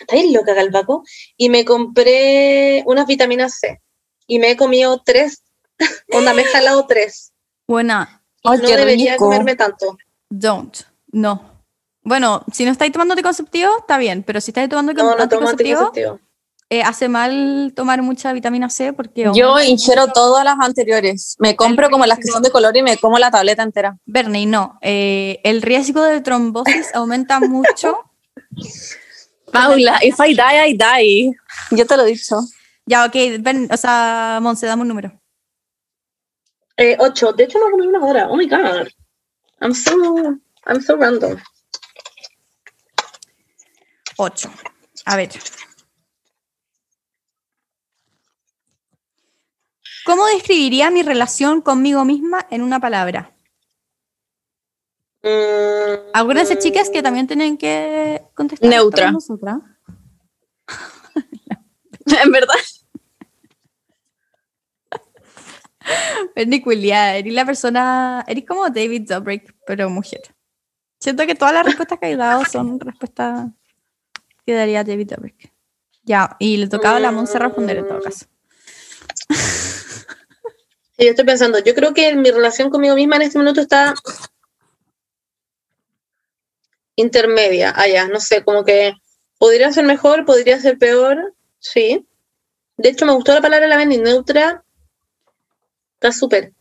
¿Estáis loca, Galvaco? Y me compré unas vitaminas C. Y me he comido tres. Onda, me he jalado tres. Buena, no debería rico. comerme tanto. don't. No. Bueno, si no estáis tomando anticonceptivo, está bien, pero si estáis tomando No, anticonceptivo, anticonceptivo. eh, hace mal tomar mucha vitamina C porque Yo ingiero todas las anteriores. Me compro como las que son de color y me como la tableta entera. Bernie, no. eh, el riesgo de trombosis aumenta mucho. Paula, if I die, I die. Yo te lo he dicho. Ya, ok, Bern- o sea, Monse, dame un número. Eh, ocho. De hecho, no comí una hora. Oh my god. I'm so, I'm so random. 8. A ver. ¿Cómo describiría mi relación conmigo misma en una palabra? Mm, Acuérdense, chicas, que también tienen que contestar. Neutra. nosotras. en verdad. Bernie culiada, eres la persona, eres como David Dobrik, pero mujer. Siento que todas las respuestas que he dado son respuestas que daría David Dobrik. Ya, y le tocaba a la Monse responder en todo caso. Sí, yo estoy pensando, yo creo que mi relación conmigo misma en este minuto está intermedia, allá, no sé, como que podría ser mejor, podría ser peor, sí. De hecho, me gustó la palabra la Benny, neutra, está súper.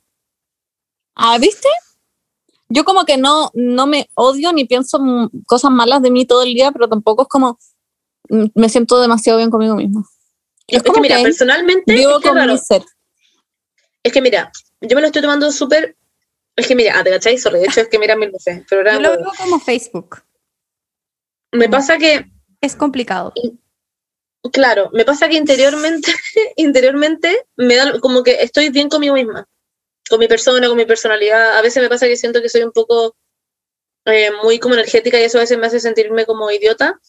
Ah, ¿viste? Yo como que no, no me odio ni pienso mm, cosas malas de mí todo el día, pero tampoco es como mm, me siento demasiado bien conmigo mismo. Es, que como mira, que personalmente, Vivo es que, con mi ser. Es que mira, yo me lo estoy tomando súper, es que mira, ah, te cachai, sorry, de hecho es que mira mil veces, pero Yo lo veo como Facebook. me pasa que Es complicado. Claro, me pasa que interiormente, interiormente me da como que estoy bien conmigo misma, con mi persona, con mi personalidad. A veces me pasa que siento que soy un poco eh, muy como energética y eso a veces me hace sentirme como idiota,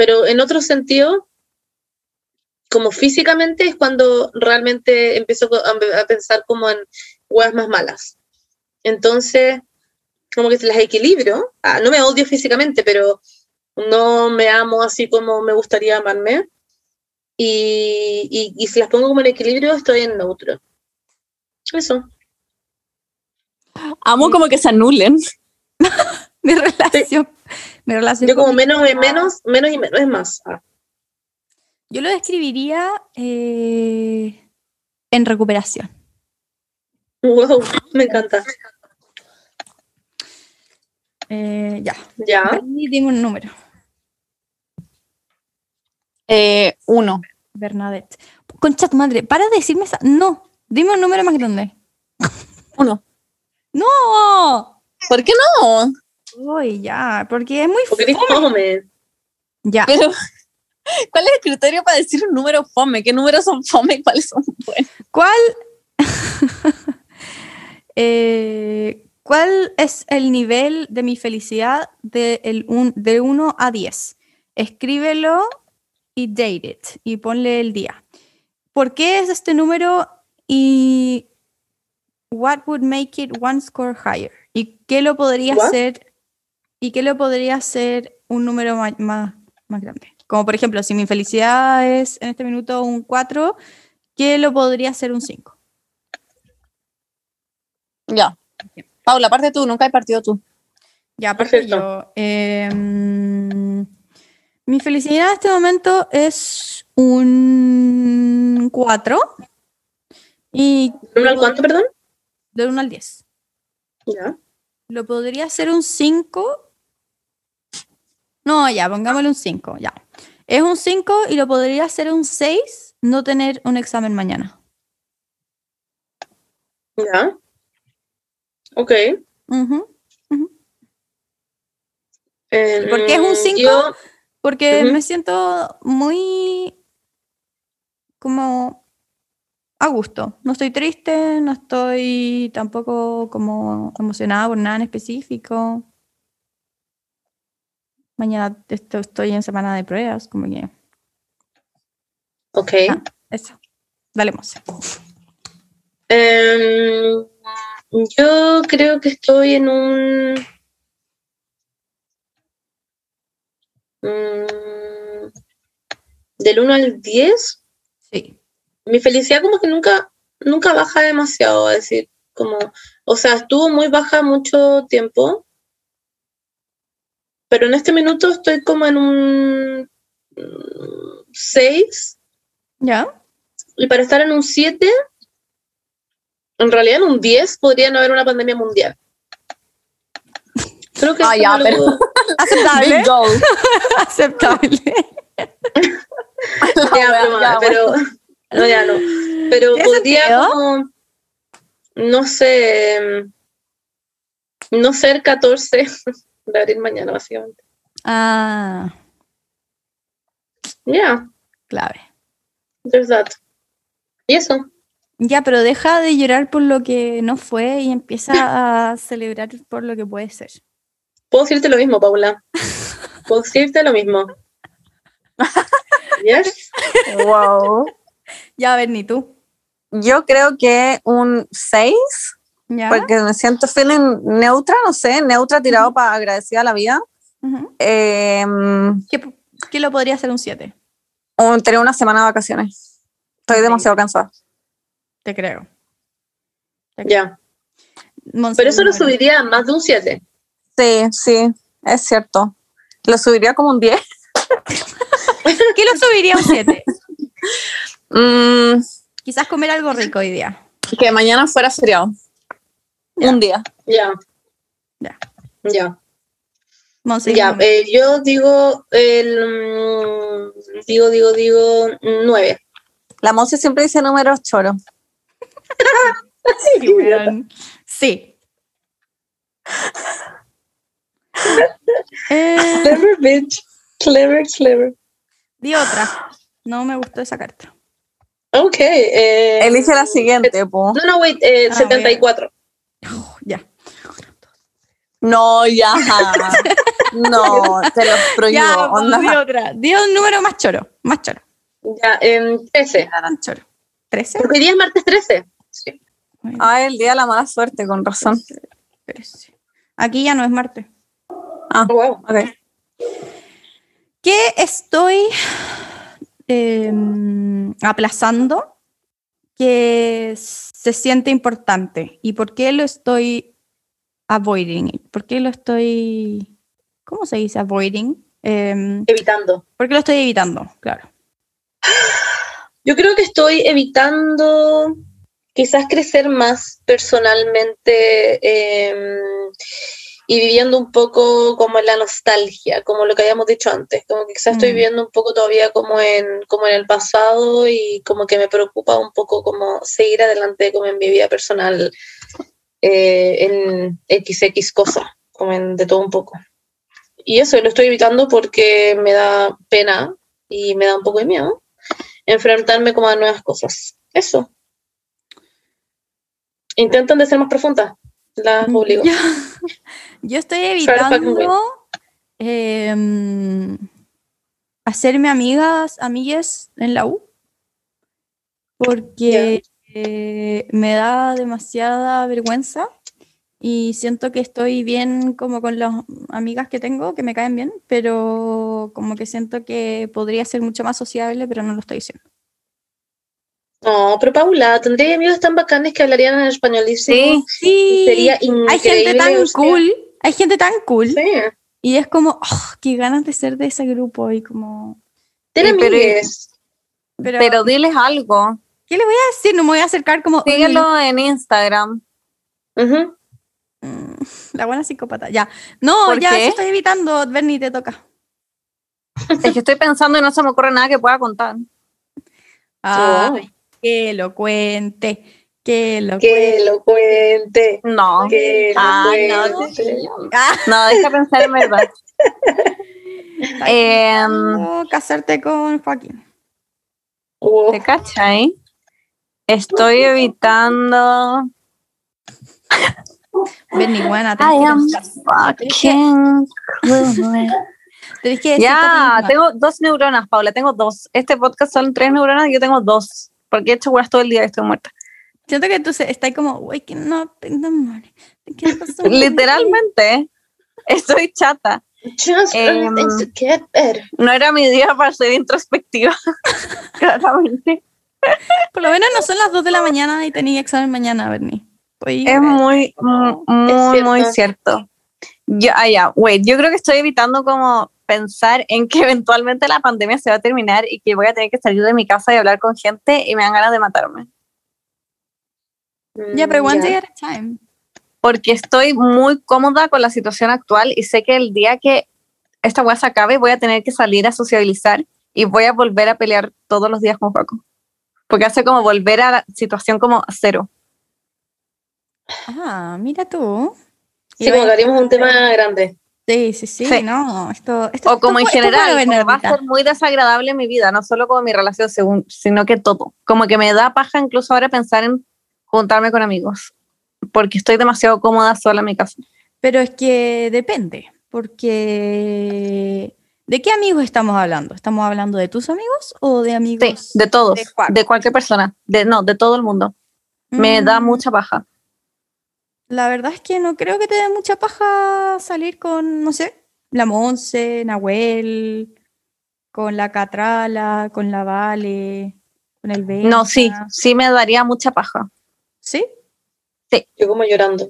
pero en otro sentido, como físicamente es cuando realmente empiezo a, pensar como en huevas más malas. Entonces, como que las equilibrio. Ah, no me odio físicamente, pero no me amo así como me gustaría amarme y, y, y si las pongo como en equilibrio, estoy en neutro. Eso. Amo como que se anulen. Mi relación. Mi relación Yo como menos es menos, menos y menos es más. Ah. Yo lo describiría eh, en recuperación. Wow, me encanta. Eh, ya. Ya. Un número. Eh, uno. Bernadette. Concha tu madre, para de decirme esa. No, dime un número más grande. Uno. ¡No! ¿Por qué no? Uy, ya, porque es muy Porque fome. fome. Ya, Pero, ¿cuál es el criterio para decir un número fome? ¿Qué números son fome y cuáles son buenos? ¿cuál? Eh, ¿Cuál es el nivel de mi felicidad de, el un, de 1 a 10? Escríbelo y date it y ponle el día. ¿Por qué es este número y what would make it one score higher? ¿Y qué lo podría What? ser y qué lo podría ser un número ma- más, más grande? Como por ejemplo, si mi felicidad es en este minuto un 4, ¿qué lo podría ser un 5? Ya. Paula, parte tú, nunca he partido tú. Ya, aparte Perfecto. yo. em, mi felicidad en este momento es un 4. Y ¿Uno al cuánto, perdón? de 1 al 10. Ya. Lo podría ser un 5. No, ya, pongámosle un 5, ya. Es un 5 y lo podría ser un 6 no tener un examen mañana. Ya. Ok. Ujú. Eh, ¿Por qué es un cinco? yo- Porque Ujú. me siento muy como a gusto. No estoy triste, no estoy tampoco como emocionada por nada en específico. Mañana esto- estoy en semana de pruebas, como que Ok. Ah. eso. Dale, Monse. Em, yo creo que estoy en un. mm, del 1 al 10. Sí. Mi felicidad, como que nunca, nunca baja demasiado, a decir, como. O sea, estuvo muy baja mucho tiempo. Pero en este minuto estoy como en un 6. ¿Ya? Y para estar en un 7, en realidad en un 10 podría no haber una pandemia mundial. Creo que Ah, es ya, pero- algo- Aceptable. Aceptable. ya, broma, ya, pero no, ya no. Pero ¿Tiene podría sentido? como, no sé, em, no ser 14 de abril mañana, básicamente. Ah, Yeah, clave. there's that. Y eso. Ya, pero deja de llorar por lo que no fue y empieza a celebrar por lo que puede ser. Puedo decirte lo mismo, Paula. Puedo decirte lo mismo. Yes. Wow. Ya, a ver, ni tú. Yo creo que un 6, ¿Ya? porque me siento feeling neutra, no sé, neutra tirado para agradecida a la vida. Ujú. Eh, un- ¿Qué, qué lo podría ser un 7? tener una semana de vacaciones. Estoy demasiado cansada. Te creo. Ya. Pero eso lo subiría a más de un 7. Sí, sí, es cierto. Lo subiría como un 10. ¿Qué lo subiría a un 7? Mm, Quizás comer algo rico hoy día. que mañana fuera feriado. Un día. Ya. Ya. Ya. Ya, eh, yo digo el mm, digo, digo, digo nueve. La Monse siempre dice números choros. Sí. Sí. Eh, Clever bitch. Clever, clever. di otra. No me gustó esa carta. Ok. eh, Elige la siguiente, po. No, no, wait, eh, Ah, 74. Oh, ya. No, ya. No, te lo prohíbo. Ya, pues, onda. di otra. Di un número más choro. Más choro. Ya, em, 13. Era tan choro. ¿13? Porque hoy día es martes 13. Sí. Ah, el día de la mala suerte, con razón. 13. Aquí ya no es Marte. Ah, Oh, wow. ok. ¿Qué estoy em, aplazando que se siente importante? ¿Y por qué lo estoy avoiding? ¿Por qué lo estoy... ¿Cómo se dice avoiding? Em, Evitando. ¿Por qué lo estoy evitando? Claro. Yo creo que estoy evitando quizás crecer más personalmente em, y viviendo un poco como en la nostalgia, como lo que habíamos dicho antes, como que quizás estoy Mm. viviendo un poco todavía como en, como en el pasado y como que me preocupa un poco como seguir adelante como en mi vida personal eh, en XX cosas, como en de todo un poco. Y eso lo estoy evitando porque me da pena y me da un poco de miedo enfrentarme como a nuevas cosas. Eso. Intentan de ser más profundas. Las obligo. Yo, yo estoy evitando em, hacerme amigas, amigues en la U, porque eh, me da demasiada vergüenza y siento que estoy bien como con las amigas que tengo, que me caen bien, pero como que siento que podría ser mucho más sociable, pero no lo estoy diciendo. No, pero Paula, tendría amigos tan bacanes que hablarían en españolísimo. Sí, Sí, Sería increíble. hay gente tan cool, hay gente tan cool. Sí. Y es como, oh, qué ganas de ser de ese grupo y como... Pero- amigues. Pero, pero diles algo. ¿qué le voy a decir? No me voy a acercar como... Síguelo en Instagram. Mm, La buena psicópata, ya. No, ¿Por ya, qué? eso estoy evitando, Bernie, te toca. Es que estoy pensando y no se me ocurre nada que pueda contar. Que lo cuente, que lo Que lo cuente. No. Que lo Ay, no, cuente. Ah, No, deja pensar en verdad. No, casarte con Joaquín. Oh, ¿Te cachai? Estoy evitando. Bernie, buena, I am Es que- fucking que Ya, tengo dos neuronas, Paula, tengo dos. Este podcast son tres neuronas y yo tengo dos. Porque he hecho weas todo el día y estoy muerta. Siento que tú se- estás como, the morning. thinking about something". Literalmente, estoy chata. Just Em, things to get better. No era mi día para ser introspectiva. Claramente. Por lo menos no son las 2 de la mañana y tenía examen mañana, Bernie. Pues, Es muy, mu- muy, cierto. muy cierto. Yo, ah, ya, wait, yo creo que estoy evitando como pensar en que eventualmente la pandemia se va a terminar y que voy a tener que salir de mi casa y hablar con gente y me dan ganas de matarme. Ya, pero one day at a time. Porque estoy muy cómoda con la situación actual y sé que el día que esta wea se acabe voy a tener que salir a sociabilizar y voy a volver a pelear todos los días con Paco. Porque hace como volver a la situación como cero. Ah, mira tú. Sí, como que haríamos un tema grande. Sí, sí, sí, Sí. no. Esto, esto, O como en esto fue general, como va a ser muy desagradable mi vida, no solo como mi relación, según, sino que todo. Como que me da paja incluso ahora pensar en juntarme con amigos, porque estoy demasiado cómoda sola en mi casa. Pero es que depende, porque ¿de qué amigos estamos hablando? ¿Estamos hablando de tus amigos o de Sí, amigos? de todos, de de cualquier persona, de no, de todo el mundo. Me da Mm, mucha paja. La verdad es que no creo que te dé mucha paja salir con, no sé, la Monse, Nahuel, con la Catrala, con la Vale, con el Benja. No, sí, sí me daría mucha paja. ¿Sí? Yo como llorando.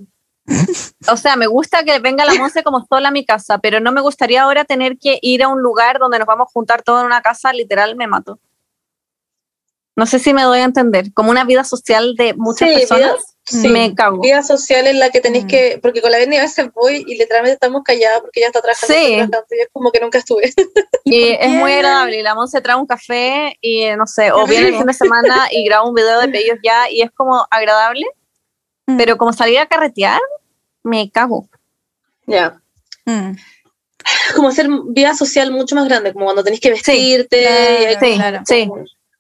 O sea, me gusta que venga la Monse como sola a mi casa, pero no me gustaría ahora tener que ir a un lugar donde nos vamos a juntar todos en una casa, literal me mato. No sé si me doy a entender, como una vida social de muchas Sí, personas, vida- sí. me cago. Vida social en la que tenéis Mm. que, porque con la Berni a veces voy y literalmente estamos calladas porque ella está trabajando, Sí. trabajando, y es como que nunca estuve. Y es muy agradable. Y la Monse trae un café y no sé, o viene el fin de semana y graba un video de pellos ya y es como agradable, Mm. pero como salir a carretear, me cago. Ya. Mm, Como hacer vida social mucho más grande, como cuando tenéis que vestirte. claro, y hay Sí, claro. sí.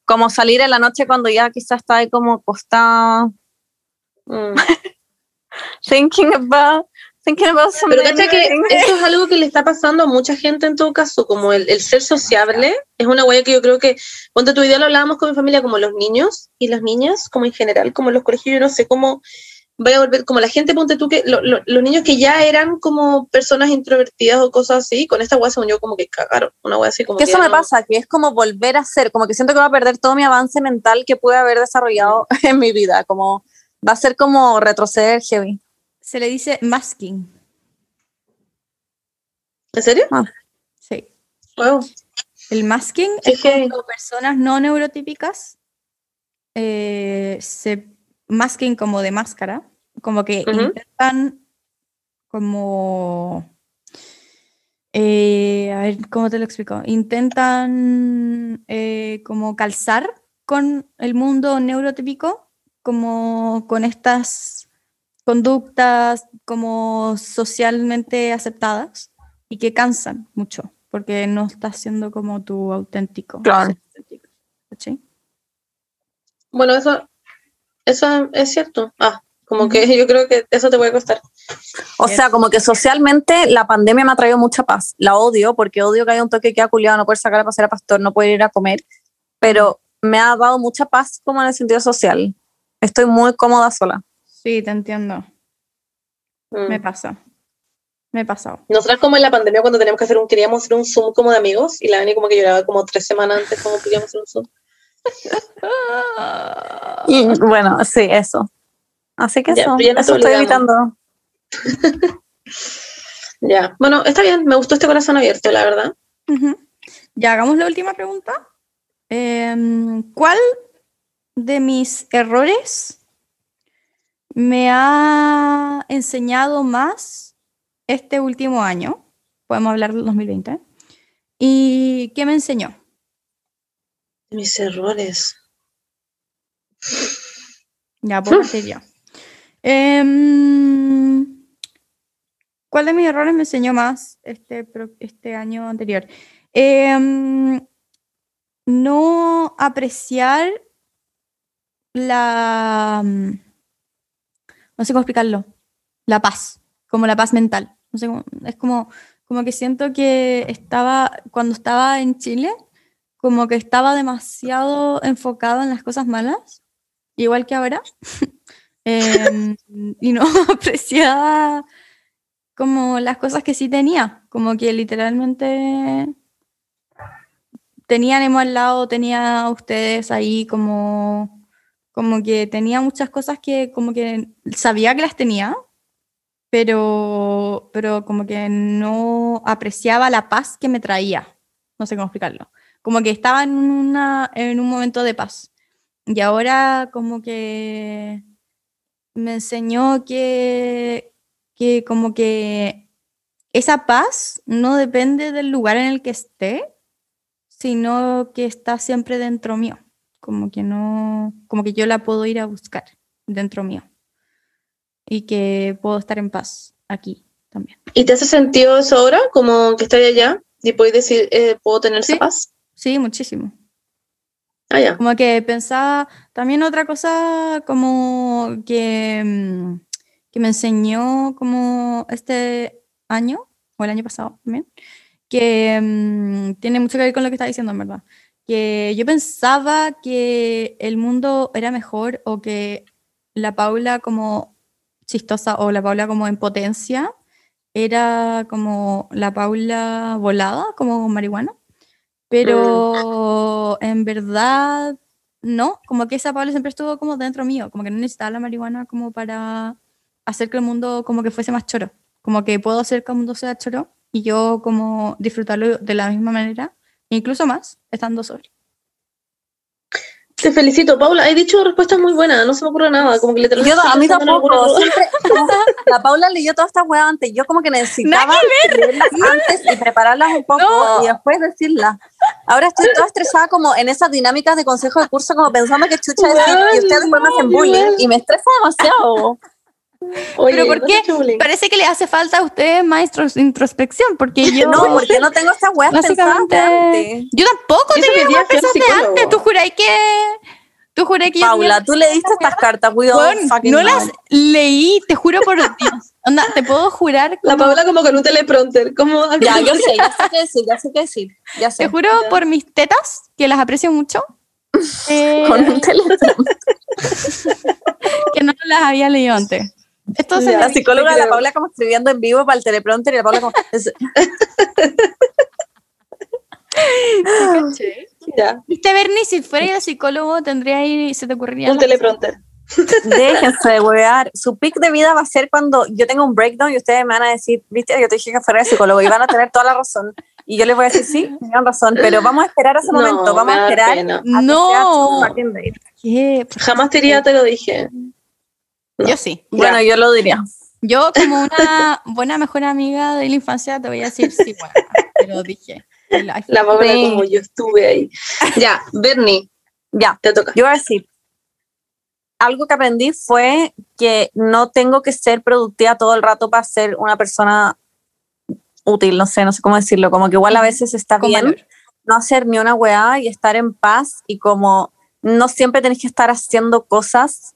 como- salir en la noche cuando ya quizás está ahí como acostada, Mm. thinking about, thinking about Pero cacha que eso es algo que le está pasando a mucha gente en todo caso, como el, el ser sociable, es una huella que yo creo que, ponte tu idea, lo hablábamos con mi familia, como los niños y las niñas, como en general, como en los colegios, yo no sé cómo vaya a volver, como la gente, ponte tú, que lo- lo- los niños que ya eran como personas introvertidas o cosas así, con esta hueá según yo como que cagaron, una hueá así como que eso ya me no- pasa, que es como volver a ser, como que siento que va a perder todo mi avance mental que pude haber desarrollado en mi vida, como va a ser como retroceder heavy. Se le dice masking. ¿En serio? Sí. Wow. El masking Sí, es cuando personas no neurotípicas eh, se masking como de máscara, como que intentan como eh, a ver cómo te lo explico intentan eh, como calzar con el mundo neurotípico como con estas conductas como socialmente aceptadas y que cansan mucho porque no estás siendo como tu auténtico. Claro. ¿cachai? Bueno, eso, eso es cierto. Ah, como que yo creo que eso te puede costar. O sea, como que socialmente la pandemia me ha traído mucha paz. La odio porque odio que haya un toque que ha culiado, no poder sacar a pasear a pastor, no poder ir a comer, pero me ha dado mucha paz como en el sentido social. Estoy muy cómoda sola. Sí, te entiendo. Mm. Me pasa. Me ha pasado. Nosotras como en la pandemia cuando teníamos que hacer un, queríamos hacer un Zoom como de amigos y la Dani como que lloraba como tres semanas antes como queríamos hacer un Zoom. Y bueno, sí, eso. Así que Ya, eso, ya no eso estoy evitando. Ya, bueno, está bien, me gustó este corazón abierto, la verdad. Ya hagamos la última pregunta. Em, ¿Cuál de mis errores me ha enseñado más este último año? Podemos hablar del 2020. ¿Y qué me enseñó? Mis errores. Ya, partir yo. Em, ¿Cuál de mis errores me enseñó más este, este año anterior? Em, no apreciar la... mm, No sé cómo explicarlo. La paz, como la paz mental. No sé cómo- es como, como que siento que estaba, cuando estaba en Chile, como que estaba demasiado enfocado en las cosas malas, igual que ahora, em, y no apreciaba como las cosas que sí tenía, como que literalmente tenía Nemo al lado, tenía a ustedes ahí como, como que tenía muchas cosas que como que sabía que las tenía, pero, pero como que no apreciaba la paz que me traía. No sé cómo explicarlo. Como que estaba en, una, en un momento de paz. Y ahora como que me enseñó que, que como que esa paz no depende del lugar en el que esté, sino que está siempre dentro mío, como que no, como que yo la puedo ir a buscar dentro mío y que puedo estar en paz aquí también. ¿Y te hace sentido eso ahora, como que estás allá y puedes decir, eh, puedo tener Sí. esa paz? Sí, muchísimo. Ah, ya. Como que pensaba, también otra cosa como que, mm, que me enseñó como este año, o el año pasado también, que mm, tiene mucho que ver con lo que está diciendo, en verdad. Que yo pensaba que el mundo era mejor o que la Paula como chistosa o la Paula como en potencia era como la Paula volada, como marihuana. Pero en verdad, no, como que esa Paula siempre estuvo como dentro mío, como que no necesitaba la marihuana como para hacer que el mundo como que fuese más choro, como que puedo hacer que el mundo sea choro y yo como disfrutarlo de la misma manera, incluso más, estando sobre. Te felicito, Paula. Has dicho respuestas muy buenas, no se me ocurre nada. Como que le Yo, a mí tampoco. Siempre, la Paula leyó todas estas weas antes. Yo como que necesitaba leerlas antes y prepararlas un poco No. y después decirlas. Ahora estoy toda estresada como en esas dinámicas de consejo de curso, como pensando que chucha decir y ustedes después me hacen bullying y me estresa demasiado. Pero ¿por qué? Parece que le hace falta a ustedes más intros- introspección, porque yo... No, porque no tengo estas weas Básicamente, antes. yo tampoco Yo eso tenía ser pensadas de antes. Tú juráis que. Tú juráis que. yo Paula, tenía- tú leíste estas cartas, we fucking no las leí, te juro por Dios. Onda, te puedo jurar. La Paula como con un teleprompter. Como Ya, yo sé, ya sé qué decir, ya sé qué decir. Ya sé. Te juro Ya. por mis tetas, que las aprecio mucho. eh, Con un teléfono. que no las había leído antes. Esto se La psicóloga de la. Paula como escribiendo en vivo para el teleprompter y la Paula como... ya, Viste, Bernie, si fuera psicólogo, tendría ahí, se te ocurriría. un teleprompter. Déjense de huevear. Su pic de vida va a ser cuando yo tenga un breakdown y ustedes me van a decir, viste, yo te dije que fuera de psicólogo y van a tener toda la razón. Y yo les voy a decir, sí, tienen razón, pero vamos a esperar a ese No, momento, vamos a esperar. a que No. ¿Qué? Jamás te diría, te lo dije. Yo sí. Bueno, yo lo diría. Yo, como una buena mejor amiga de la infancia, te voy a decir sí, bueno, te lo dije. La Sí. como yo estuve ahí. Ya, Bernie, Ya, te toca. yo voy a decir, algo que aprendí fue que no tengo que ser productiva todo el rato para ser una persona útil, no sé, no sé cómo decirlo, como que igual a veces está Con bien valor. no hacer ni una weá y estar en paz y como no siempre tenés que estar haciendo cosas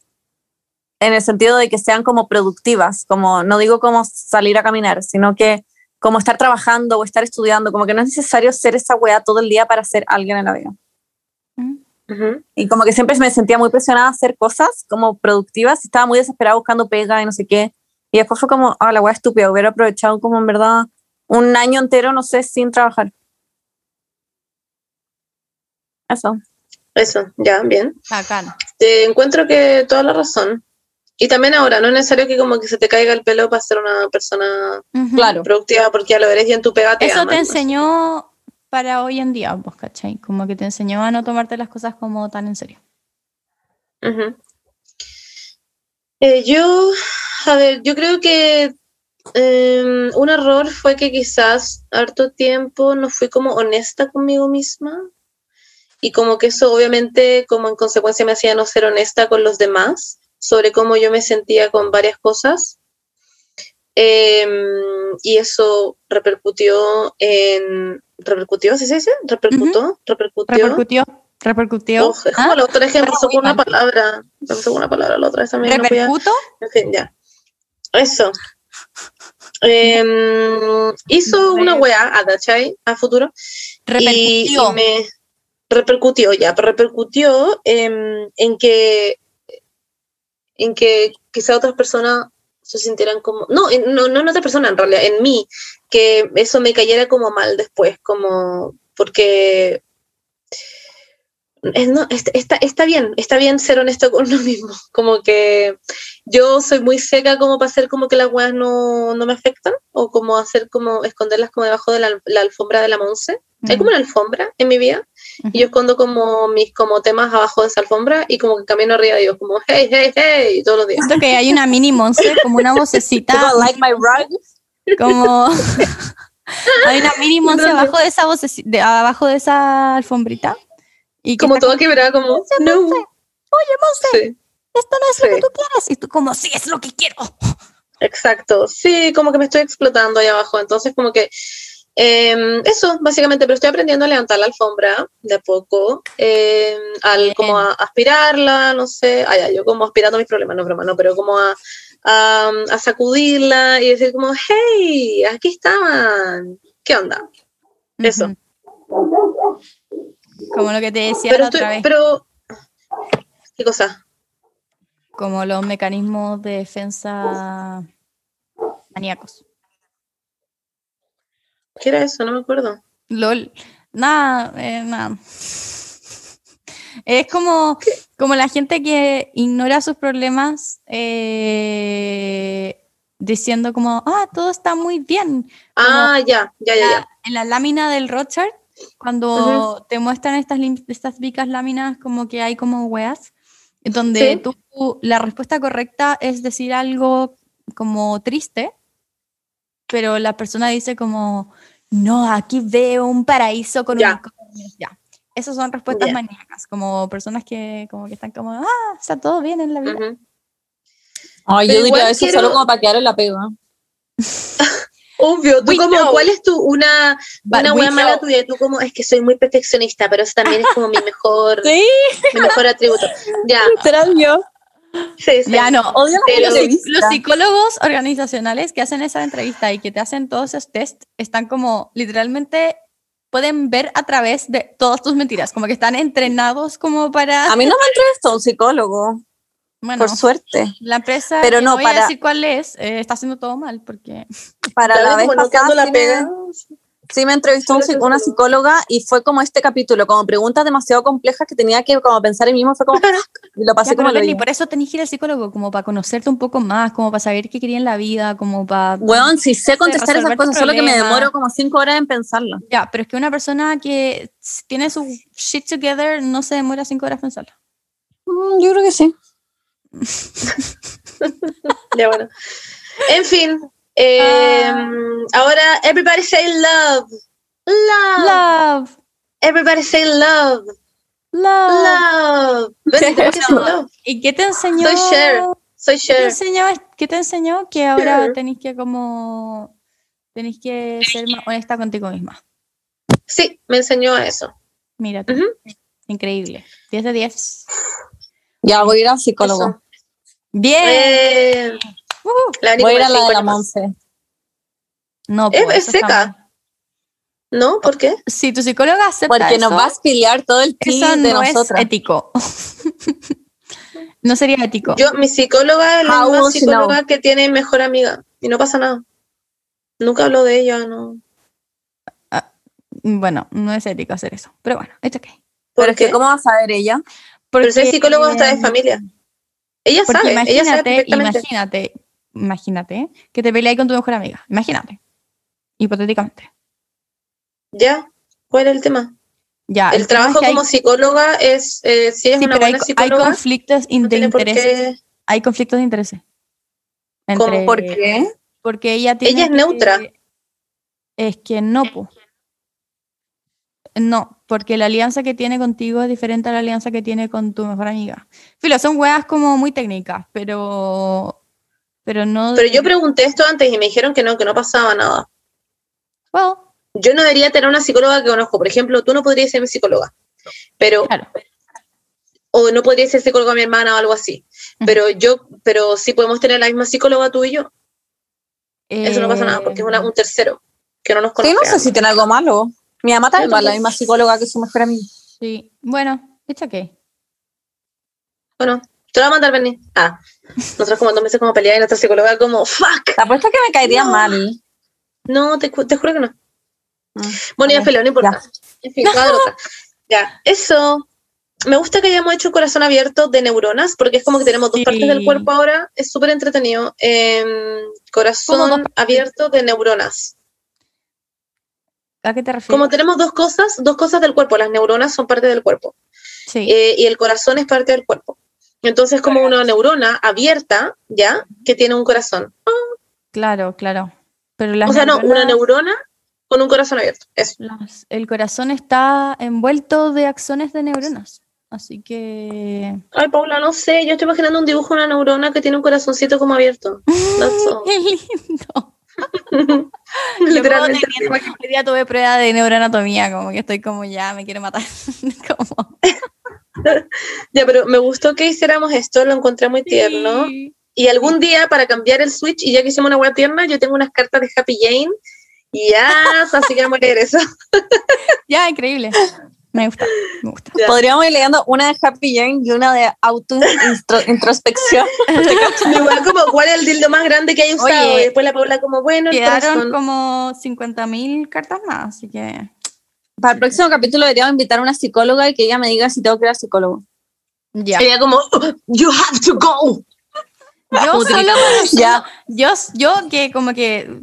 en el sentido de que sean como productivas, como no digo como salir a caminar, sino que como estar trabajando o estar estudiando, como que no es necesario ser esa weá todo el día para ser alguien en la vida. Y como que siempre me sentía muy presionada a hacer cosas como productivas estaba muy desesperada buscando pega y no sé qué. Y después fue como, ah, la weá estúpida, hubiera aprovechado como en verdad un año entero, no sé, sin trabajar. Eso. Eso, ya, bien. Bacán. Te encuentro que toda la razón. Y también ahora, no es necesario que como que se te caiga el pelo para ser una persona. Claro. productiva porque ya lo eres y en tu pega te Eso te aman. enseñó para hoy en día, vos, ¿cachai? Como que te enseñó a no tomarte las cosas como tan en serio. Eh, yo, a ver, yo creo que em, un error fue que quizás harto tiempo no fui como honesta conmigo misma y como que eso obviamente como en consecuencia me hacía no ser honesta con los demás sobre cómo yo me sentía con varias cosas. Em, y eso repercutió en... ¿Repercutió? ¿Sí se dice? ¿Repercutó? ¿Repercutió? Repercutió. Repercutió. Oh, es ¿Ah? la otra vez que empezó con una Repercutió. palabra. Con una palabra la otra vez también. no ¿Repercuto? En fin, ya. Eso. em, hizo una weá, ¿cachai? A futuro. Y, y Repercutió. me repercutió ya, pero repercutió en que en que quizá otras personas se sintieran como, no, en- no, no en otras personas en realidad, en mí, que eso me cayera como mal después, como porque es- no, est- está, está bien, está bien ser honesto con uno mismo, como que yo soy muy seca como para hacer como que las weas no, no me afectan, o como hacer como esconderlas como debajo de la, la alfombra de la Monse. Hay como una alfombra en mi vida y yo escondo como mis como temas abajo de esa alfombra y como que camino arriba de ellos, como hey, hey, hey, todos los días. Siento que hay una mini monse, como una vocecita, like my rug. como hay una mini monse ¿Dónde? abajo de esa de abajo de esa alfombrita. Y Como está todo quebrado, como no. Oye, Monse, Sí, esto no es lo Sí. que tú quieres. Y tú como, sí, es lo que quiero. exacto. Sí, como que me estoy explotando ahí abajo. Entonces, como que eh, eso, básicamente, pero estoy aprendiendo a levantar la alfombra de a poco, eh, al como a aspirarla, no sé, ya, yo como aspirando mis problemas, no broma, no, pero como a, a, a sacudirla y decir como, hey, aquí estaban, ¿qué onda? Eso. Como lo que te decía Pero, la otra vez, pero, ¿qué cosa? como los mecanismos de defensa maníacos. ¿Qué era eso? No me acuerdo. LOL. Nada, eh, nada. Es como, como la gente que ignora sus problemas eh, diciendo como, ah, todo está muy bien. Ah, ya, ya, ya, ya. En la lámina del Rothschild, cuando te muestran estas, estas vicas láminas como que hay como weas, donde Sí. tú, la respuesta correcta es decir algo como triste, pero la persona dice como, no, aquí veo un paraíso con Ya. unicornios. Ya. Esas son respuestas Ya. maníacas, como personas que como que están como, ah, está todo bien en la vida. Ay, Pero yo diría eso quiero- solo como para quedar en la pega. Obvio, tú We como, know. ¿cuál es tu, una, But una wea mala tuya? Tú como, es que soy muy perfeccionista, pero eso también es como mi mejor, Sí, mi mejor atributo. Ya, literal yo. Sí, sí. Ya no, Odio los, psicólogos organizacionales que hacen esa entrevista y que te hacen todos esos test están como literalmente pueden ver a través de todas tus mentiras, como que están entrenados como para A mí no me entrevistó un psicólogo, bueno, por suerte. la empresa Pero no, voy para- a decir cuál es, eh, está haciendo todo mal porque Para ¿Sabes la vez pasada la pega? Sí me entrevistó una psicóloga y fue como este capítulo, como preguntas demasiado complejas que tenía que como pensar en mí mismo, fue como, y lo pasé Ya, como lo digo. por eso tenés que ir al psicólogo, como para conocerte un poco más, como para saber qué quería en la vida, como para... Weón, si sé contestar esas cosas, solo que me demoro como cinco horas en pensarlo. Ya, pero es que una persona que tiene su shit together no se demora cinco horas pensarlo. Mm, yo creo que sí. Ya, bueno. En fin, eh, Ah. ahora, everybody say love. Love. Love, Everybody say love. love. Love. ¿Y qué te enseñó? Soy Cher. Soy ¿Qué te Cher. enseñó, qué te enseñó que ahora tenéis que como tenéis que ser más honesta contigo misma? Sí, me enseñó a eso. Mira, increíble. 10 de 10. Ya voy a ir al psicólogo. Eso. Bien. Eh, Uh, la Voy a ir a la de la. Monse. no, Es- pues, es seca. ¿No? ¿Por qué? Si tu psicóloga acepta Porque nos va a espiar todo el eso team de no es nosotras. ético. no sería ético. Yo, mi psicóloga es la misma psicóloga que tiene mejor amiga. Y no pasa nada. Nunca hablo de ella, ¿no? Bueno, no es ético hacer eso. Pero bueno, okay. ¿Por Pero es que, qué? ¿cómo va a saber ella? Pero ser Porque- psicólogo está de familia. Ella Porque sabe, ella sabe perfectamente. imagínate, imagínate que te peleas con tu mejor amiga. Imagínate. Hipotéticamente. Ya, ¿cuál es el tema? Ya, el trabajo hay- como psicóloga es, eh, si es sí, una pero hay, hay conflictos no de intereses. Hay conflictos de intereses. ¿Cómo? ¿Por qué? Porque ella tiene. Ella es que- neutra. Es que no, po. No, porque la alianza que tiene contigo es diferente a la alianza que tiene con tu mejor amiga. Filo, son weas como muy técnicas, pero. Pero no. Pero yo pregunté esto antes y me dijeron que no, que no pasaba nada. Well, Yo no debería tener una psicóloga que conozco. Por ejemplo, tú no podrías ser mi psicóloga. Pero, claro. o no podrías ser psicóloga mi hermana o algo así. Pero yo, pero sí podemos tener la misma psicóloga tú y yo. Eso no pasa nada, porque es una- un tercero que no nos Sí, conoce. no sé si tiene algo malo. Mi mamá también va a la misma psicóloga que su mejor amiga. Sí. Bueno, ¿echa qué? Bueno, te lo voy a mandar, Berni. Ah, nosotros como dos meses como pelear y nuestra psicóloga como, fuck. Apuesto que me caería No. mal. No, te, te juro que no. Mm. Bueno, ya peleo, no importa. En fin, derrota. Ya, eso. Me gusta que hayamos hecho corazón abierto de neuronas, porque es como que tenemos dos partes del cuerpo ahora. Es súper entretenido. Em, ¿Cómo dos corazón abierto de neuronas. ¿A qué te refieres? Como tenemos dos cosas, dos cosas del cuerpo. Las neuronas son parte del cuerpo. Sí. eh, y el corazón es parte del cuerpo. Entonces, como una neurona abierta, ¿ya? Que tiene un corazón. Claro, claro. Pero las o sea, no, una neurona con un corazón abierto. Eso. las- el corazón está envuelto de axones de neuronas. Así que. Ay, Paula, no sé. Yo estoy imaginando un dibujo de una neurona que tiene un corazoncito como abierto. ¡Qué lindo! Literalmente. Tener- Hoy día tuve prueba de neuroanatomía, como que estoy como ya, me quiere matar. como, Ya, pero me gustó que hiciéramos esto, lo encontré muy tierno. Sí. Y algún día, para cambiar el switch, y ya que hicimos una web tierna, yo tengo unas cartas de Happy Jane. Y ya, así que vamos a leer eso. Ya, increíble. Me gusta, me gusta. Ya. Podríamos ir leyendo una de Happy Jane y una de auto-introspección. Igual como, ¿cuál es el dildo más grande que hay usado? Oye, y después la Paula como, bueno, Quedaron como 50.000 cartas más, así que. Para el próximo capítulo deberíamos invitar a una psicóloga y que ella me diga si tengo que ir al psicólogo. Ya. Ella como, you have to go. Yo solo Ya. yo, yo que como que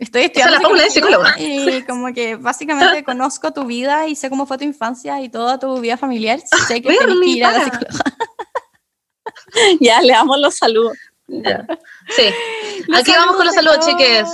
estoy estudiando la psicóloga. y como que básicamente conozco tu vida y sé cómo fue tu infancia y toda tu vida familiar, sé que tienes que ir a la psicóloga. Ya, le damos los saludos. Ya. Sí. Aquí vamos con los saludos, chiques.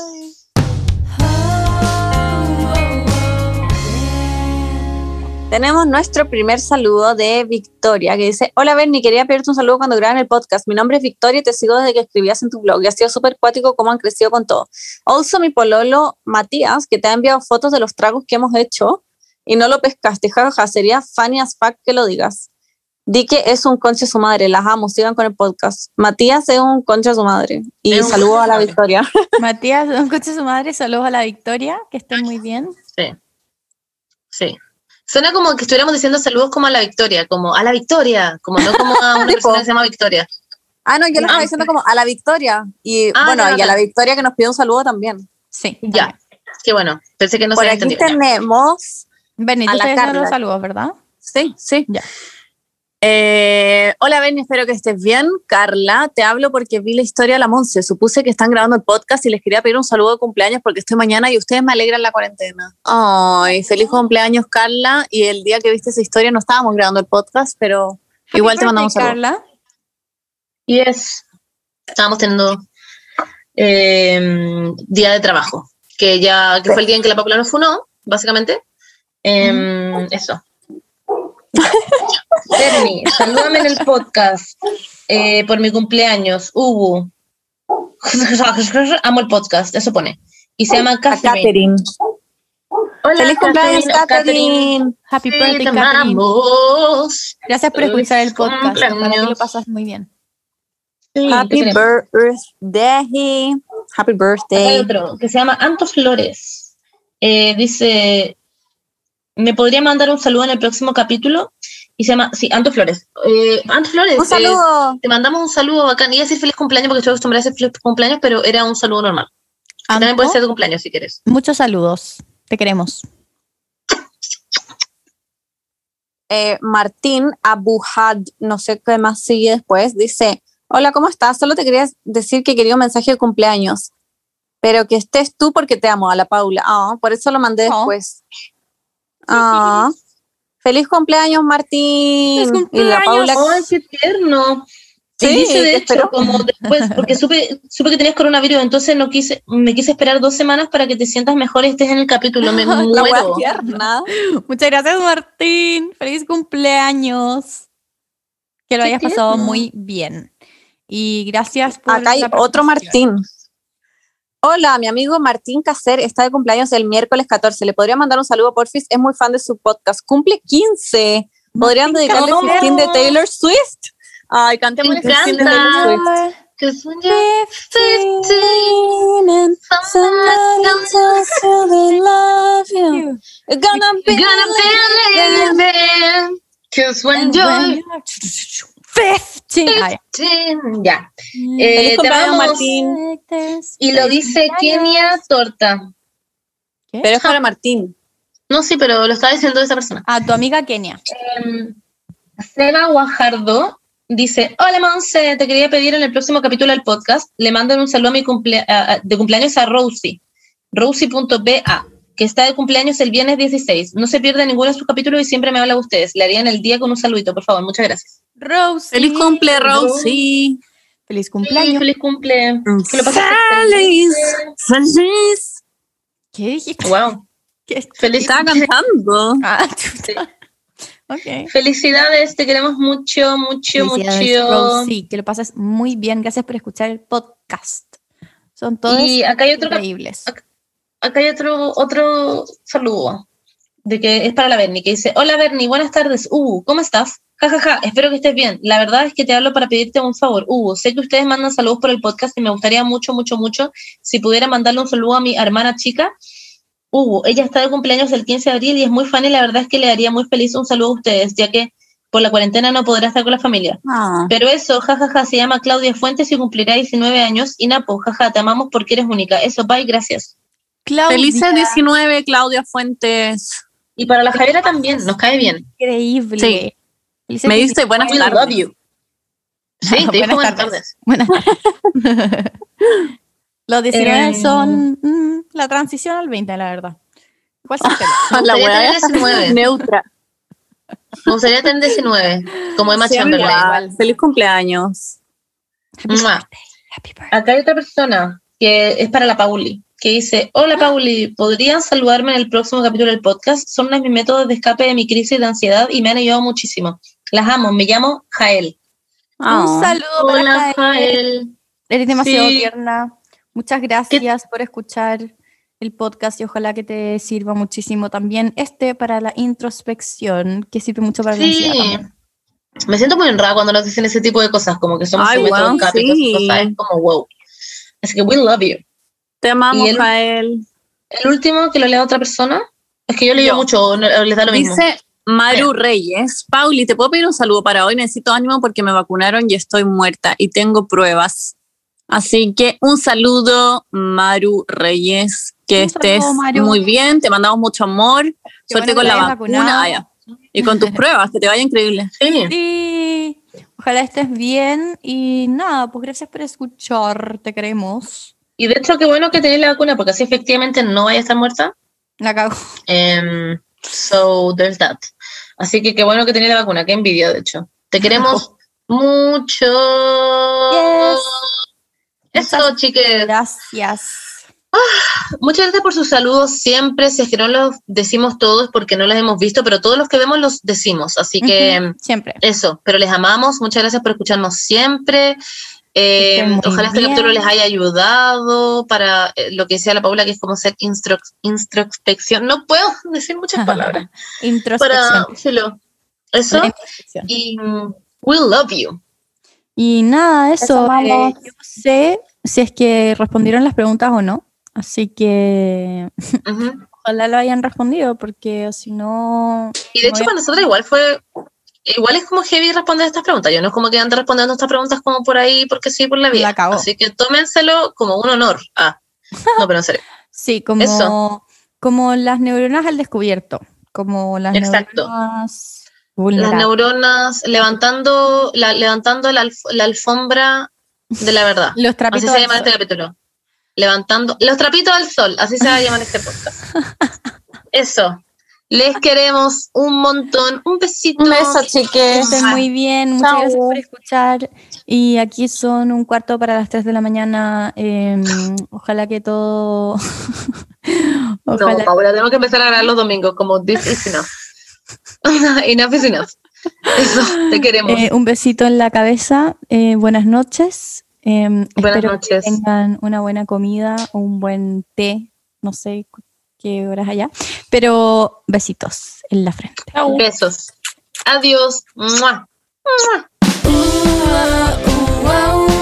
Tenemos nuestro primer saludo de Victoria, que dice, hola Bernie, quería pedirte un saludo cuando graban el podcast. Mi nombre es Victoria y te sigo desde que escribías en tu blog y ha sido súper cuático cómo han crecido con todo. Also, mi pololo Matías, que te ha enviado fotos de los tragos que hemos hecho y no lo pescaste, jajaja, sería funny as fuck que lo digas. Di que es un concha su madre, las amo, sigan con el podcast. Matías es un concha su madre y Es un saludo a la Victoria. Matías, un coche su madre, saludos a la Victoria, que estén muy bien. Sí. Sí. Suena como que estuviéramos diciendo saludos como a la Victoria, como a la Victoria, como no como a una persona que se llama Victoria. Ah, no, yo lo estaba Ah, diciendo como a la Victoria. Y Ah, bueno, ya, y a la. Victoria que nos pide un saludo también. Sí. Ya. Qué bueno. Pensé que no Por se había aquí entendido. tenemos A la diciendo los Carla. saludos, ¿verdad? Sí, sí. Ya. Eh, hola, Benny, espero que estés bien. Carla, te hablo porque vi la historia de la Monse. Supuse que están grabando el podcast y les quería pedir un saludo de cumpleaños porque estoy mañana y ustedes me alegran la cuarentena. Ay, feliz cumpleaños, Carla. Y el día que viste esa historia no estábamos grabando el podcast, pero igual te mandamos saludos. Carla. Yes. Estábamos teniendo eh, día de trabajo, que ya que fue el día en que la Paula nos funó, básicamente. Em, Eso. Bernie, salúdame en el podcast eh, por mi cumpleaños. Ubu. Amo el podcast, eso pone. Y se llama Catherine. Catherine. Hola, Feliz cumpleaños, Catherine. Happy Sí, birthday, Catherine. Gracias por escuchar el podcast. Ojalá que lo pasas muy bien. Sí, Happy birthday. Happy Acá hay birthday. otro que se llama Anto Flores. Eh, dice, ¿me podría mandar un saludo en el próximo capítulo? Y se llama, sí, Anto Flores. Eh, Anto Flores, Un eh, saludo. te mandamos un saludo bacán. Iba a decir feliz cumpleaños porque estoy acostumbrada a decir feliz cumpleaños, pero era un saludo normal. También puede ser de cumpleaños si quieres. Muchos saludos. Te queremos. eh, Martín Abuhad, no sé qué más sigue después, dice, hola, ¿cómo estás? Solo te quería decir que quería un mensaje de cumpleaños, pero que estés tú porque te amo, a la Paula. Ah, por eso lo mandé Oh. después. Ah, feliz cumpleaños, Martín. Feliz Y la Paula, ¡Ay, qué tierno! Sí, Sí, dice de hecho, espero. como después, porque supe, supe que tenías coronavirus, entonces no quise, me quise esperar dos semanas para que te sientas mejor y estés en el capítulo. Me muero. tierna. Muchas gracias, Martín. Feliz cumpleaños. Que lo Qué hayas pasado muy bien. Y gracias por. Acá hay otro. Martín. Hola, mi amigo Martín Cacer está de cumpleaños el miércoles 14. ¿Le podría mandar un saludo, porfis? Es muy fan de su podcast. Cumple 15. ¿Podrían Martín dedicarle Cacer. 15 de Taylor Swift? Ay, cantemos el 15 de Taylor. Swift. 'Cause when you're 15, and somebody tells you they love you. You're gonna be gonna be living. 'Cause when And you're when you're 15. Ah, ya. 15, ya. Feliz Eh, te. Martín. Y lo dice Kenia Torta. ¿Qué? Pero es para Martín. No, sí, pero lo está diciendo esa persona. A tu amiga Kenia. Em, Seba Guajardo dice, hola Monse, te quería pedir en el próximo capítulo del podcast, le mandan un saludo a mi cumplea- a- a- de cumpleaños a Rosie, rosie.ba, que está de cumpleaños el viernes 16. No se pierde ninguno de sus capítulos y siempre me habla de ustedes. Le harían el día con un saludito, por favor. Muchas gracias. Rose. Feliz cumple, Rosie. Feliz Sí, cumpleaños. feliz cumple. Que lo Feliz. Feliz. ¿Qué dijiste? Wow. ¿Qué? Feliz Estaba cantando. Ah, Sí. ok. Felicidades, te queremos mucho, mucho, mucho. Rosy, que lo pases muy bien. Gracias por escuchar el podcast. Son todos Y acá hay otro cap- increíbles. acá hay otro, otro saludo de que es para la Bernie, que dice, hola Bernie, buenas tardes, Hugo, ¿cómo estás? Ja, ja, ja, espero que estés bien. La verdad es que te hablo para pedirte un favor, Hugo. Sé que ustedes mandan saludos por el podcast y me gustaría mucho, mucho, mucho si pudiera mandarle un saludo a mi hermana chica. Hugo, ella está de cumpleaños el 15 de abril y es muy fan y la verdad es que le haría muy feliz un saludo a ustedes, ya que por la cuarentena no podrá estar con la familia. Ah. Pero eso, jajaja, se llama Claudia Fuentes y cumplirá 19 años. Y Napo, jaja, te amamos porque eres única. Eso, bye, gracias. Claudia, Felices 19, Claudia Fuentes. Y para la Javiera también, nos cae bien. increíble. Sí. Me dice buenas tardes. love you. Sí, te dijo buenas tardes. Buenas tardes. Los 19 Eh, son mm, la transición al 20, la verdad. Igual se La tener 19. neutra. Me gustaría tener 19, como Emma Sí, Chamberlain. igual. Feliz cumpleaños. Happy birthday. Acá hay otra persona que es para la Pauli, que dice, hola Pauli, ¿podrían saludarme en el próximo capítulo del podcast? Son uno de mis métodos de escape de mi crisis de ansiedad y me han ayudado muchísimo. Las amo, me llamo Jael. Ah. Un saludo para Hola Jael. Jael. Eres demasiado Sí. tierna. Muchas gracias por escuchar el podcast y ojalá que te sirva muchísimo también este para la introspección, que sirve mucho para la ansiedad Sí. también. Me siento muy honrada cuando nos dicen ese tipo de cosas, como que somos Ay, wow, sí. cosas. Es como wow. Así que we love you. Te amamos, el- Jael. El último que lo lea otra persona, es que yo leí Yo. mucho, no- les da lo mismo. Dice Maru Reyes. Pauli, ¿te puedo pedir un saludo para hoy? Necesito ánimo porque me vacunaron y estoy muerta y tengo pruebas. Así que un saludo, Maru Reyes. Que Un estés saludo, muy bien. Te mandamos mucho amor. Suerte bueno con la vacuna. Ah. Y con tus pruebas, que te vaya increíble. Sí. Sí, ojalá estés bien y nada, pues gracias por escuchar, te queremos. Y de hecho, qué bueno que tenéis la vacuna, porque así efectivamente no vaya a estar muerta. La cago. Em, so, there's that. Así que qué bueno que tenéis la vacuna, qué envidia, de hecho. Te queremos mucho. Eso, Muchas chiques. Gracias. Muchas gracias por sus saludos siempre. Si es que no los decimos todos porque no los hemos visto, pero todos los que vemos los decimos. Así que Siempre. eso, pero les amamos. Muchas gracias por escucharnos siempre. Eh, ojalá este bien. capítulo les haya ayudado para eh, lo que decía la Paula, que es como hacer instro- introspección. No puedo decir muchas palabras. Introspección. para filo. Eso. Y we love you. Y nada, Eso, eso. eh, yo no sé si es que respondieron las preguntas o no. Así que ojalá lo hayan respondido, porque si no. Y de hecho, para nosotros igual fue. Igual es como heavy responder estas preguntas. Yo no es como que ande respondiendo estas preguntas como por ahí, porque sí, por la vida. La. Así que tómenselo como un honor. Ah, no, pero en serio. Sí, como, Eso. como las neuronas al descubierto. Como las Exacto. neuronas Las neuronas levantando la, levantando la, alf- la alfombra de la verdad. Los Así trapitos. se al llama este capítulo. Levantando los trapitos al sol. Así se va a llamar este podcast. Eso. Les queremos un montón. Un besito. Un beso, Que chiques. estén muy bien, muchas gracias por escuchar. Y aquí son un cuarto para las 3 de la mañana. eh, ojalá que todo. No, ojalá. Paula, tenemos que empezar a grabar los domingos como this is enough. enough is enough. Eso, te queremos. Eh, un besito en la cabeza. eh, buenas noches. eh, Buenas espero noches. que tengan una buena comida, un buen té. No sé qué horas allá. Pero besitos en la frente. Besos. Adiós. Mua. Uh, uh, uh, uh.